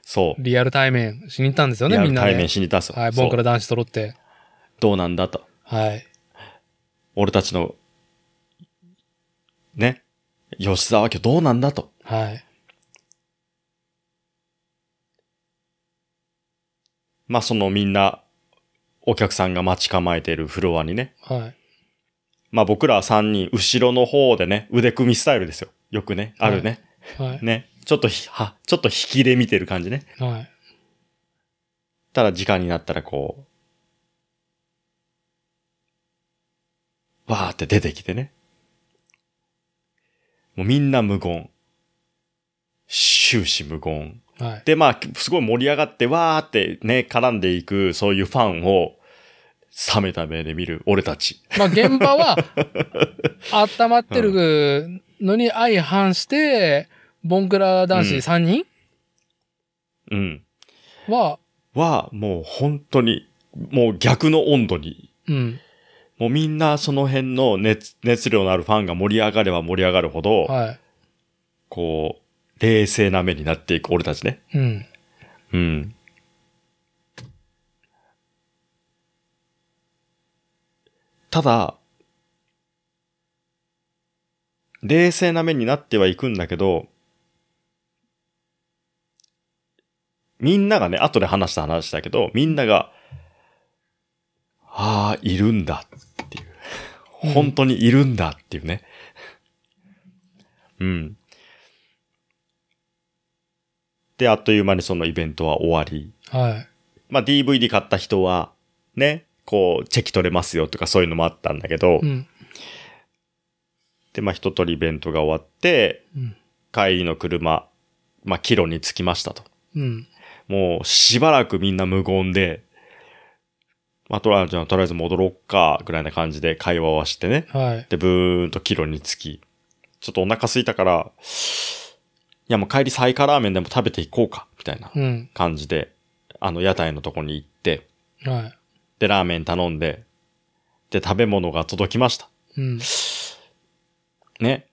そう。リアル対面しに行ったんですよね、みんなでリアル対面。しに出す。はい、そうボンクラ男子揃って。どうなんだと。はい。俺たちの、ね、吉沢家どうなんだと。はい。まあそのみんな、お客さんが待ち構えているフロアにね。はい。まあ僕ら3人、後ろの方でね、腕組みスタイルですよ。よくね、あるね。はい。ね。ちょっとひ、は、ちょっと引きで見てる感じね。はい。ただ時間になったらこう、わーって出てきてね。もうみんな無言。終始無言。はい。で、まあ、すごい盛り上がって、わーってね、絡んでいく、そういうファンを、冷めた目で見る俺たち。まあ、現場は、温まってるのに相反して、ボンクラ男子3人？うん。は、は、もう本当に、もう逆の温度に、うん。もうみんなその辺の熱、熱量のあるファンが盛り上がれば盛り上がるほど、はこう、冷静な目になっていく俺たちね。い。うん。うん。ただ、冷静な目になってはいくんだけど、みんながね、後で話した話だけど、みんなが、ああ、いるんだっていう。うん本当にいるんだっていうね。うん。で、あっという間にそのイベントは終わり。はい。まあ、DVD 買った人は、ね、こう、チェキ取れますよとかそういうのもあったんだけど、うん。で、まあ、一通りイベントが終わって、うん。帰りの車、まあ、キロに着きましたと。うん。もう、しばらくみんな無言で、まあ、とりあえず、とりあえず戻ろっか、ぐらいな感じで会話をしてね。はい。で、ブーンとキロに着き、ちょっとお腹空いたから、いや、もう帰りサイカラーメンでも食べていこうか、みたいなうん。感じで、あの、屋台のとこに行って、はい。で、ラーメン頼んで、で、食べ物が届きました。うん。ね。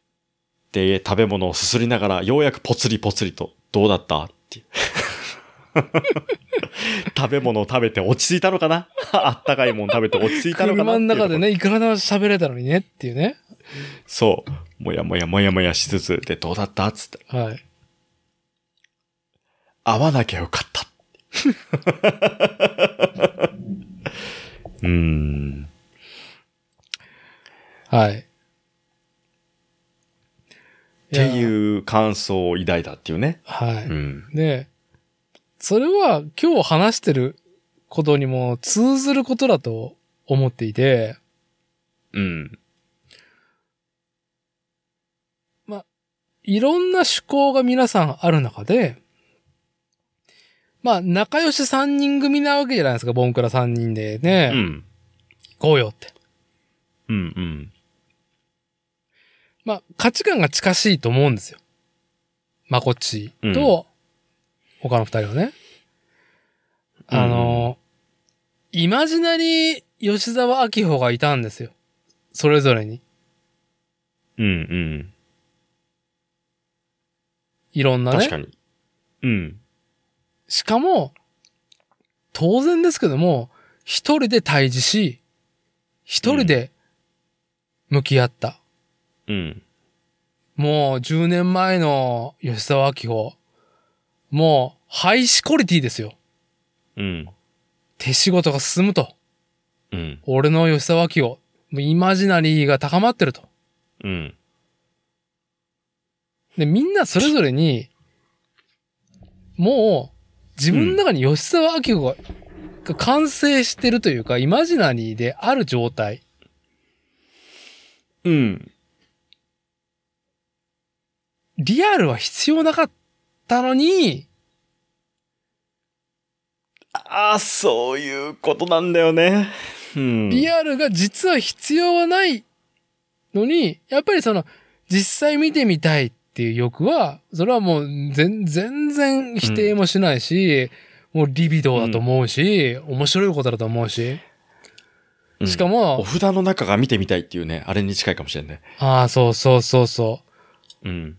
で、食べ物をすすりながら、ようやくポツリポツリと、どうだった？っていう。食べ物を食べて落ち着いたのかな？あったかいもん食べて落ち着いたのかな？車の中でね。ね、いくらでも喋れたのにねっていうね。そう。もやもやもやもやしつつ、で、どうだった？つって。はい。会わなきゃよかった。うーん。はい。っっていう感想を抱いたっていうね。はい。うん。で、それは今日話してることにも通ずることだと思っていて、うん。いろんな趣向が皆さんある中で、まあ、仲良し3人組なわけじゃないですか、ボンクラ3人でね、うん。行こうよって。うんうん。まあ、価値観が近しいと思うんですよ。まこっちと、他の二人はね。あの、イマジナリー吉沢明穂がいたんですよ。それぞれに。うんうん。いろんなね。確かに。うん。しかも、当然ですけども、一人で対峙し、一人で向き合った。うん。もう10年前の吉沢明穂。もう、ハイシコリティですよ。うん。手仕事が進むと。うん。俺の吉沢明穂。もうイマジナリーが高まってると。うん。で、みんなそれぞれに、もう、自分の中に吉沢明子が、が完成してるというか、イマジナリーである状態。うん。リアルは必要なかったのに、ああ、そういうことなんだよね。うん。リアルが実は必要はないのに、やっぱりその、実際見てみたいっていう欲は、それはもう全全然否定もしないし、もうリビドーだと思うし、面白いことだと思うし。うんしかもお札の中が見てみたいっていうね、あれに近いかもしれんね。ああ、そうそうそうそう。うん。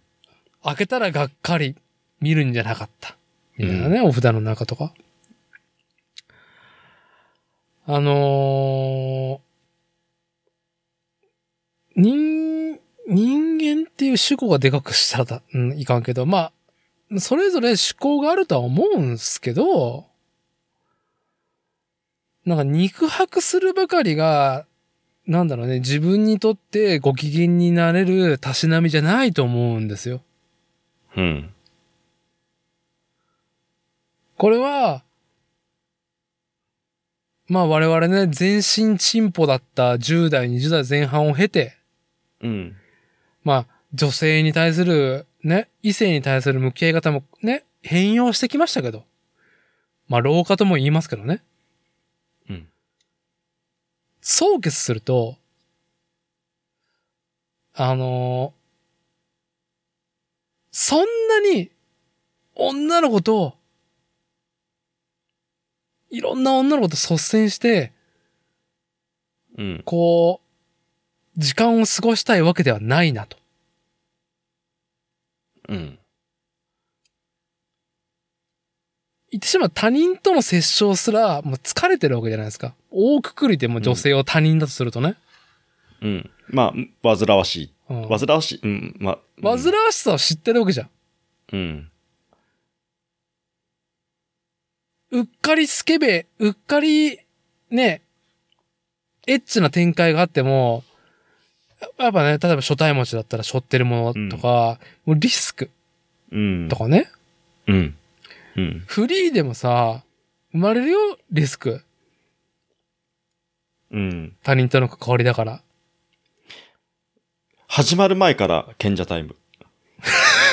開けたらがっかり見るんじゃなかった。みたいなね、お札の中とか。あのー、人、人間っていう主語がでかくしたらだ、うん、いかんけど、まあ、それぞれ思考があるとは思うんすけど、なんか肉薄するばかりが、なんだろうね、自分にとってご機嫌になれるたしなみじゃないと思うんですよ。うん。これは、まあ我々ね、全身進歩だった10代、20代前半を経て、うん。まあ女性に対する、ね、異性に対する向き合い方もね、変容してきましたけど。まあ老化とも言いますけどね。うん。総結すると、あのーそんなに女の子と、いろんな女の子と率先して、うん。こう、時間を過ごしたいわけではないなと。うん。言ってしまう他人との接触すら、もう疲れてるわけじゃないですか。大くくりでも女性を他人だとするとね。うん。まあ、煩わしい。うん、煩わしい。うん。まあ。煩わしさを知ってるわけじゃん。うん。うっかりスケベ、うっかり、ね、エッチな展開があっても、やっぱね、例えば初対持ちだったら背負ってるものとか、もうリスクうん。とかね、うん。うん。フリーでもさ、生まれるよ、リスク。うん。他人との関わりだから。始まる前から賢者タイム。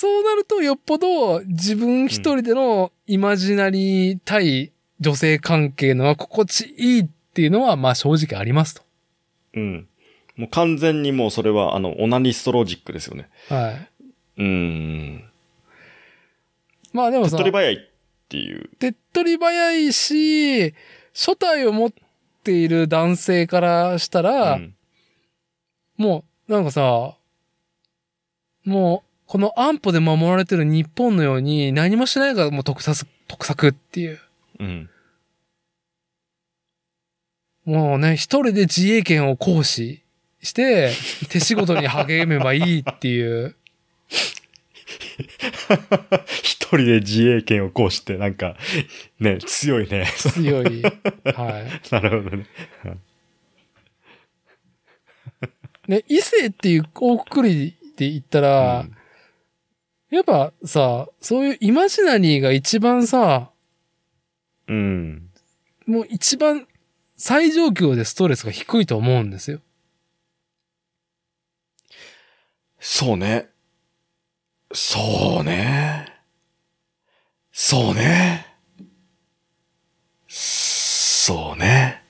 そうなると、よっぽど自分一人でのイマジナリー対女性関係のは心地いいっていうのは、まあ正直ありますと。うん。もう完全にもうそれは、あの、オナニストロジックですよね。はい。うん。まあでもさ手っ、取り早いっていう。手っ取り早いし、初体を持っている男性からしたら、うん。もう、なんかさ、もう、この安保で守られてる日本のように何もしないからもう特撮、特作っていう。うん。もうね、一人で自衛権を行使して、手仕事に励めばいいっていう。一人で自衛権を行使って、なんか、ね、強いね。強い。はい。なるほどね。ね、異性っていう大くくりで言ったら、うんやっぱさ、そういうイマジナリーが一番さ、うん。もう一番最上級でストレスが低いと思うんですよ。そうね。そうね。そうね。そうね。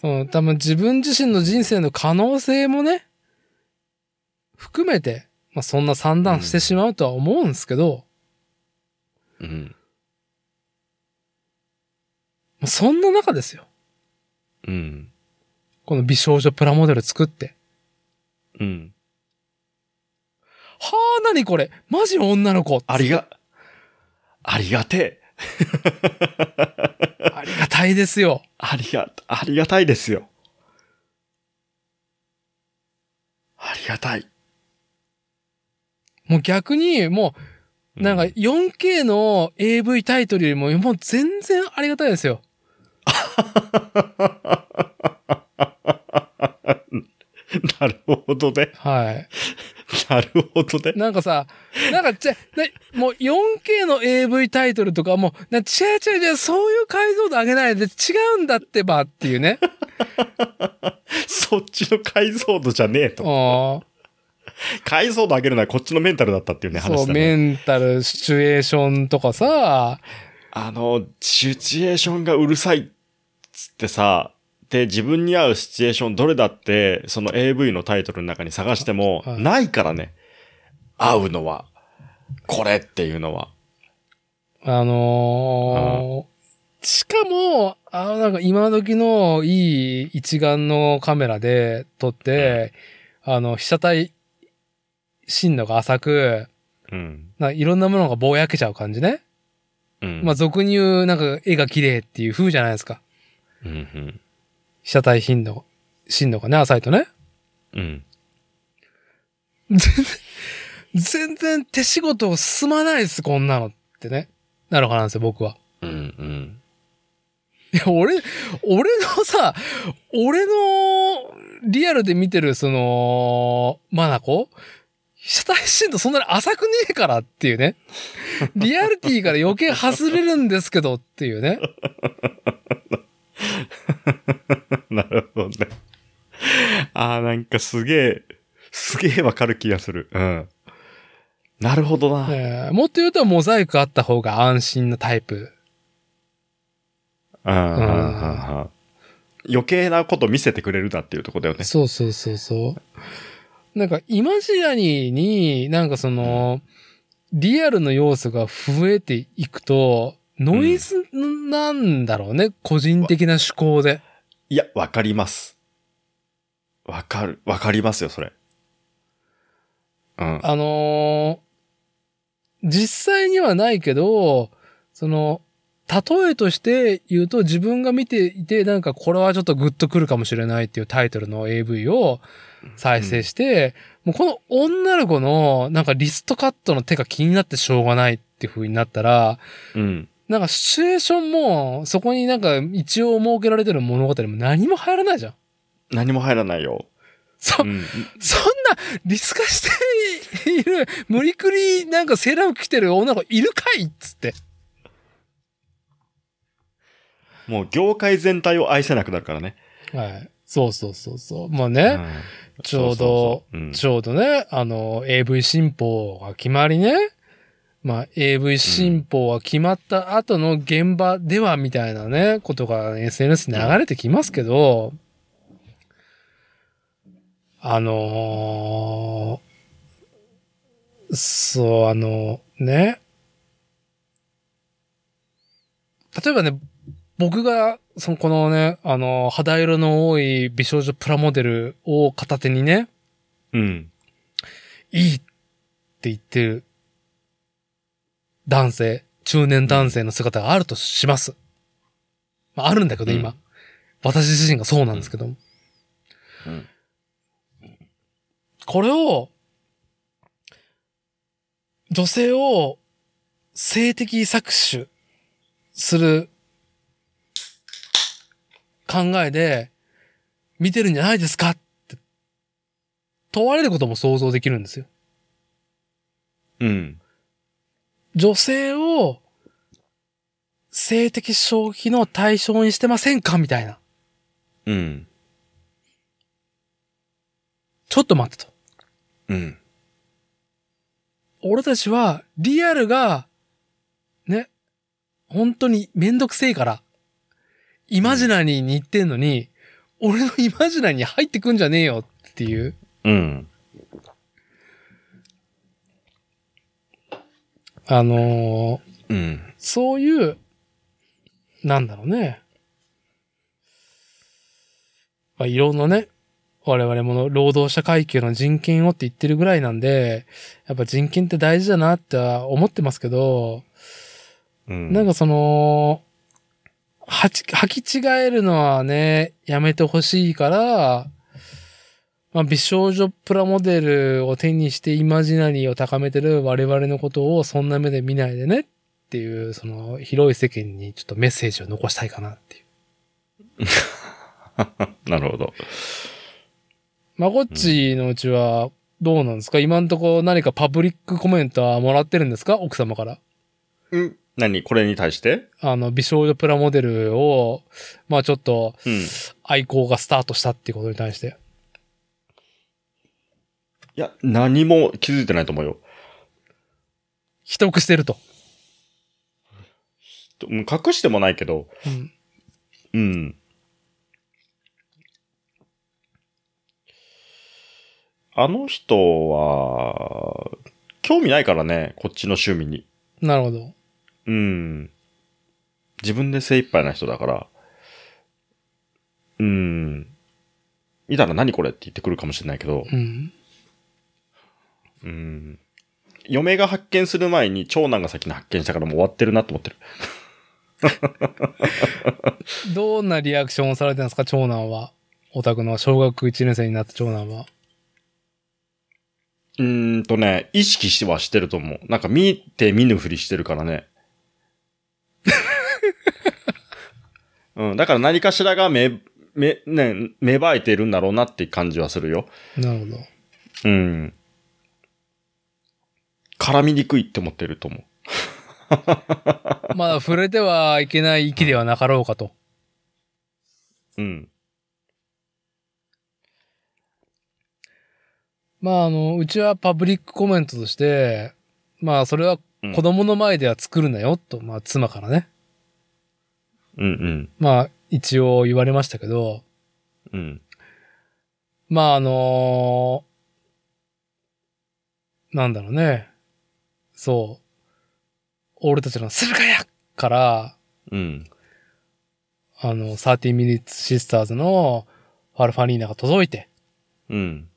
その多分自分自身の人生の可能性もね、含めて、まあそんな算段してしまうとは思うんですけど、うん。そんな中ですよ。うん。この美少女プラモデル作って。うん。何これ？マジ女の子ありが、ありがてえ。ありがたいですよ。ありが、ありがたいですよ。ありがたい。もう逆に、もう、なんか 4K の AV タイトルよりも、もう全然ありがたいですよ。なるほどね。はい。なるほどね。なんかさ、なんかちゃ、ね、もう 4K の AV タイトルとかも、な違う違う違う、そういう解像度上げないで違うんだってばっていうね。そっちの解像度じゃねえと。あ解像度上げるのはこっちのメンタルだったっていうね、話だね。メンタル、シチュエーションとかさ、あの、シチュエーションがうるさいっつってさ、で、自分に合うシチュエーションどれだって、その AV のタイトルの中に探しても、はいないからね。合うのは。これっていうのは。あのーしかも、あの、なんか今時のいい一眼のカメラで撮って、あの、被写体深度が浅く、うん。ないろんなものがぼやけちゃう感じね。うん。まあ、俗に言う、なんか絵が綺麗っていう風じゃないですか。うん、うん。被写体頻度、深度がね、浅いとね。うん。全然、全然手仕事進まないです、こんなのってね。なるかなんですよ、僕は。うん、うん。いや、俺、俺のさ、俺のリアルで見てる、その、マナコ被写体深度そんなに浅くねえからっていうね。リアリティから余計外れるんですけどっていうね。なるほどね。ああ、なんかすげえ、すげえわかる気がする。うん。なるほどな。えーもっと言うとモザイクあった方が安心なタイプ。うんうん余計なこと見せてくれるなっていうところだよね。そうそうそうそう。なんか、イマジナリーに、なんかその、リアルの要素が増えていくと、ノイズなんだろうね、個人的な趣向で。いや、わかります。わかる。わかりますよ、それ。うん。あのー実際にはないけど、その、例えとして言うと自分が見ていて、なんかこれはちょっとグッとくるかもしれないっていうタイトルの AV を再生して、もうこの女の子のなんかリストカットの手が気になってしょうがないっていう風になったら、うん。なんかシチュエーションも、そこになんか一応設けられてる物語も何も入らないじゃん。何も入らないよ。そ、うん。そんなリス化している、無理くりなんかセーラー服着てる女の子いるかいっつって。もう業界全体を愛せなくなるからね。はい。そうそうそうそう。まあうね、んちょうどちょうどね、あの、AV 新法が決まりね。まあ、AV 新法が決まった後の現場ではみたいなね、ことが SNS に流れてきますけど、あのーそう、あの、ね。例えばね、僕が、その、このね、あの、肌色の多い美少女プラモデルを片手にね、うん。いいって言ってる男性、中年男性の姿があるとします。まあ、あるんだけど、今。うん私自身がそうなんですけど。うんこれを、女性を性的搾取する考えで見てるんじゃないですかって問われることも想像できるんですよ。うん。女性を性的消費の対象にしてませんかみたいな。うん。ちょっと待ってと。うん。俺たちはリアルが、ね、本当にめんどくせえから、イマジナリーに行ってんのに、俺のイマジナリーに入ってくんじゃねえよっていう。うん。あのーうん。そういう、なんだろうね。まあ、いろんなね、我々も労働者階級の人権をって言ってるぐらいなんで、やっぱ人権って大事だなっては思ってますけど、うん。なんかその、はち、履き違えるのはね、やめてほしいから、まあ、美少女プラモデルを手にしてイマジナリーを高めてる我々のことをそんな目で見ないでねっていう、その広い世間にちょっとメッセージを残したいかなっていう。なるほど。まこっちのうちはどうなんですか？今んとこ何かパブリックコメントはもらってるんですか？奥様から。うん。何？これに対して？あの、美少女プラモデルを、まあちょっとうん。い愛好がスタートしたっていうことに対して。や、何も気づいてないと思うよ。秘匿してると。うん隠してもないけど、うん。うん。あの人は、興味ないからね、こっちの趣味に。なるほど。うん。自分で精一杯な人だから、うん。見たら何これって言ってくるかもしれないけど、うん。うん。嫁が発見する前に長男が先に発見したからもう終わってるなと思ってる。どんなリアクションをされてるんですか長男は。オタクの小学1年生になった長男は。うーんとね、意識してはしてると思う。なんか見て見ぬふりしてるからね。うん、だから何かしらがめ、め、ね、芽生えてるんだろうなって感じはするよ。なるほど。うん。絡みにくいって思ってると思う。まだ触れてはいけない域ではなかろうかと。うん。まあ、あの、うちはパブリックコメントとして、まあ、それは子供の前では作るなよ、と、まあ、妻からね。うんうん。まあ、一応言われましたけど、うん。まあ、あのなんだろうね。そう。俺たちのスルカヤから、うん。あの、30 Minutes Sisters のファルファニーナが届いて、うん。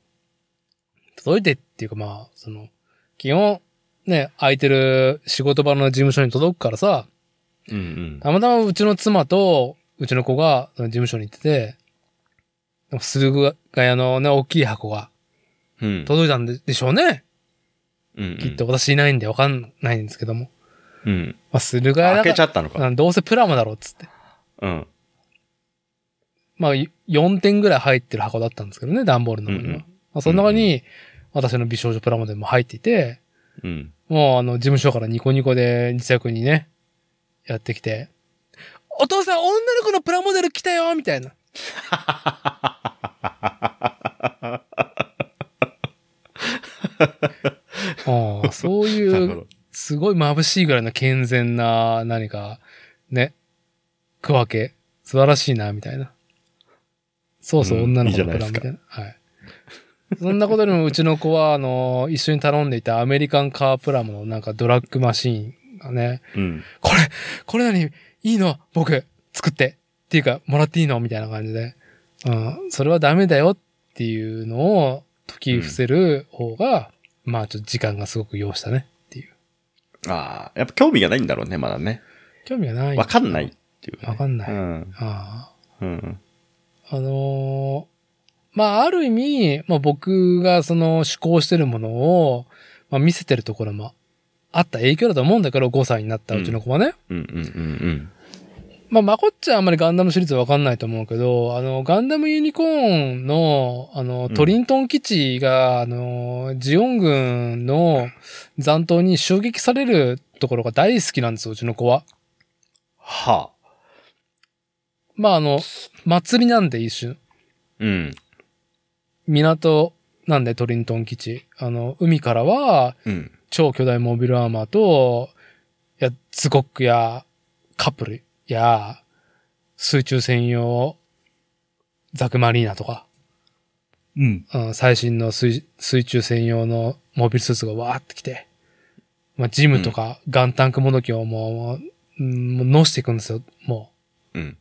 届いてっていうかまあ、その、基本、ね、空いてる仕事場の事務所に届くからさ、うんうん。たまたまうちの妻と、うちの子が、事務所に行ってて、でも駿河屋のね、大きい箱がうん。届いたんででしょうね。うん。きっと。私いないんでわかんないんですけども。うん。まあ、駿河屋だ開けちかゃったのか。ら、どうせプラモだろうっつって。うん。まあ、4点ぐらい入ってる箱だったんですけどね、段ボールの中には。うんうんまあ、その中に、私の美少女プラモデルも入っていて、うん。もうあの、事務所からニコニコで自宅にね、やってきて、お父さん、女の子のプラモデル来たよみたいな。ああ、そうないう。すごい眩しいぐらいの健全な何か、ね、区分け、素晴らしいな、みたいな。そうそう、うん女の子のプラみたいな。はい。そんなことよりも、うちの子は、あの、一緒に頼んでいたアメリカンカープラモのなんかドラッグマシーンがね、うん。これ、これ何？いいの？僕、作って。っていうか、もらっていいの？みたいな感じで。うん、それはダメだよっていうのを解き伏せる方が、まあちょっと時間がすごく要したねっていう。ああ、やっぱ興味がないんだろうね、まだね。興味がない。わかんないっていう、ね。わかんないうん。あうん。あ。あのーまあある意味、まあ僕がその思考してるものを、まあ見せてるところもあった影響だと思うんだけど、5歳になったうちの子はね。うんうんうんまあ、まこっちゃんあんまりガンダムシリーズわかんないと思うけど、あの、ガンダムユニコーンの、あの、うんトリントン基地が、あの、ジオン軍の残党に襲撃されるところが大好きなんですよ、うちの子は。はあ。まあ、あの、祭りなんで一瞬。うん。港なんでトリントン基地。あの、海からはうん。超巨大モビルアーマーと、いや、ズゴックやカップルや水中専用ザクマリーナとか、うん。うん、最新の水水中専用のモビルスーツがわーってきて、まあ、ジムとかガンタンクもどきをもう、うんもう乗していくんですよ、もう。うん。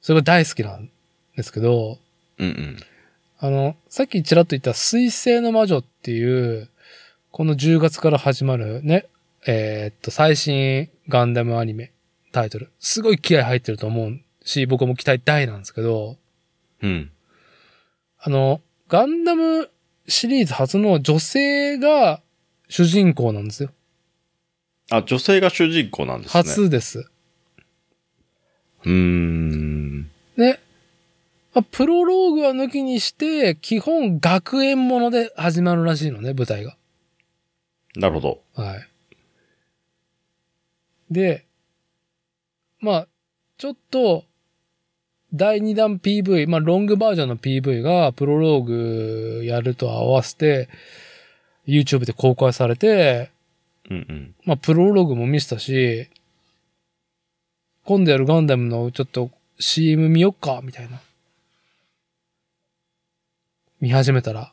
それが大好きなんですけど、うんうん。あの、さっきちらっと言った水星の魔女っていう、この10月から始まるね、えーっと、最新ガンダムアニメタイトル。すごい気合入ってると思うし、僕も期待大なんですけど、うん。あの、ガンダムシリーズ初の女性が主人公なんですよ。あ、女性が主人公なんですね。初です。うーん。ね。まあプロローグは抜きにして、基本学園もので始まるらしいのね、舞台が。なるほど。はい。で、まあ、ちょっと、第2弾 PV、まあ、ロングバージョンの PV が、プロローグやると合わせて、YouTube で公開されて、うんうん。まあ、プロローグも見せたし、今度やるガンダムのちょっと CM 見よっか、みたいな。見始めたら、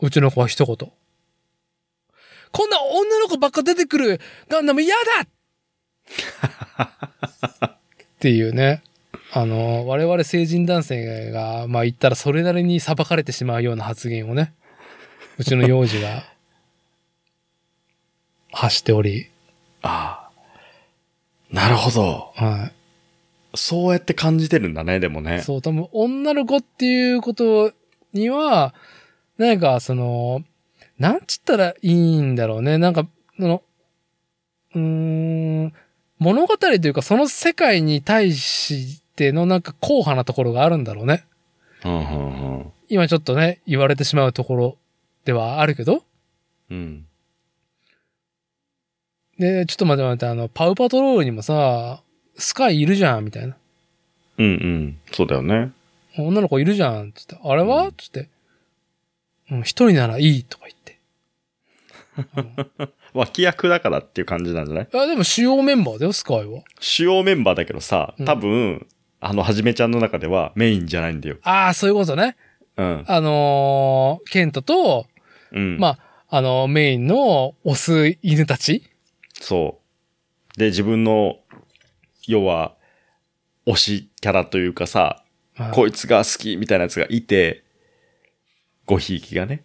うちの子は一言。こんな女の子ばっか出てくるガンダム嫌だ っていうね。あの、我々成人男性が、まあ言ったらそれなりに裁かれてしまうような発言をね、うちの幼児が 発しており、ああ。なるほど。はそうやって感じてるんだね、でもい。ね。そう、多分女の子っていうことには、なんかその、なんつったらいいんだろうね。なんか、その、うーん、物語というかその世界に対してのなんか硬派なところがあるんだろうね。うんうんうん。今ちょっとね、言われてしまうところではあるけど。うん。で、ちょっと待って待って、あの、パウパトロールにもさ、スカイいるじゃん、みたいな。うんうん。そうだよね。女の子いるじゃん、つって。あれは、うんつって。うん、一人ならいい、とか言って。うん脇役だからっていう感じなんじゃない？いや、でも主要メンバーだよ、スカイは。主要メンバーだけどさうん、多分、あの、はじめちゃんの中ではメインじゃないんだよ。ああ、そういうことね。うん。あのーケントと、うん。まあ、あのメインのオス犬たちそう。で、自分の、要は、推しキャラというかさ、はいこいつが好きみたいなやつがいて、ごひいきがね。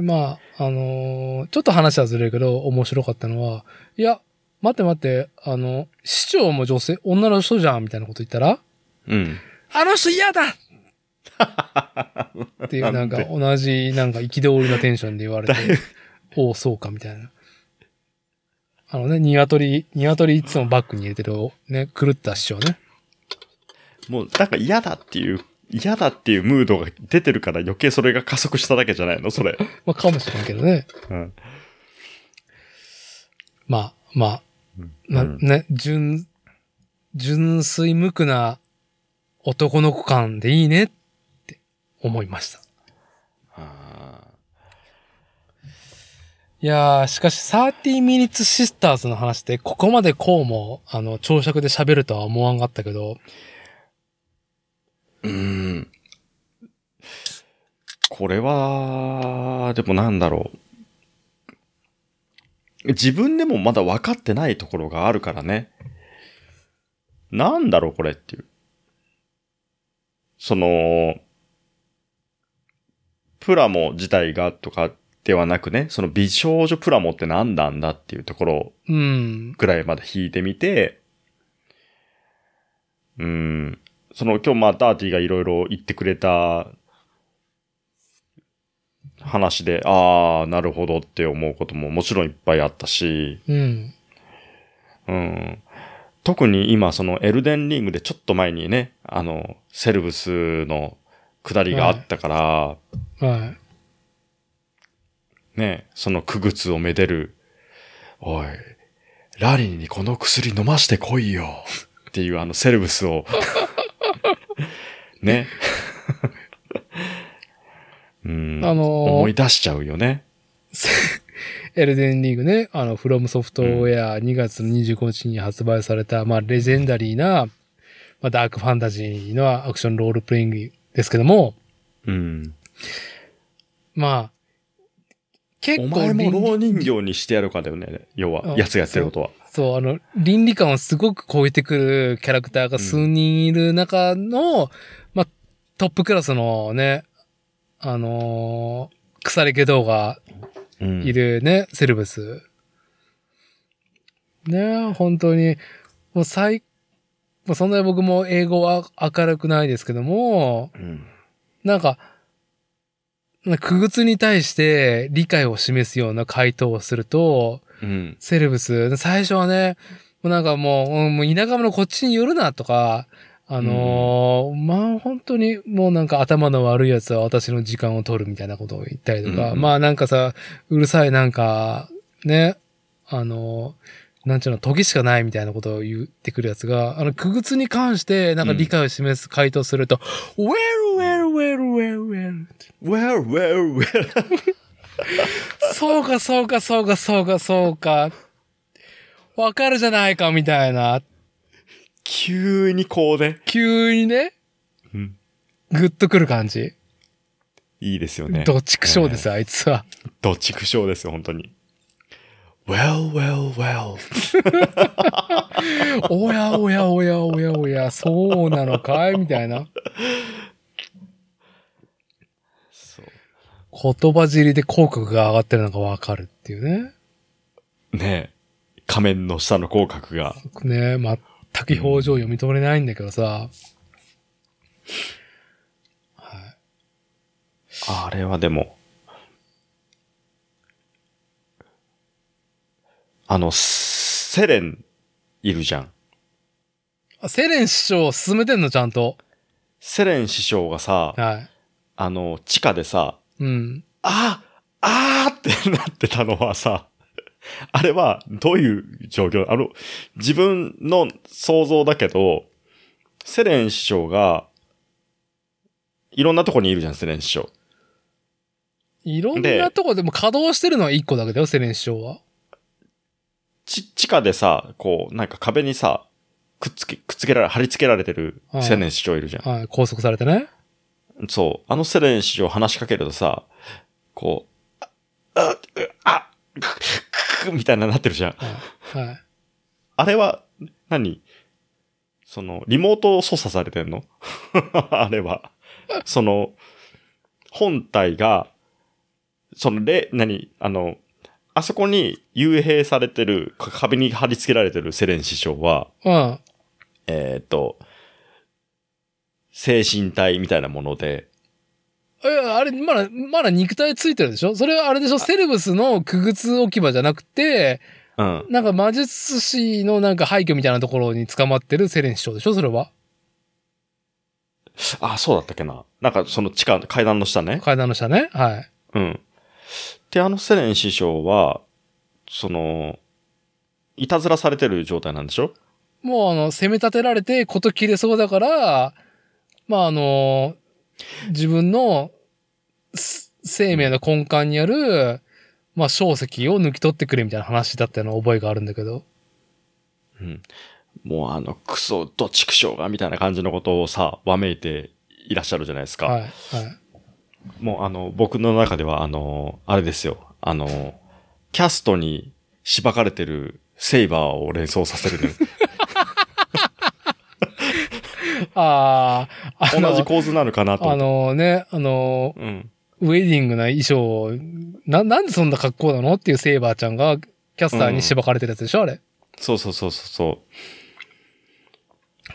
まあ、あのーちょっと話はずれるけど、面白かったのは、いや、待って待って、あの、市長も女性、女の人じゃん、みたいなこと言ったら、うん。あの人嫌だ っていう、なんか同じ、なんか憤りのテンションで言われて、おお、そうか、みたいな。あのね、鶏、鶏いつもバッグに入れてる、ね、狂った師匠ね。もう、なんか嫌だっていう、嫌だっていうムードが出てるから余計それが加速しただけじゃないの？それ。まあ、かもしれんけどね。うん。まあ、まあ、な、うんね、純、純粋無垢な男の子感でいいねって思いました。あいやー、しかし30 Minutes Sisters の話ってここまでこうも、あの、長尺で喋るとは思わんかったけど、ーうーん。これは、でもなんだろう。自分でもまだ分かってないところがあるからね。なんだろうこれっていう。その、プラモ自体がとかではなくね、その美少女プラモって何なんだっていうところうん、ぐらいまで弾いてみて、うーん、その今日まあダーティがいろいろ言ってくれた話で、ああ、なるほどって思うことももちろんいっぱいあったし、うん、うん、特に今そのエルデンリングでちょっと前にね、あの、セルブスの下りがあったから、はい。ね、その苦靴をめでる、おい、ラリーにこの薬飲ましてこいよっていうあのセルブスを、ね。うん、あのー思い出しちゃうよね。エルデンリングね、あの、フロムソフトウェア2月の25日に発売された、まあ、レジェンダリーな、まあ、ダークファンタジーのアクションロールプレイングですけども、うん。まあ、結構お前も倫老人形にしてやるかだよね。要はう、んやつがやってることは。そう、あの、倫理観をすごく超えてくるキャラクターが数人いる中の、まあ、トップクラスのね、あのー腐れ下道がうんいるね、セルブス。ね本当に、もう最、まあ、そんなに僕も英語は明るくないですけども、うん。なんか、区別に対して理解を示すような回答をすると、うん。セレブス、最初はね、なんかもう、うんもう田舎のこっちに寄るなとか、あのーまあ本当にもうなんか頭の悪いやつは私の時間を取るみたいなことを言ったりとか、うん。まあなんかさ、うるさいなんか、ね、あのーなんちゅうの、時しかないみたいなことを言ってくるやつが、あの、区別に関して、なんか理解を示す回答すると、well, well, well, well, well. Well, well, well. そうか、そうか、そうか、そうか、そうか。わかるじゃないか、みたいな。急にこうね。急にね、うん。グッとくる感じ。いいですよね。どっちくしょうです、あいつは。どっちくしょうですよ、本当に。Well, well, well. お やおやおやおやおや、そうなのかい？みたいな。そう。言葉尻で口角が上がってるのがわかるっていうね。ねえ。仮面の下の口角が。ね全く表情読み取れないんだけどさ。はい。あれはでも、あの、セレンいるじゃん。あセレン師匠進めてんの、ちゃんと。セレン師匠がさ、はあの、地下でさ、い。うん。ああーってなってたのはさ、あれはどういう状況？あの、自分の想像だけど、セレン師匠が、いろんなとこにいるじゃん、セレン師匠。いろんなとこでも稼働してるのは一個だけだよ、セレン師匠は。ち、地下でさ、こう、なんか壁にさ、くっつけ、くっつけられ、貼り付けられてるはいセレン師匠いるじゃん。はい。拘束されてね。そう。あのセレン師匠話しかけるとさ、こう、あ、あ、く、く、くみたいななってるじゃん。はい。はい。あれは、何？その、リモート操作されてんの？あれは。その、本体が、その、れ、何？あの、あそこに幽閉されてる、か壁に貼り付けられてるセレン師匠は、うん。えっ、と、精神体みたいなもので、え、あれ、まだ、まだ肉体ついてるでしょ？それはあれでしょ？セレブスの区別置き場じゃなくて、うん。なんか魔術師のなんか廃墟みたいなところに捕まってるセレン師匠でしょ？それは？あ、そうだったっけな。なんかその地下、階段の下ね。階段の下ね？はい。うん。で、あのセレン師匠は、その、いたずらされてる状態なんでしょ？もうあの、攻め立てられてこと切れそうだから、まああの、自分のす生命の根幹にある、まあ小石を抜き取ってくれみたいな話だったような覚えがあるんだけど。うん。もうあの、クソ、どっちくしょうが、みたいな感じのことをさ、わめいていらっしゃるじゃないですか。はい。はい。もうあの、僕の中ではあの、あれですよ。あの、キャストにしばかれてるセイバーを連想させる のよああ、同じ構図なのかなと思あ。のね、あの、うん。ウェディングな衣装をな、なんでそんな格好なのっていうセイバーちゃんが、キャスターにしばかれてるやつでしょ、あれ。そうそうそうそうそ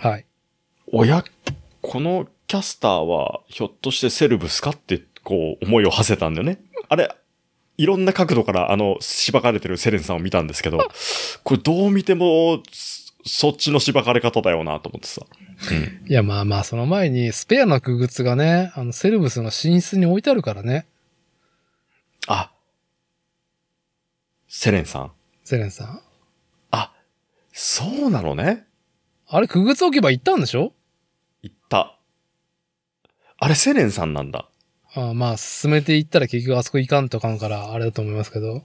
う。はい。おや、このキャスターは、ひょっとしてセルブスかって、こう、思いを馳せたんだよね。あれ、いろんな角度から、あの、しばかれてるセレンさんを見たんですけど、これどう見ても、そそっちのしばかれ方だよなと思ってさ。いや、まあまあ、その前に、スペアのグツがね、あの、セルブスの寝室に置いてあるからね、あ、セレンさん。セレンさん。あ、そうなのね。あれ、グツ置き場行ったんでしょ？れ、セレンさんなんだ。あまあ、進めていったら結局あそこ行かんとあかんから、あれだと思いますけど。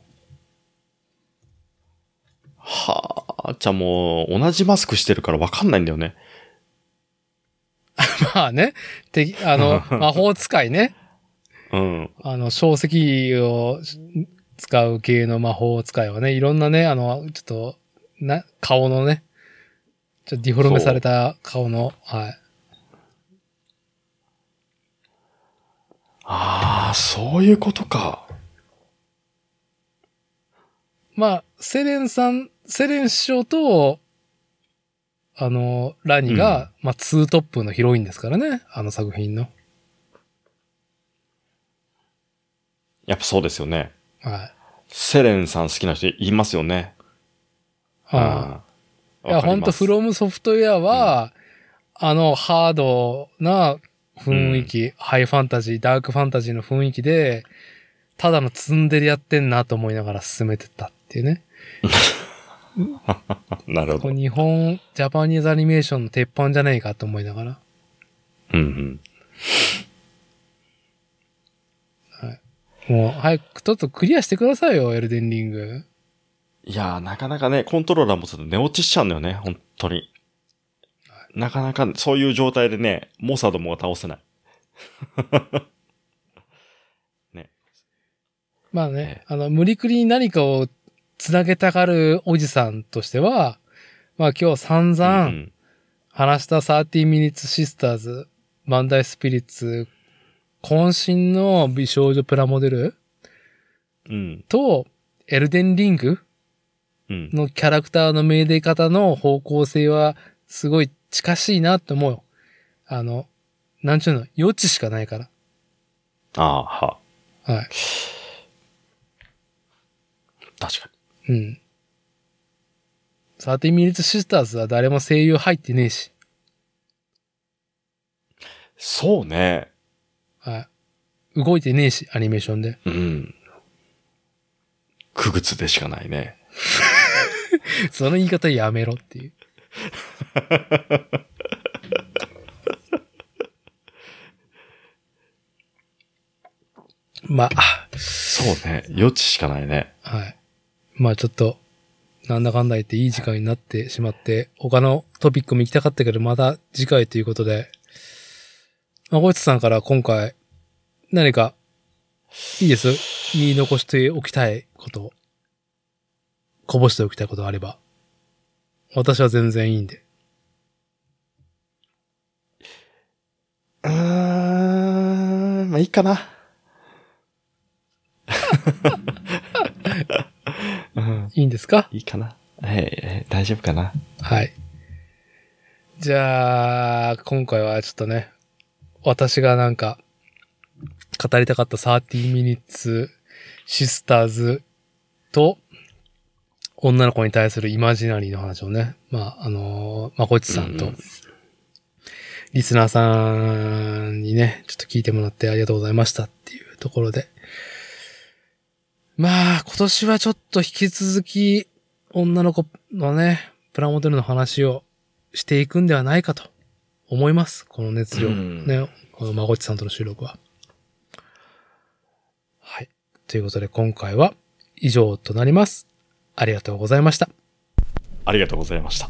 はあ、じゃあもう、同じマスクしてるからわかんないんだよね。まあね、てあの、魔法使いね。うん。あの、小石を使う系の魔法使いはね、いろんなね、あの、ちょっと、な、顔のね、ちょっとディフォルメされた顔の、はい。ああ、そういうことか。まあ、セレンさん、セレン師匠と、あの、ラニが、まあ、ツートップのヒロインですからね、あの作品の。やっぱそうですよね。はい。セレンさん好きな人いますよね。ああ。いや、ほんと、フロムソフトウェアは、あの、ハードな雰囲気、ハイファンタジー、ダークファンタジーの雰囲気で、ただのツンデレやってんなと思いながら進めてったっていうね。なるほど。日本、 Japanese animation の鉄板じゃねえかと思いながら。うんうん。もう、早くちょっとクリアしてくださいよ、エルデンリング。いやー、なかなかね、コントローラーもちょっと寝落ちしちゃうんだよね、本当に。なかなかそういう状態でね、モサどもが倒せない。まあね、あの、無理くりに何かをつなげたがるおじさんとしては、まあ今日散々、うん話した30 Minutes Sisters、バンダイスピリッツ、渾身の美少女プラモデルうん。と、エルデンリングうん。のキャラクターの命令方の方向性はすごい近しいなって思うよ。あの、なんちゅうの、余地しかないから。ああ、は。はい。確かうん。30 Minutes Sisters は誰も声優入ってねえし。に。そうね。はい。動いてねえし、アニメーションで。うん。区別でしかないね。その言い方やめろっていう。まあ、そうね。余地しかないね。はい。まあちょっと、なんだかんだ言っていい時間になってしまって、他のトピックも行きたかったけど、また次回ということで、まこいつさんから今回、何か、いいです？言い残しておきたいこと、こぼしておきたいことがあれば、私は全然いいんで。うーん、まあいいかな。うん、いいんですか？いいかな。はい、大丈夫かな。はい。じゃあ、今回はちょっとね、私がなんか、語りたかった30 minutes sisters と、女の子に対するイマジナリーの話をね、まあ、あのーまこっちさんとうん、リスナーさんにね、ちょっと聞いてもらってありがとうございましたっていうところで。まあ、今年はちょっと引き続き、女の子のね、プラモデルの話をしていくんではないかと思います。この熱量。うんね、このまごっちさんとの収録は。はい。ということで今回は以上となります。ありがとうございました。ありがとうございました。